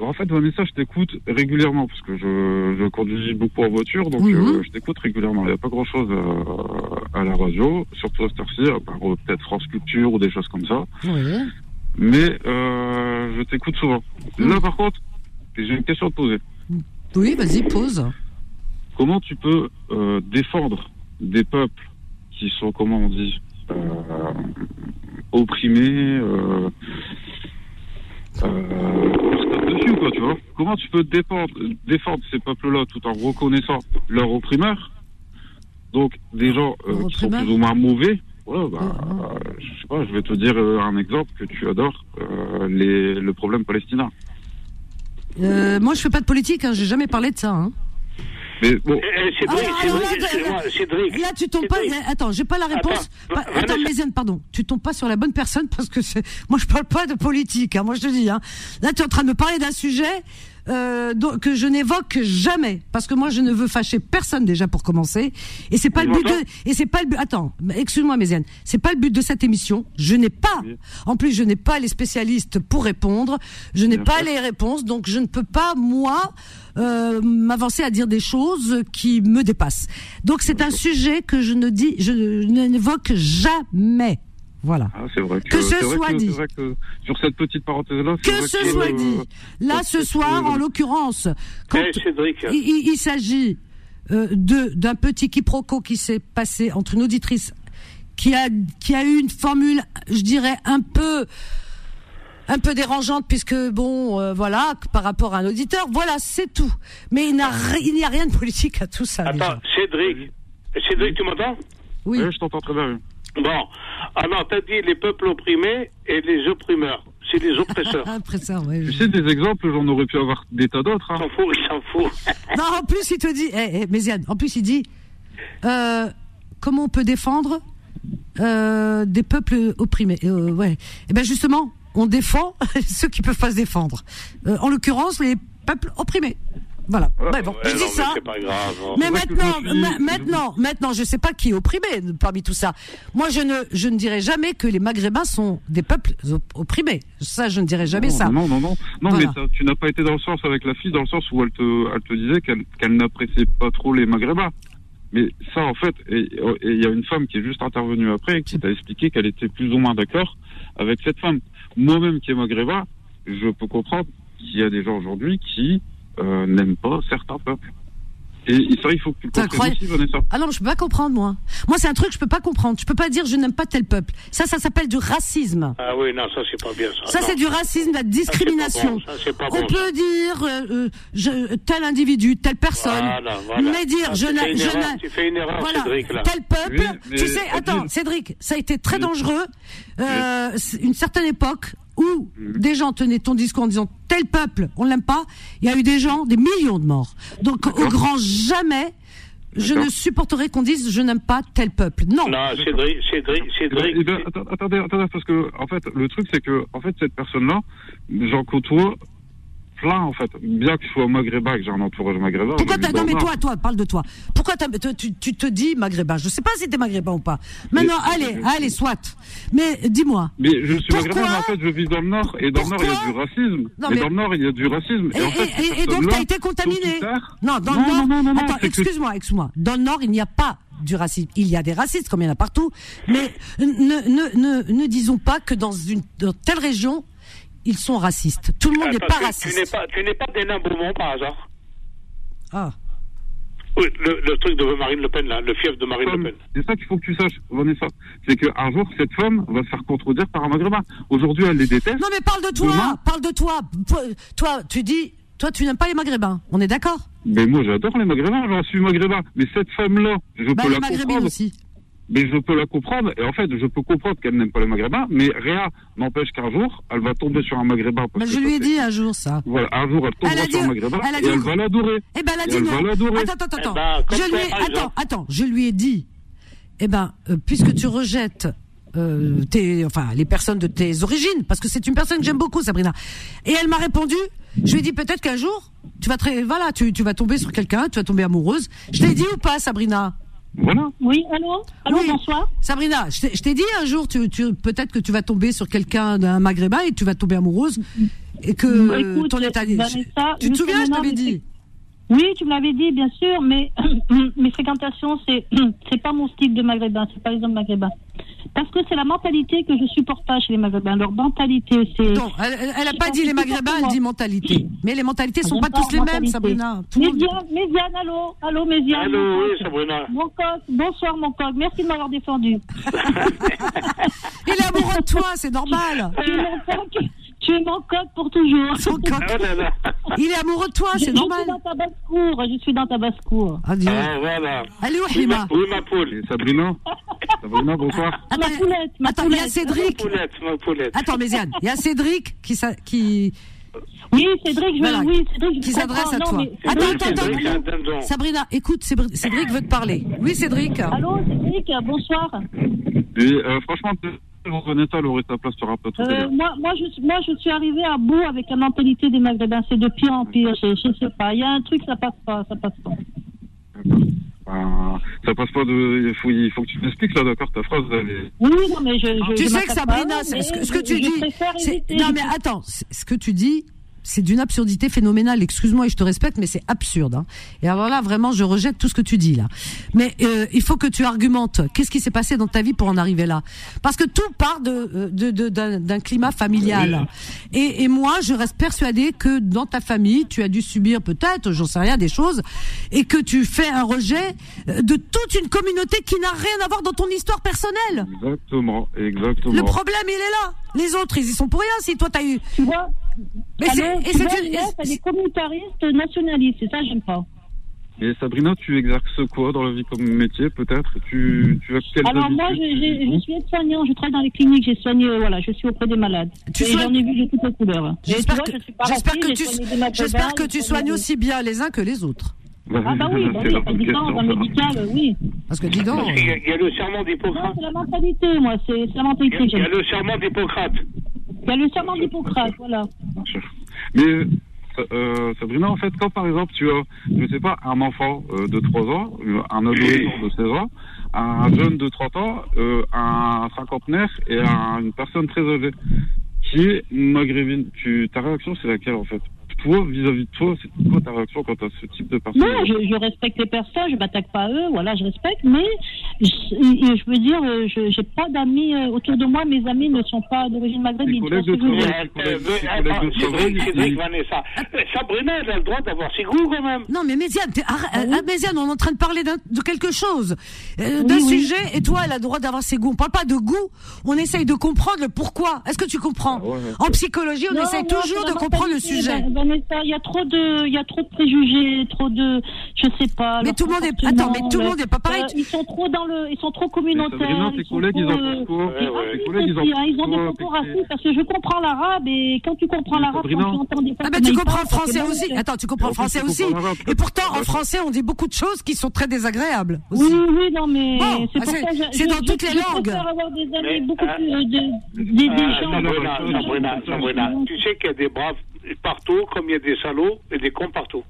En fait, Vanessa, je t'écoute régulièrement, parce que je, je conduis beaucoup en voiture, donc Mhm. euh, je t'écoute régulièrement. Il n'y a pas grand-chose à la radio, surtout à cette heure-ci, à part euh, peut-être France Culture ou des choses comme ça. Oui. Mais euh, je t'écoute souvent. Là, par contre, j'ai une question à te poser. Oui, vas-y, pose. Comment tu peux euh, défendre des peuples qui sont, comment on dit, opprimés, euh, on se tape dessus, quoi, tu vois Comment tu peux défendre, défendre ces peuples-là tout en reconnaissant leurs opprimeurs Donc, des gens euh, qui sont plus ou moins mauvais. Voilà, bah, euh, je sais pas, je vais te dire un exemple que tu adores, les, le problème palestinien. Moi, je fais pas de politique, hein, j'ai jamais parlé de ça. Hein. Mais bon, Eh, Cédric, Alors, alors, Cédric, là, là, Cédric. Là, tu tombes pas. Attends, j'ai pas la réponse. Attends, Vanessa- attends, Méziane, pardon. Tu tombes pas sur la bonne personne parce que c'est. Moi, je parle pas de politique. Hein, moi, je te dis. Hein. Là, tu es en train de me parler d'un sujet euh, que je n'évoque jamais parce que moi, je ne veux fâcher personne déjà pour commencer. Et c'est pas le but de. Et c'est pas le but. Attends, excuse-moi, Méziane. C'est pas le but de cette émission. Je n'ai pas. En plus, je n'ai pas les spécialistes pour répondre. Je n'ai pas sûr. les réponses, donc je ne peux pas moi euh, m'avancer à dire des choses qui me dépassent. Donc c'est un sujet que je ne dis, je n'évoque jamais. Voilà. Ah, c'est vrai que, Que ce vrai soit que- dit. vrai que sur cette petite parenthèse-là, Que vrai ce soit euh, dit. Là, ce soir, en l'occurrence, quand Eh, Cédric. il, il- il s'agit euh, de d'un petit quiproquo qui s'est passé entre une auditrice qui a qui a eu une formule, je dirais un peu un peu dérangeante puisque bon euh, voilà par rapport à un auditeur voilà c'est tout mais il n'a ri- il n'y a rien de politique à tout ça Attends, déjà. Cédric. Cédric, tu m'entends? Oui ouais, je t'entends très bien. Bon. Alors, t'as dit les peuples opprimés et les opprimeurs. C'est les oppresseurs. ouais, Tu je- sais, des exemples, j'en aurais pu avoir des tas d'autres. Il Hein. s'en fout, il s'en fout. non en plus il te dit eh, eh, Méziane, en plus il dit euh, comment on peut défendre euh, des peuples opprimés Euh, ouais et ben justement on défend ceux qui peuvent pas se défendre Euh, en l'occurrence les peuples opprimés voilà Ouais, bon, Ouais, je dis mais ça C'est pas grave. hein. Mais maintenant, ma- maintenant, maintenant, je sais pas qui est opprimé parmi tout ça. Moi, je ne, je ne dirais jamais que les Maghrébins sont des peuples op- opprimés. Ça, je ne dirais jamais non, ça. Non, non, non. Non, Voilà. mais tu n'as pas été dans le sens avec la fille, dans le sens où elle te, elle te disait qu'elle qu'elle n'appréciait pas trop les Maghrébins. Mais ça, en fait, et il y a une femme qui est juste intervenue après qui t'a expliqué qu'elle était plus ou moins d'accord avec cette femme. Moi-même qui est maghrébin, je peux comprendre qu'il y a des gens aujourd'hui qui euh, n'aiment pas certains peuples. Et, et ça, il faut que tu comprennes aussi, Vanessa. Ah non, je peux pas comprendre moi. Moi, c'est un truc que je peux pas comprendre. Je peux pas dire je n'aime pas tel peuple. Ça, ça s'appelle du racisme. Ah oui, non, ça c'est pas bien ça. Ça, c'est du racisme, de la discrimination. Ça, c'est pas bon, On ça. peut dire euh, je- tel individu, telle personne, Voilà, voilà. mais dire Ah, je tu fais n'ai, une je erreur, n'ai- tu fais une erreur, voilà, Cédric, là. tel peuple. Oui, mais tu sais, attends, Cédric, ça a été très dangereux. Euh, une certaine époque où des gens tenaient ton discours en disant tel peuple, on l'aime pas. Il y a eu des gens, des millions de morts. Donc au grand jamais. Je ne supporterai qu'on dise je n'aime pas tel peuple. Non. Non, Cédric, Cédric, Cédric. Eh ben, attends, attendez, attendez, parce que en fait, le truc c'est que en fait cette personne-là, j'en côtoie plein en fait. Bien que je sois maghrébin, que j'ai un entourage maghrébin. Pourquoi t'as, non mais toi, toi, parle de toi. Pourquoi tu, tu- tu te dis maghrébin? Je sais pas si t'es maghrébin ou pas. Maintenant, Mais- allez, allez, soit. Mais dis-moi. Mais je suis Pourquoi maghrébin, mais en fait, je vis dans le Nord, et dans le Nord, il y a du racisme. Non, mais, mais- dans le Nord, il y a du racisme. Et, Et, en fait, et- ces et- et donc t'as été contaminé. Non, dans Non, le Nord. non, non, non, non, Attends, excuse-moi, excuse-moi. Dans le Nord, il n'y a pas du racisme. Il y a des racistes, comme il y en a partout. Mais ne, ne, ne, ne disons pas que dans une dans telle région, ils sont racistes. Tout le monde n'est pas que Tu n'es raciste. pas, tu n'es pas des nains Beaumont par hasard. Ah. Oui, le, le truc de Marine Le Pen, là, le fief de Marine Le Pen. C'est ça qu'il faut que tu saches, Vanessa. C'est qu'un jour, cette femme va se faire contredire par un maghrébin. Aujourd'hui, elle les déteste. Non mais parle de toi, Demain- parle de toi. Toi, tu dis, toi, tu n'aimes pas les maghrébins. On est d'accord? Mais moi, j'adore les maghrébins, j'en suis maghrébin. Mais cette femme-là, je Bah, peux les la comprendre. aussi. Mais je peux la comprendre. Et en fait, je peux comprendre qu'elle n'aime pas les maghrébins. Mais rien n'empêche qu'un jour, elle va tomber sur un maghrébin. parce Mais je lui ai dit un jour ça. Voilà, un jour, elle tombera Elle sur un maghrébin elle a et elle va l'adorer. Eh ben, elle a dit elle non. va l'adorer. Attends, attends, attends. Eh ben, je lui ai, attends, attends, je lui ai dit, eh ben, euh, puisque tu rejettes euh, tes, enfin, les personnes de tes origines, parce que c'est une personne que j'aime beaucoup, Sabrina. Et elle m'a répondu, je lui ai dit peut-être qu'un jour, tu vas très, voilà, tu, tu vas tomber sur quelqu'un, tu vas tomber amoureuse. Je l'ai dit ou pas, Sabrina? Voilà. Oui, allô Allô, Oui. bonsoir. Sabrina, je t'ai- dit un jour, tu, tu, peut-être que tu vas tomber sur quelqu'un d'un maghrébin et tu vas tomber amoureuse et que écoute, ton état. Vanessa, tu te souviens, je t'avais dit. Oui, tu me l'avais dit, bien sûr, mais mes fréquentations, c'est c'est pas mon style de maghrébin, c'est pas les hommes maghrébins. Parce que c'est la mentalité que je supporte pas chez les maghrébins. Leur mentalité, c'est. Non, elle, elle, elle a pas dit les maghrébins, elle dit mentalité. Mais les mentalités sont J'aime pas pas tous les mêmes. Sabrina. Méziane, Méziane, allô Allô, Méziane Allô, mon oui, coq. Sabrina. Mon coq, bonsoir, mon coq. Merci de m'avoir défendu. Il est amoureux de toi, c'est normal. tu, es mon coq, pour toujours. Son coq. Oh là là. Il est amoureux de toi, c'est normal. Je suis dans ta basse-cour, je suis dans ta basse-cour. Ah, donc. Ah, voilà. Allez, où Oui, ma, oui, ma poule. Sabrina Sabrina, bonsoir. Attends, Ma poulette, ma attends, il y a poulette. Ma Cédric. poulette, ma poulette. Attends, Méziane, il y a Cédric qui, qui, Oui, Cédric, je Voilà. oui, Cédric, je qui s'adresse à Non, toi. mais- Attends, Cédric, attends, Cédric, attends. Sabrina, écoute, Cédric veut te parler. Oui, Cédric. Allô, Cédric, bonsoir. Et, euh, franchement, Aurait sa place sur un plateau. Euh, moi, moi, je, moi, je suis arrivée à bout avec la mentalité des Maghrébins. C'est de pire en pire. Je, je sais pas. Il y a un truc, ça passe pas. Ça passe pas. Ben, ça passe pas de. Il faut, il faut que tu m'expliques là, d'accord Ta phrase, est. Oui, non, mais je. je Tu je sais que pas, Sabrina, mais ce que, ce que tu je dis, non mais attends, ce que tu dis, c'est d'une absurdité phénoménale. Excuse-moi et je te respecte, mais c'est absurde. hein. Et alors là, vraiment, je rejette tout ce que tu dis là. Mais euh, il faut que tu argumentes. Qu'est-ce qui s'est passé dans ta vie pour en arriver là? Parce que tout part de euh, de- de- d'un d'un climat familial. Et, et moi, je reste persuadée que dans ta famille, tu as dû subir peut-être, j'en sais rien, des choses, et que tu fais un rejet euh, de toute une communauté qui n'a rien à voir dans ton histoire personnelle. Exactement, exactement. Le problème, il est là. Les autres, ils y sont pour rien. Si toi, t'as eu. Tu vois Mais c'est- une- des communautaristes nationalistes. C'est ça, j'aime pas. Et Sabrina, tu exerces quoi dans la vie comme métier, peut-être? Tu, tu as quelles Alors moi, je, j'ai- suis aide-soignant, je travaille dans les cliniques, j'ai soigné, euh, voilà, je suis auprès des malades. Tu soignes- j'en ai vu de toutes les couleurs. J'espère que, j'espère j'ai tu, j'espère que j'ai tu soignes aussi bien les uns que les autres. Ah bah oui, bah C'est oui, question, dans le médical, oui. Parce que dis donc. Y, a- il y a le serment Non, d'Hippocrate. c'est la mentalité, moi, c'est la mentalité. Il y a- il y a j'aime. le serment d'Hippocrate. A le serment d'Hippocrate, voilà. Mais euh, Sabrina, en fait, quand par exemple tu as, je sais pas, un enfant euh, de 3 ans, euh, un adolescent de 16 ans, un jeune de 30 ans, euh, un cinquantenaire et un- une personne très âgée qui est maghrébine, tu, ta réaction c'est laquelle en fait? Toi, vis-à-vis de toi, c'est quoi ta réaction quand tu as ce type de personne Non, je, je respecte les personnes, je m'attaque pas à eux, voilà, je respecte, mais je, je veux dire, euh, je j'ai pas d'amis euh, autour de moi, mes amis ne sont pas d'origine maghrébine. collègues de travail, Cédric, Vanessa. Sabrina, elle a le droit d'avoir ses goûts quand même. Non, mais Méziane, Ah Méziane, on est en train de parler de quelque chose, euh, d'un Oui, oui. sujet, et toi, elle a le droit d'avoir ses goûts. On parle pas de goût, on essaye de comprendre le pourquoi. Est-ce que tu comprends? En psychologie, on Non, essaye non, toujours c'est de comprendre le sujet. Il y a trop de, il y a trop de préjugés, trop de, je sais pas. Mais tout le monde est- comportement, attends, mais tout le monde est pas pareil. euh, ils sont trop dans le, ils sont trop Mais communautaires. Sabrina, tes ils collègues, euh, Ouais, ouais. Collègues, hein, ont des propos T'es- racistes parce que je comprends l'arabe et quand tu comprends l'arabe, quand tu entends des Ah ben tu comprends le ça français aussi. Attends, tu comprends le français aussi. Et pourtant, en français, on dit beaucoup de choses qui sont très désagréables. Oui, oui, non, mais c'est ah, dans toutes les langues. des gens. Tu sais qu'il y a des braves partout, comme il y a des salauds et des cons partout.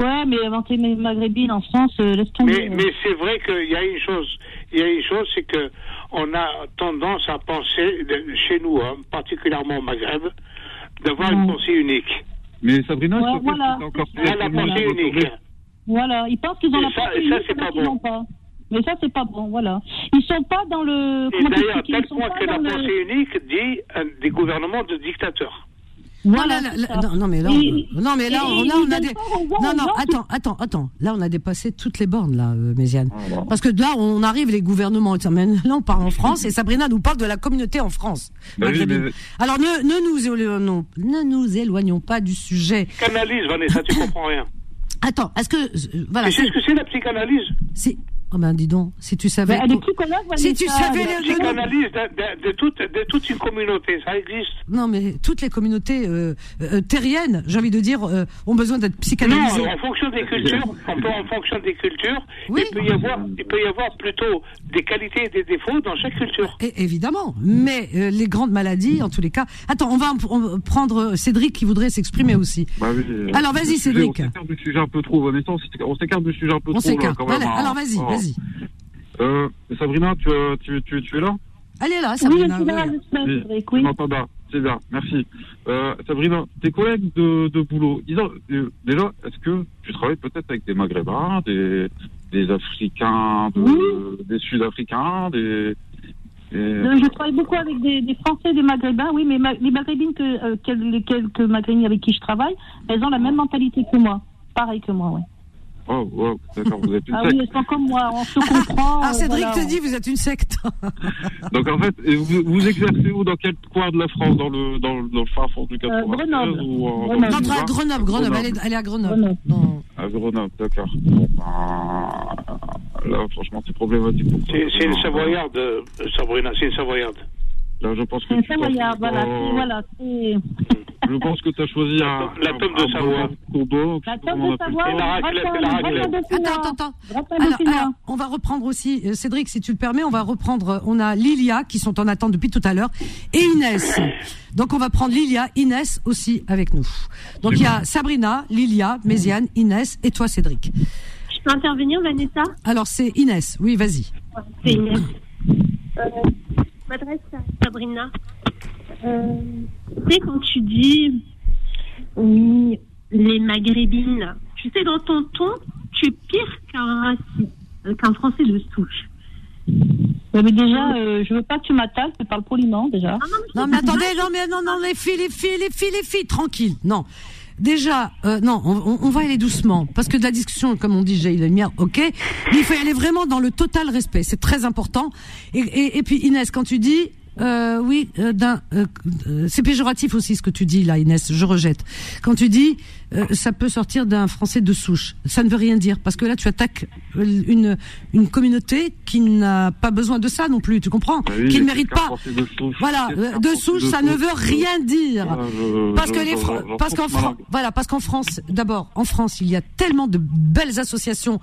Ouais, mais inventer mes maghrébines en France, euh, laisse tomber. Mais, mais c'est vrai qu'il y a une chose, il y a une chose, c'est que on a tendance à penser, de- chez nous, hein, particulièrement au Maghreb, d'avoir une pensée unique. Mais Sabrina, Ouais, je voilà. c'est encore plus la pensée unique. Voilà, ils pensent qu'ils ont Et la ça- pensée unique, c'est pas bon. pas. Mais ça, c'est pas bon, voilà. Ils sont pas dans le. Et d'ailleurs, tel point que la dans le- pensée unique dit un, des gouvernements de dictateurs. Voilà, non, là, là, non, non, mais là, Et- non, mais là, et- on, là, on a des. Non, non, attends, attends, attends. Là, on a dépassé toutes les bornes, là, euh, Méziane. Ah, bon. Parce que là, on arrive, les gouvernements. mais Là, on parle en France et Sabrina nous parle de la communauté en France. Bah oui, maghrébine. mais- Alors, ne, ne, nous éloignons, ne nous éloignons pas du sujet. Canalise, Vanessa, tu comprends rien. Attends, est-ce que. euh, voilà, c'est. ce que c'est la psychanalyse Oh ben, dis donc, si tu savais. Mais elle est psychologue, Si tu savais elle est le- La psychanalyse de, de- de toute, de toute une communauté, ça existe. Non, mais toutes les communautés euh, euh, terriennes, j'ai envie de dire, euh, ont besoin d'être psychanalysées. Non, en fonction des cultures, on peut en fonction des cultures, Oui. il, peut y avoir, il peut y avoir plutôt des qualités et des défauts dans chaque culture. Et- évidemment, mais euh, les grandes maladies, en tous les cas. Attends, on va en- on- prendre Cédric qui voudrait s'exprimer aussi. Bah oui, Alors, vas-y, Cédric. On s'écarte du sujet un peu trop, Vanessa, on s'écarte- on s'écarte du sujet un peu On trop. là, s'écarte. quand même, Voilà, hein. alors vas-y, Oh. vas-y. Euh, Sabrina, tu, euh, tu, tu, tu es là Sabrina. je suis là, ouais. je suis là, Oui, oui. C'est bien, merci. Euh, Sabrina, tes collègues de, de boulot, ils ont- euh, déjà, est-ce que tu travailles peut-être avec des Maghrébins, des, des Africains, de- des Sud-Africains, des... des- Euh, Je travaille beaucoup avec des, des Français, des Maghrébins, oui, mais ma- les Maghrébines, que, euh, quel- les quelques Maghrébines avec qui je travaille, elles ont la même mentalité que moi. Pareil que moi, oui. Oh, wow, d'accord, vous êtes une Ah secte. oui, elles sont comme moi, on se comprend. Ah, euh, Cédric voilà. te dit, vous êtes une secte. Donc en fait, vous, vous exercez où Dans quel coin de la France Dans le, dans, le- dans le fin fond du 93 Euh, Grenoble. ou Grenoble. dans le Non, Var Grenoble, Grenoble, elle est, elle est à Grenoble. Grenoble. Non. À Grenoble, d'accord. Ben, là, franchement, c'est problématique. C'est c'est une savoyarde, euh, Sabrina, c'est une savoyarde. Là, je pense que C'est tu savoyard, t'en- voilà, c'est, voilà, c'est... Je pense que tu as choisi un. La tome de un Savoie. La on de Savoie, ça. Attends, attends, attends. Alors, on va reprendre aussi, euh, Cédric, si tu le permets, on va reprendre, euh, on a Lilia qui sont en attente depuis tout à l'heure et Inès. Donc on va prendre Lilia, Inès aussi avec nous. Donc il y a Sabrina, Lilia, Méziane, Inès et toi Cédric. Je peux intervenir, Vanessa? Alors c'est Inès, oui vas-y. C'est Inès. Euh, m'adresse à Sabrina. Euh, tu sais, quand tu dis, oui, les maghrébines, tu sais, dans ton ton, tu es pire qu'un raciste, euh, qu'un français de souche. Ouais, mais déjà, euh, je veux pas que tu m'attaques, tu parles poliment, déjà. Non mais attendez, non mais non non les filles, les filles, les filles, les filles, tranquille. Non. Déjà, euh, non, on, on- va aller doucement parce que de la discussion, comme on dit, j'ai la lumière, ok. Mais il faut y aller vraiment dans le total respect, c'est très important. Et puis Inès, quand tu dis, euh, oui, euh, d'un, euh, euh, c'est péjoratif aussi ce que tu dis là, Inès, je rejette. Quand tu dis, euh, ça peut sortir d'un Français de souche, ça ne veut rien dire parce que là tu attaques une une communauté qui n'a pas besoin de ça non plus, tu comprends, Bah oui, qui ne mérite pas. Français de souche. Voilà, de souche, ça ne veut rien dire. Je- Parce je- que les je- parce qu'en voilà, parce qu'en France, d'abord, en France, il y a tellement de belles associations.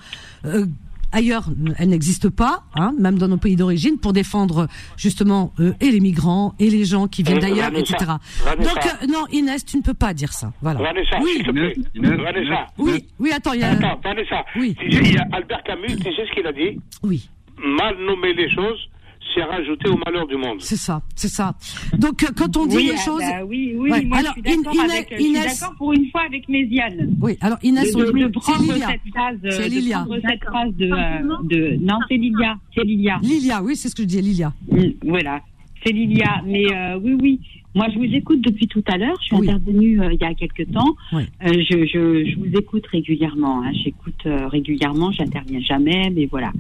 Ailleurs, elles n'existent pas, hein, même dans nos pays d'origine, pour défendre justement euh, et les migrants et les gens qui viennent d'ailleurs, etc. Vanessa. Donc euh, non, Inès, tu ne peux pas dire ça. Voilà. Vanessa, oui, plaît. Inès, Vanessa. oui, oui. Attends, il y a. Attends, Vanessa. Oui. Tu sais, il y a Albert Camus, tu sais ce qu'il a dit? Oui. Mal nommer les choses, c'est rajouter au malheur du monde. C'est ça, c'est ça. Donc, euh, quand on dit oui, les ah choses. bah oui, oui, Ouais, moi alors, je suis d'accord avec, Inès- je suis Inès- d'accord pour une fois avec Méziane. Oui, alors Inès, de, on de, dit- de c'est prendre Lilia. cette phrase, euh, C'est de Lilia. prendre cette phrase de, euh, de, non, c'est Lilia, c'est Lilia. Lilia, oui, c'est ce que je dis, Lilia. Mm, Voilà, c'est Lilia. Mais euh, oui, oui. Moi, je vous écoute depuis tout à l'heure. Je suis intervenue euh, il y a quelques temps. Oui. Euh, je, je, je vous écoute régulièrement. hein. J'écoute euh, régulièrement. J'interviens jamais, mais voilà.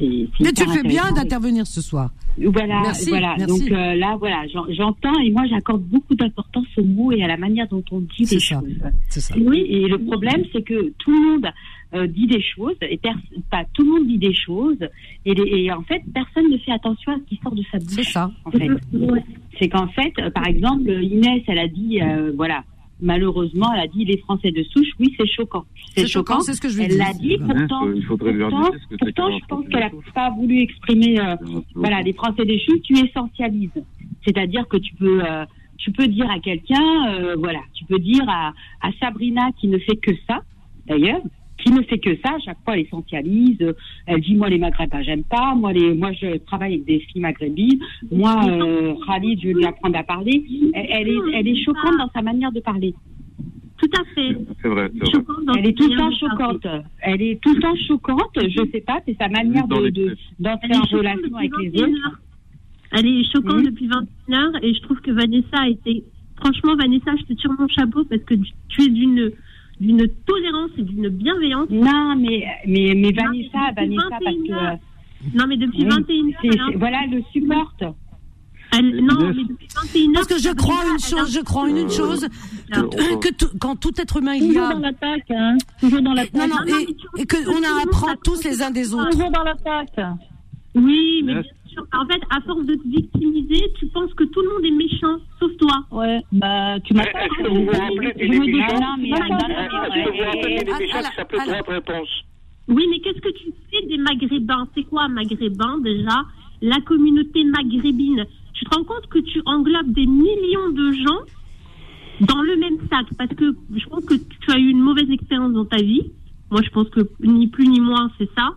C'est, Mais tu fais bien d'intervenir ce soir. Voilà, Merci, voilà. merci. Donc euh, là, voilà, j'en- j'entends et moi j'accorde beaucoup d'importance aux mots et à la manière dont on dit les choses. C'est ça. Oui, et le problème c'est que tout le monde euh, dit des choses et pas tout le monde dit des choses et, les- et en fait personne ne fait attention à ce qui sort de sa bouche. C'est ça. En fait, c'est qu'en fait, euh, par exemple, Inès, elle a dit, euh, voilà. Malheureusement, elle a dit les Français de souche. Oui, c'est choquant. C'est choquant, c'est ce que je lui Elle l'a dit. Pourtant, il pourtant, indiquer ce que c'est pourtant, je pense qu'elle n'a pas voulu exprimer. euh, voilà, les Français des chutes, tu essentialises. C'est-à-dire que tu peux, euh, tu peux dire à quelqu'un, euh, voilà, tu peux dire à, à Sabrina qui ne fait que ça, d'ailleurs, qui ne fait que ça, à chaque fois elle essentialise. euh, Elle dit moi les maghrébins j'aime pas, moi les, moi je travaille avec des filles maghrébines, moi euh, Khalid je vais lui apprendre à parler. Elle, elle est, elle est choquante dans sa manière de parler. Tout à fait. C'est vrai, c'est vrai. Elle est tout le temps choquante. Elle est tout le temps choquante. Je sais pas, c'est sa manière de, d'entrer en relation avec les 21 autres. Elle est choquante Mhm. depuis 21 heures et je trouve que Vanessa a été. Franchement, Vanessa, je te tire mon chapeau parce que tu es d'une d'une tolérance et d'une bienveillance. Non, mais mais mais Vanessa, Vanessa, parce 21 que. Non, mais depuis Oui, 21 heures. c'est- elle a- c'est- voilà, elle le supporte. Elle- non, mais depuis 21 heures. Parce que je crois une chose, je crois en une chose, que, Euh, que tout- quand tout être humain il y Toujours a. dans l'attaque, hein. Toujours dans l'attaque. Non, non, et, et que on a apprend tous les uns des autres. Toujours dans l'attaque. Oui, mais bien. En fait, à force de te victimiser, tu penses que tout le monde est méchant, sauf toi. Ouais, bah, tu m'as Est-ce que vous vous rappelez Je me dis, non, mais, Est-ce que vous rappelez qui Réponse Oui, mais qu'est-ce que tu fais des Maghrébins? C'est quoi un Maghrébin déjà? La communauté maghrébine. Tu te rends compte que tu englobes des millions de gens dans le même sac? Parce que je pense que tu as eu une mauvaise expérience dans ta vie. Moi, je pense que ni plus ni moins, c'est ça.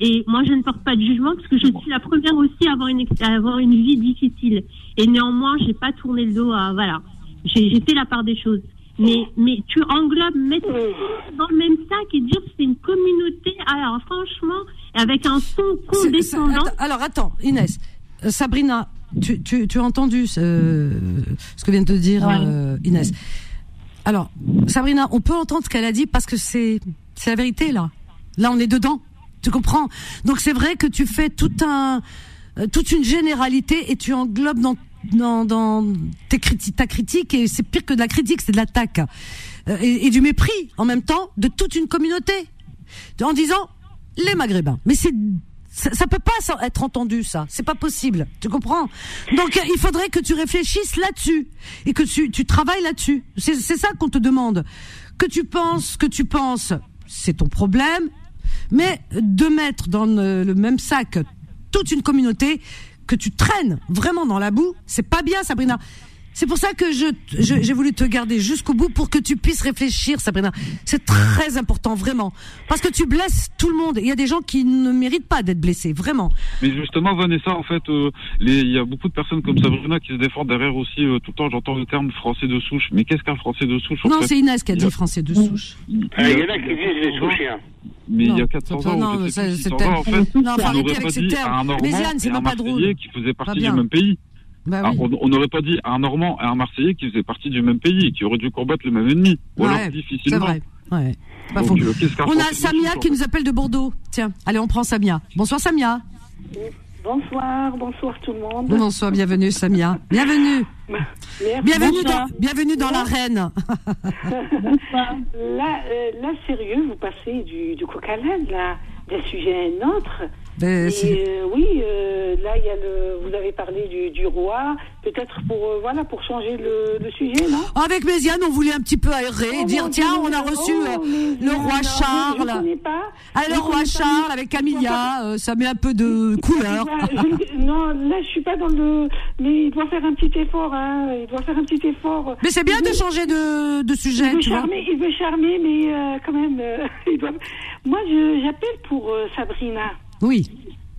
Et moi, je ne porte pas de jugement parce que je suis la première aussi à avoir une, à avoir une vie difficile. Et néanmoins, j'ai pas tourné le dos à, voilà. J'ai fait la part des choses. Mais, mais tu englobes, mettre dans le même sac et dire que c'est une communauté, alors franchement, avec un C'est- condescendant. c'est- alors attends, Inès, Euh, Sabrina, tu, tu, tu as entendu ce, ce que vient de te dire Ouais. euh, Inès. Alors, Sabrina, on peut entendre ce qu'elle a dit parce que c'est c'est la vérité là. Là, on est dedans. Tu comprends? Donc c'est vrai que tu fais tout un euh, toute une généralité et tu englobes dans dans, dans tes criti- ta critique et c'est pire que de la critique, c'est de l'attaque Euh, et, du mépris en même temps de toute une communauté en disant les Maghrébins. Mais c'est ça, ça peut pas être entendu ça, c'est pas possible. Tu comprends? Donc euh, il faudrait que tu réfléchisses là-dessus et que tu, tu travailles là-dessus. C'est ça qu'on te demande. Que tu penses, que tu penses, c'est ton problème. Mais de mettre dans le, même sac toute une communauté que tu traînes vraiment dans la boue, c'est pas bien, Sabrina. C'est pour ça que je je- j'ai voulu te garder jusqu'au bout pour que tu puisses réfléchir, Sabrina. C'est très important, vraiment, parce que tu blesses tout le monde. Il y a des gens qui ne méritent pas d'être blessés, vraiment. Mais justement, Vanessa, en fait, euh, les- il y a beaucoup de personnes comme Sabrina qui se défendent derrière aussi. euh, tout le temps, j'entends le terme français de souche. Mais qu'est-ce qu'un français de souche en Non, fait c'est Inès qui a dit français de souche. Ah, Il y en a qui disent les souchiens. Mais il y a 400 c'est- ans, non, ou je sais c'est- plus, c'est 600 tel- ans, en fait, Non, on n'aurait avec pas ces dit un Normand et un même pas drôle. Marseillais qui faisaient Pas partie du même pays. Bah Ah, oui. on on n'aurait pas dit à un Normand et un Marseillais qui faisaient partie du même pays, qui auraient dû combattre le même ennemi. Ou Ouais, alors difficilement. C'est vrai. Ouais. c'est Pas Donc, faux. euh, On a Samia qui nous appelle de Bordeaux. Tiens, allez, on prend Samia. Bonsoir Samia. Bonsoir, bonsoir tout le monde. Bonsoir, bienvenue Samia. Bienvenue. Merci. Bienvenue dans, bienvenue dans l'arène. Là, euh, là, sérieux, vous passez du, du coq à l'âne, là, d'un sujet à un autre. Ben, Et, euh, oui, euh, là, il y a le, vous avez parlé du, du roi, peut-être pour, euh, voilà, pour changer le, le sujet, non? Avec Méziane, on voulait un petit peu aérer, Oh, dire tiens, on a reçu le roi non, je- Je Charles. connais pas. Ah, Je le roi pas. Charles avec Camilla, ça met un peu de couleur. Je- non, là, je suis pas dans le. Mais il doit faire un petit effort, hein. Il doit faire un petit effort. Mais c'est bien Il de veut- changer de, de sujet, il veut tu vois. charmer, il veut charmer, mais quand même, il doit. Moi, je- j'appelle pour euh, Sabrina. Oui.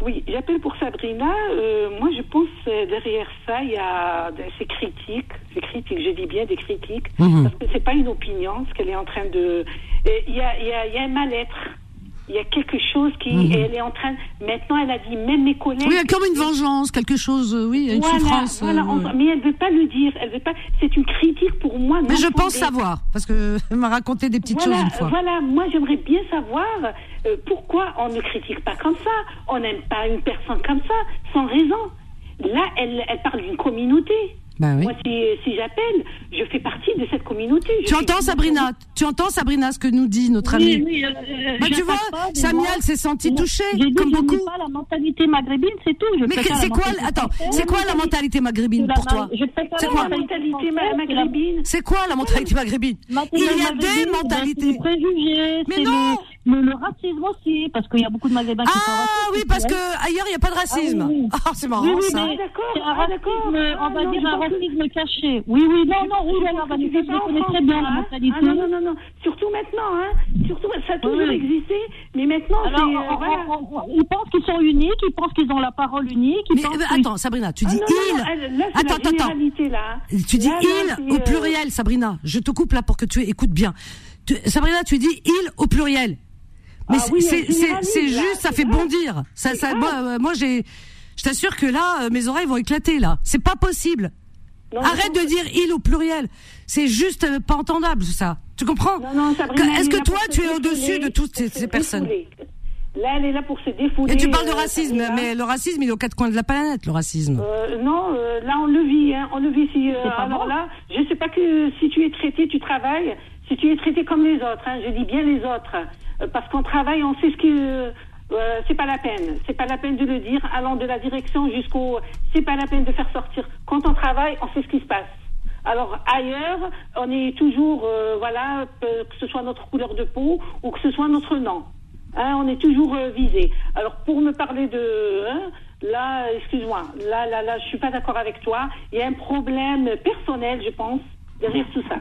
Oui, j'appelle pour Sabrina. Euh, moi, je pense euh, derrière ça, il y a de- ces critiques, ces critiques, je dis bien des critiques, Mhm. parce que c'est pas une opinion, ce qu'elle est en train de. Il y a, y, a, il y a un mal-être. Il y a quelque chose qui. Mhm. elle est en train. Maintenant, elle a dit, même mes collègues. Oui, il y a comme une vengeance, quelque chose, euh, oui, une Voilà, souffrance. euh, voilà, ouais. mais elle veut pas le dire. Elle veut pas. C'est une critique pour moi. Mais je pense savoir, parce que elle m'a raconté des petites voilà, choses une fois. Voilà, moi j'aimerais bien savoir euh, pourquoi on ne critique pas comme ça, on n'aime pas une personne comme ça, sans raison. Là, elle, elle parle d'une communauté. Bah oui. Moi, si, si j'appelle, je fais partie de cette communauté. Je Tu entends Sabrina Tu entends Sabrina ce que nous dit notre Oui, amie oui, euh, euh, Bah, tu vois, pas, elle s'est j'ai dit, comme je beaucoup. pas la mentalité maghrébine, c'est tout. Je Mais c'est la quoi Attends, c'est quoi la mentalité maghrébine C'est pour la toi je C'est la quoi mentalité Mentalité la- maghrébine. C'est quoi la mentalité maghrébine Il y a des c'est mentalités. Mais non. Le, le, racisme aussi, parce qu'il y a beaucoup de maghrébins qui sont Ah oui, parce ouais. que ailleurs il n'y a pas de racisme. Ah oui, oui. Ah, c'est marrant Oui, oui, ça. mais d'accord, c'est un ah, racisme, Ah, on va non, dire un racisme caché. Oui, oui, non, non, oui, alors, Vanessa, c'est je connais très bien la hein. mentalité. Ah non, non, non, non. Surtout maintenant, hein. Surtout, ça a toujours Oui. existé, mais maintenant, Alors, c'est. on- euh, on- voilà. on- on- ils pensent qu'ils sont uniques, ils pensent qu'ils ont la parole unique. Ils Mais pensent euh, qu'ils- attends, Sabrina, tu Ah dis non, non, non, il. Attends, attends. Tu dis il au euh, pluriel, Sabrina. Je te coupe là pour que tu écoutes bien. Sabrina, tu dis il au pluriel. Mais Ah c'est- oui, juste, ça fait bondir. Ça, ça, grave. moi, euh, moi j'ai, je t'assure que là, euh, mes oreilles vont éclater là. C'est pas possible. Non, Arrête non, de dire il au pluriel. C'est juste euh, pas entendable ça. Tu comprends Est-ce est que toi tu es au-dessus de toutes ces, personnes. Là, elle est là pour se défouler. Et tu parles de racisme, mais le racisme il est aux quatre coins de la planète, le racisme. Euh, non, euh, là on le vit, hein, on le vit. Si, euh, alors bon. là, je sais pas que si tu es traité, tu travailles. Si tu es traité comme les autres, hein, je dis bien les autres, Euh, parce qu'on travaille, on sait ce que euh, c'est pas la peine. C'est pas la peine de le dire, allant de la direction jusqu'au. C'est pas la peine de faire sortir. Quand on travaille, on sait ce qui se passe. Alors ailleurs, on est toujours, euh, voilà, euh, que ce soit notre couleur de peau ou que ce soit notre nom. Hein, on est toujours euh, visé. Alors pour me parler de, hein, là, excuse-moi, là, là, là, je suis pas d'accord avec toi. Il y a un problème personnel, je pense, derrière tout ça.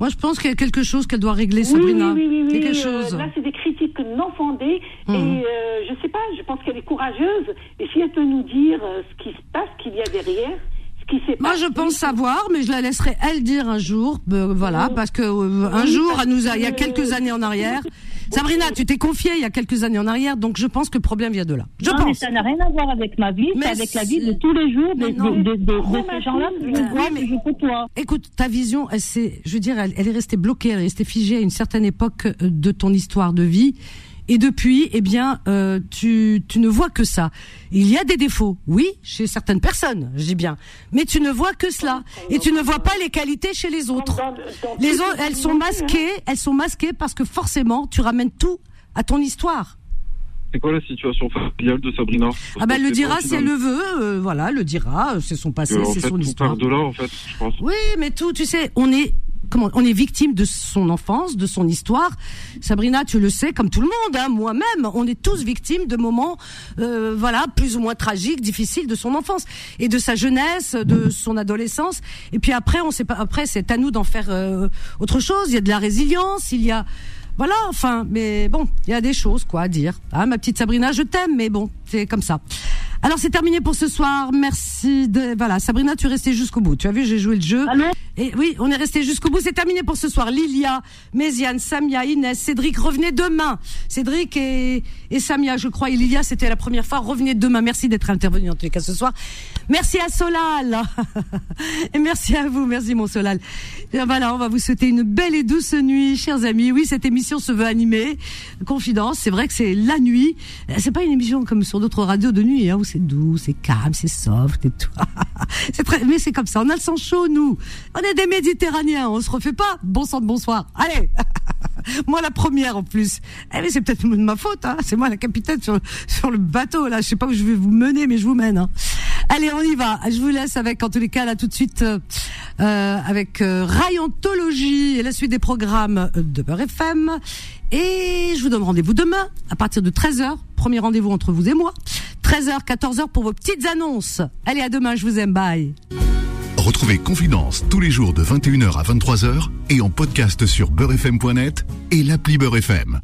Moi je pense qu'il y a quelque chose qu'elle doit régler, Oui, Sabrina. oui, oui, oui, oui, quelque euh, chose. là, c'est des critiques non fondées. Mhm. Et euh, je sais pas, je pense qu'elle est courageuse. Et si elle peut nous dire euh, ce qui se passe, qu'il y a derrière, ce qui s'est Moi, passé. je pense savoir, mais je la laisserai elle dire un jour, euh, voilà, parce que un jour, elle nous a, il y a que- quelques années en arrière. Sabrina, tu t'es confiée il y a quelques années en arrière, donc je pense que le problème vient de là. Je non, mais pense. ça n'a rien à voir avec ma vie, Mais c'est avec la vie de tous les jours de, Mais non. de, de, de- de Traumatisme. ces gens-là que je Oui, vois, mais- je côtoie. Écoute, ta vision, elle je veux dire, elle, elle est restée bloquée, elle est restée figée à une certaine époque euh, de ton histoire de vie. Et depuis, eh bien, euh, tu, tu ne vois que ça. Il y a des défauts, oui, chez certaines personnes, je dis bien, mais tu ne vois que cela, et tu ne vois pas les qualités chez les autres. Les autres, elles sont masquées, elles sont masquées parce que forcément, tu ramènes tout à ton histoire. C'est quoi la situation familiale de Sabrina? Ah ben, le c'est dira pas si elle final. le veut, euh, voilà, le dira, euh, c'est son passé, en c'est son tout histoire. part de là, en fait, je pense. Oui, mais tout, tu sais, on est comment on est victime de son enfance, de son histoire. Sabrina, tu le sais, comme tout le monde, hein, moi-même, on est tous victimes de moments, euh, voilà, plus ou moins tragiques, difficiles de son enfance et de sa jeunesse, de son adolescence. Et puis après, on sait pas. Après, c'est à nous d'en faire euh, autre chose. Il y a de la résilience, il y a voilà, enfin, mais bon, il y a des choses quoi à dire. Hein, ma petite Sabrina, je t'aime, mais bon, c'est comme ça. Alors c'est terminé pour ce soir. Merci de voilà, Sabrina, tu es restée jusqu'au bout. Tu as vu, j'ai joué le jeu. Allô Et oui, on est resté jusqu'au bout. C'est terminé pour ce soir. Lilia, Méziane, Samia, Inès, Cédric, revenez demain. Cédric et, et Samia, je crois, et Lilia, c'était la première fois. Revenez demain. Merci d'être intervenu en tous les cas ce soir. Merci à Solal. et merci à vous. Merci mon Solal. Et voilà, on va vous souhaiter une belle et douce nuit, chers amis. Oui, cette émission se veut animée. Confidence, c'est vrai que c'est la nuit. C'est pas une émission comme sur d'autres radios de nuit, hein, où c'est doux, c'est calme, c'est soft et tout. mais c'est comme ça. On a le sang chaud, nous. On est des Méditerranéens. On se refait pas. Bon sang de bonsoir. Allez. moi la première en plus. Eh mais c'est peut-être de ma faute. Hein. C'est moi la capitaine sur, sur le bateau là. Je sais pas où je vais vous mener, mais je vous mène. Hein. Allez, on y va. Je vous laisse avec, en tous les cas, là tout de suite, euh, avec euh, Rayontologie et la suite des programmes de Beurre FM. Et je vous donne rendez-vous demain à partir de 13h. Premier rendez-vous entre vous et moi. 13h, 14h pour vos petites annonces. Allez, à demain. Je vous aime. Bye. Retrouvez Confidence tous les jours de 21h à 23h et en podcast sur beurrefm.net et l'appli Beurre FM.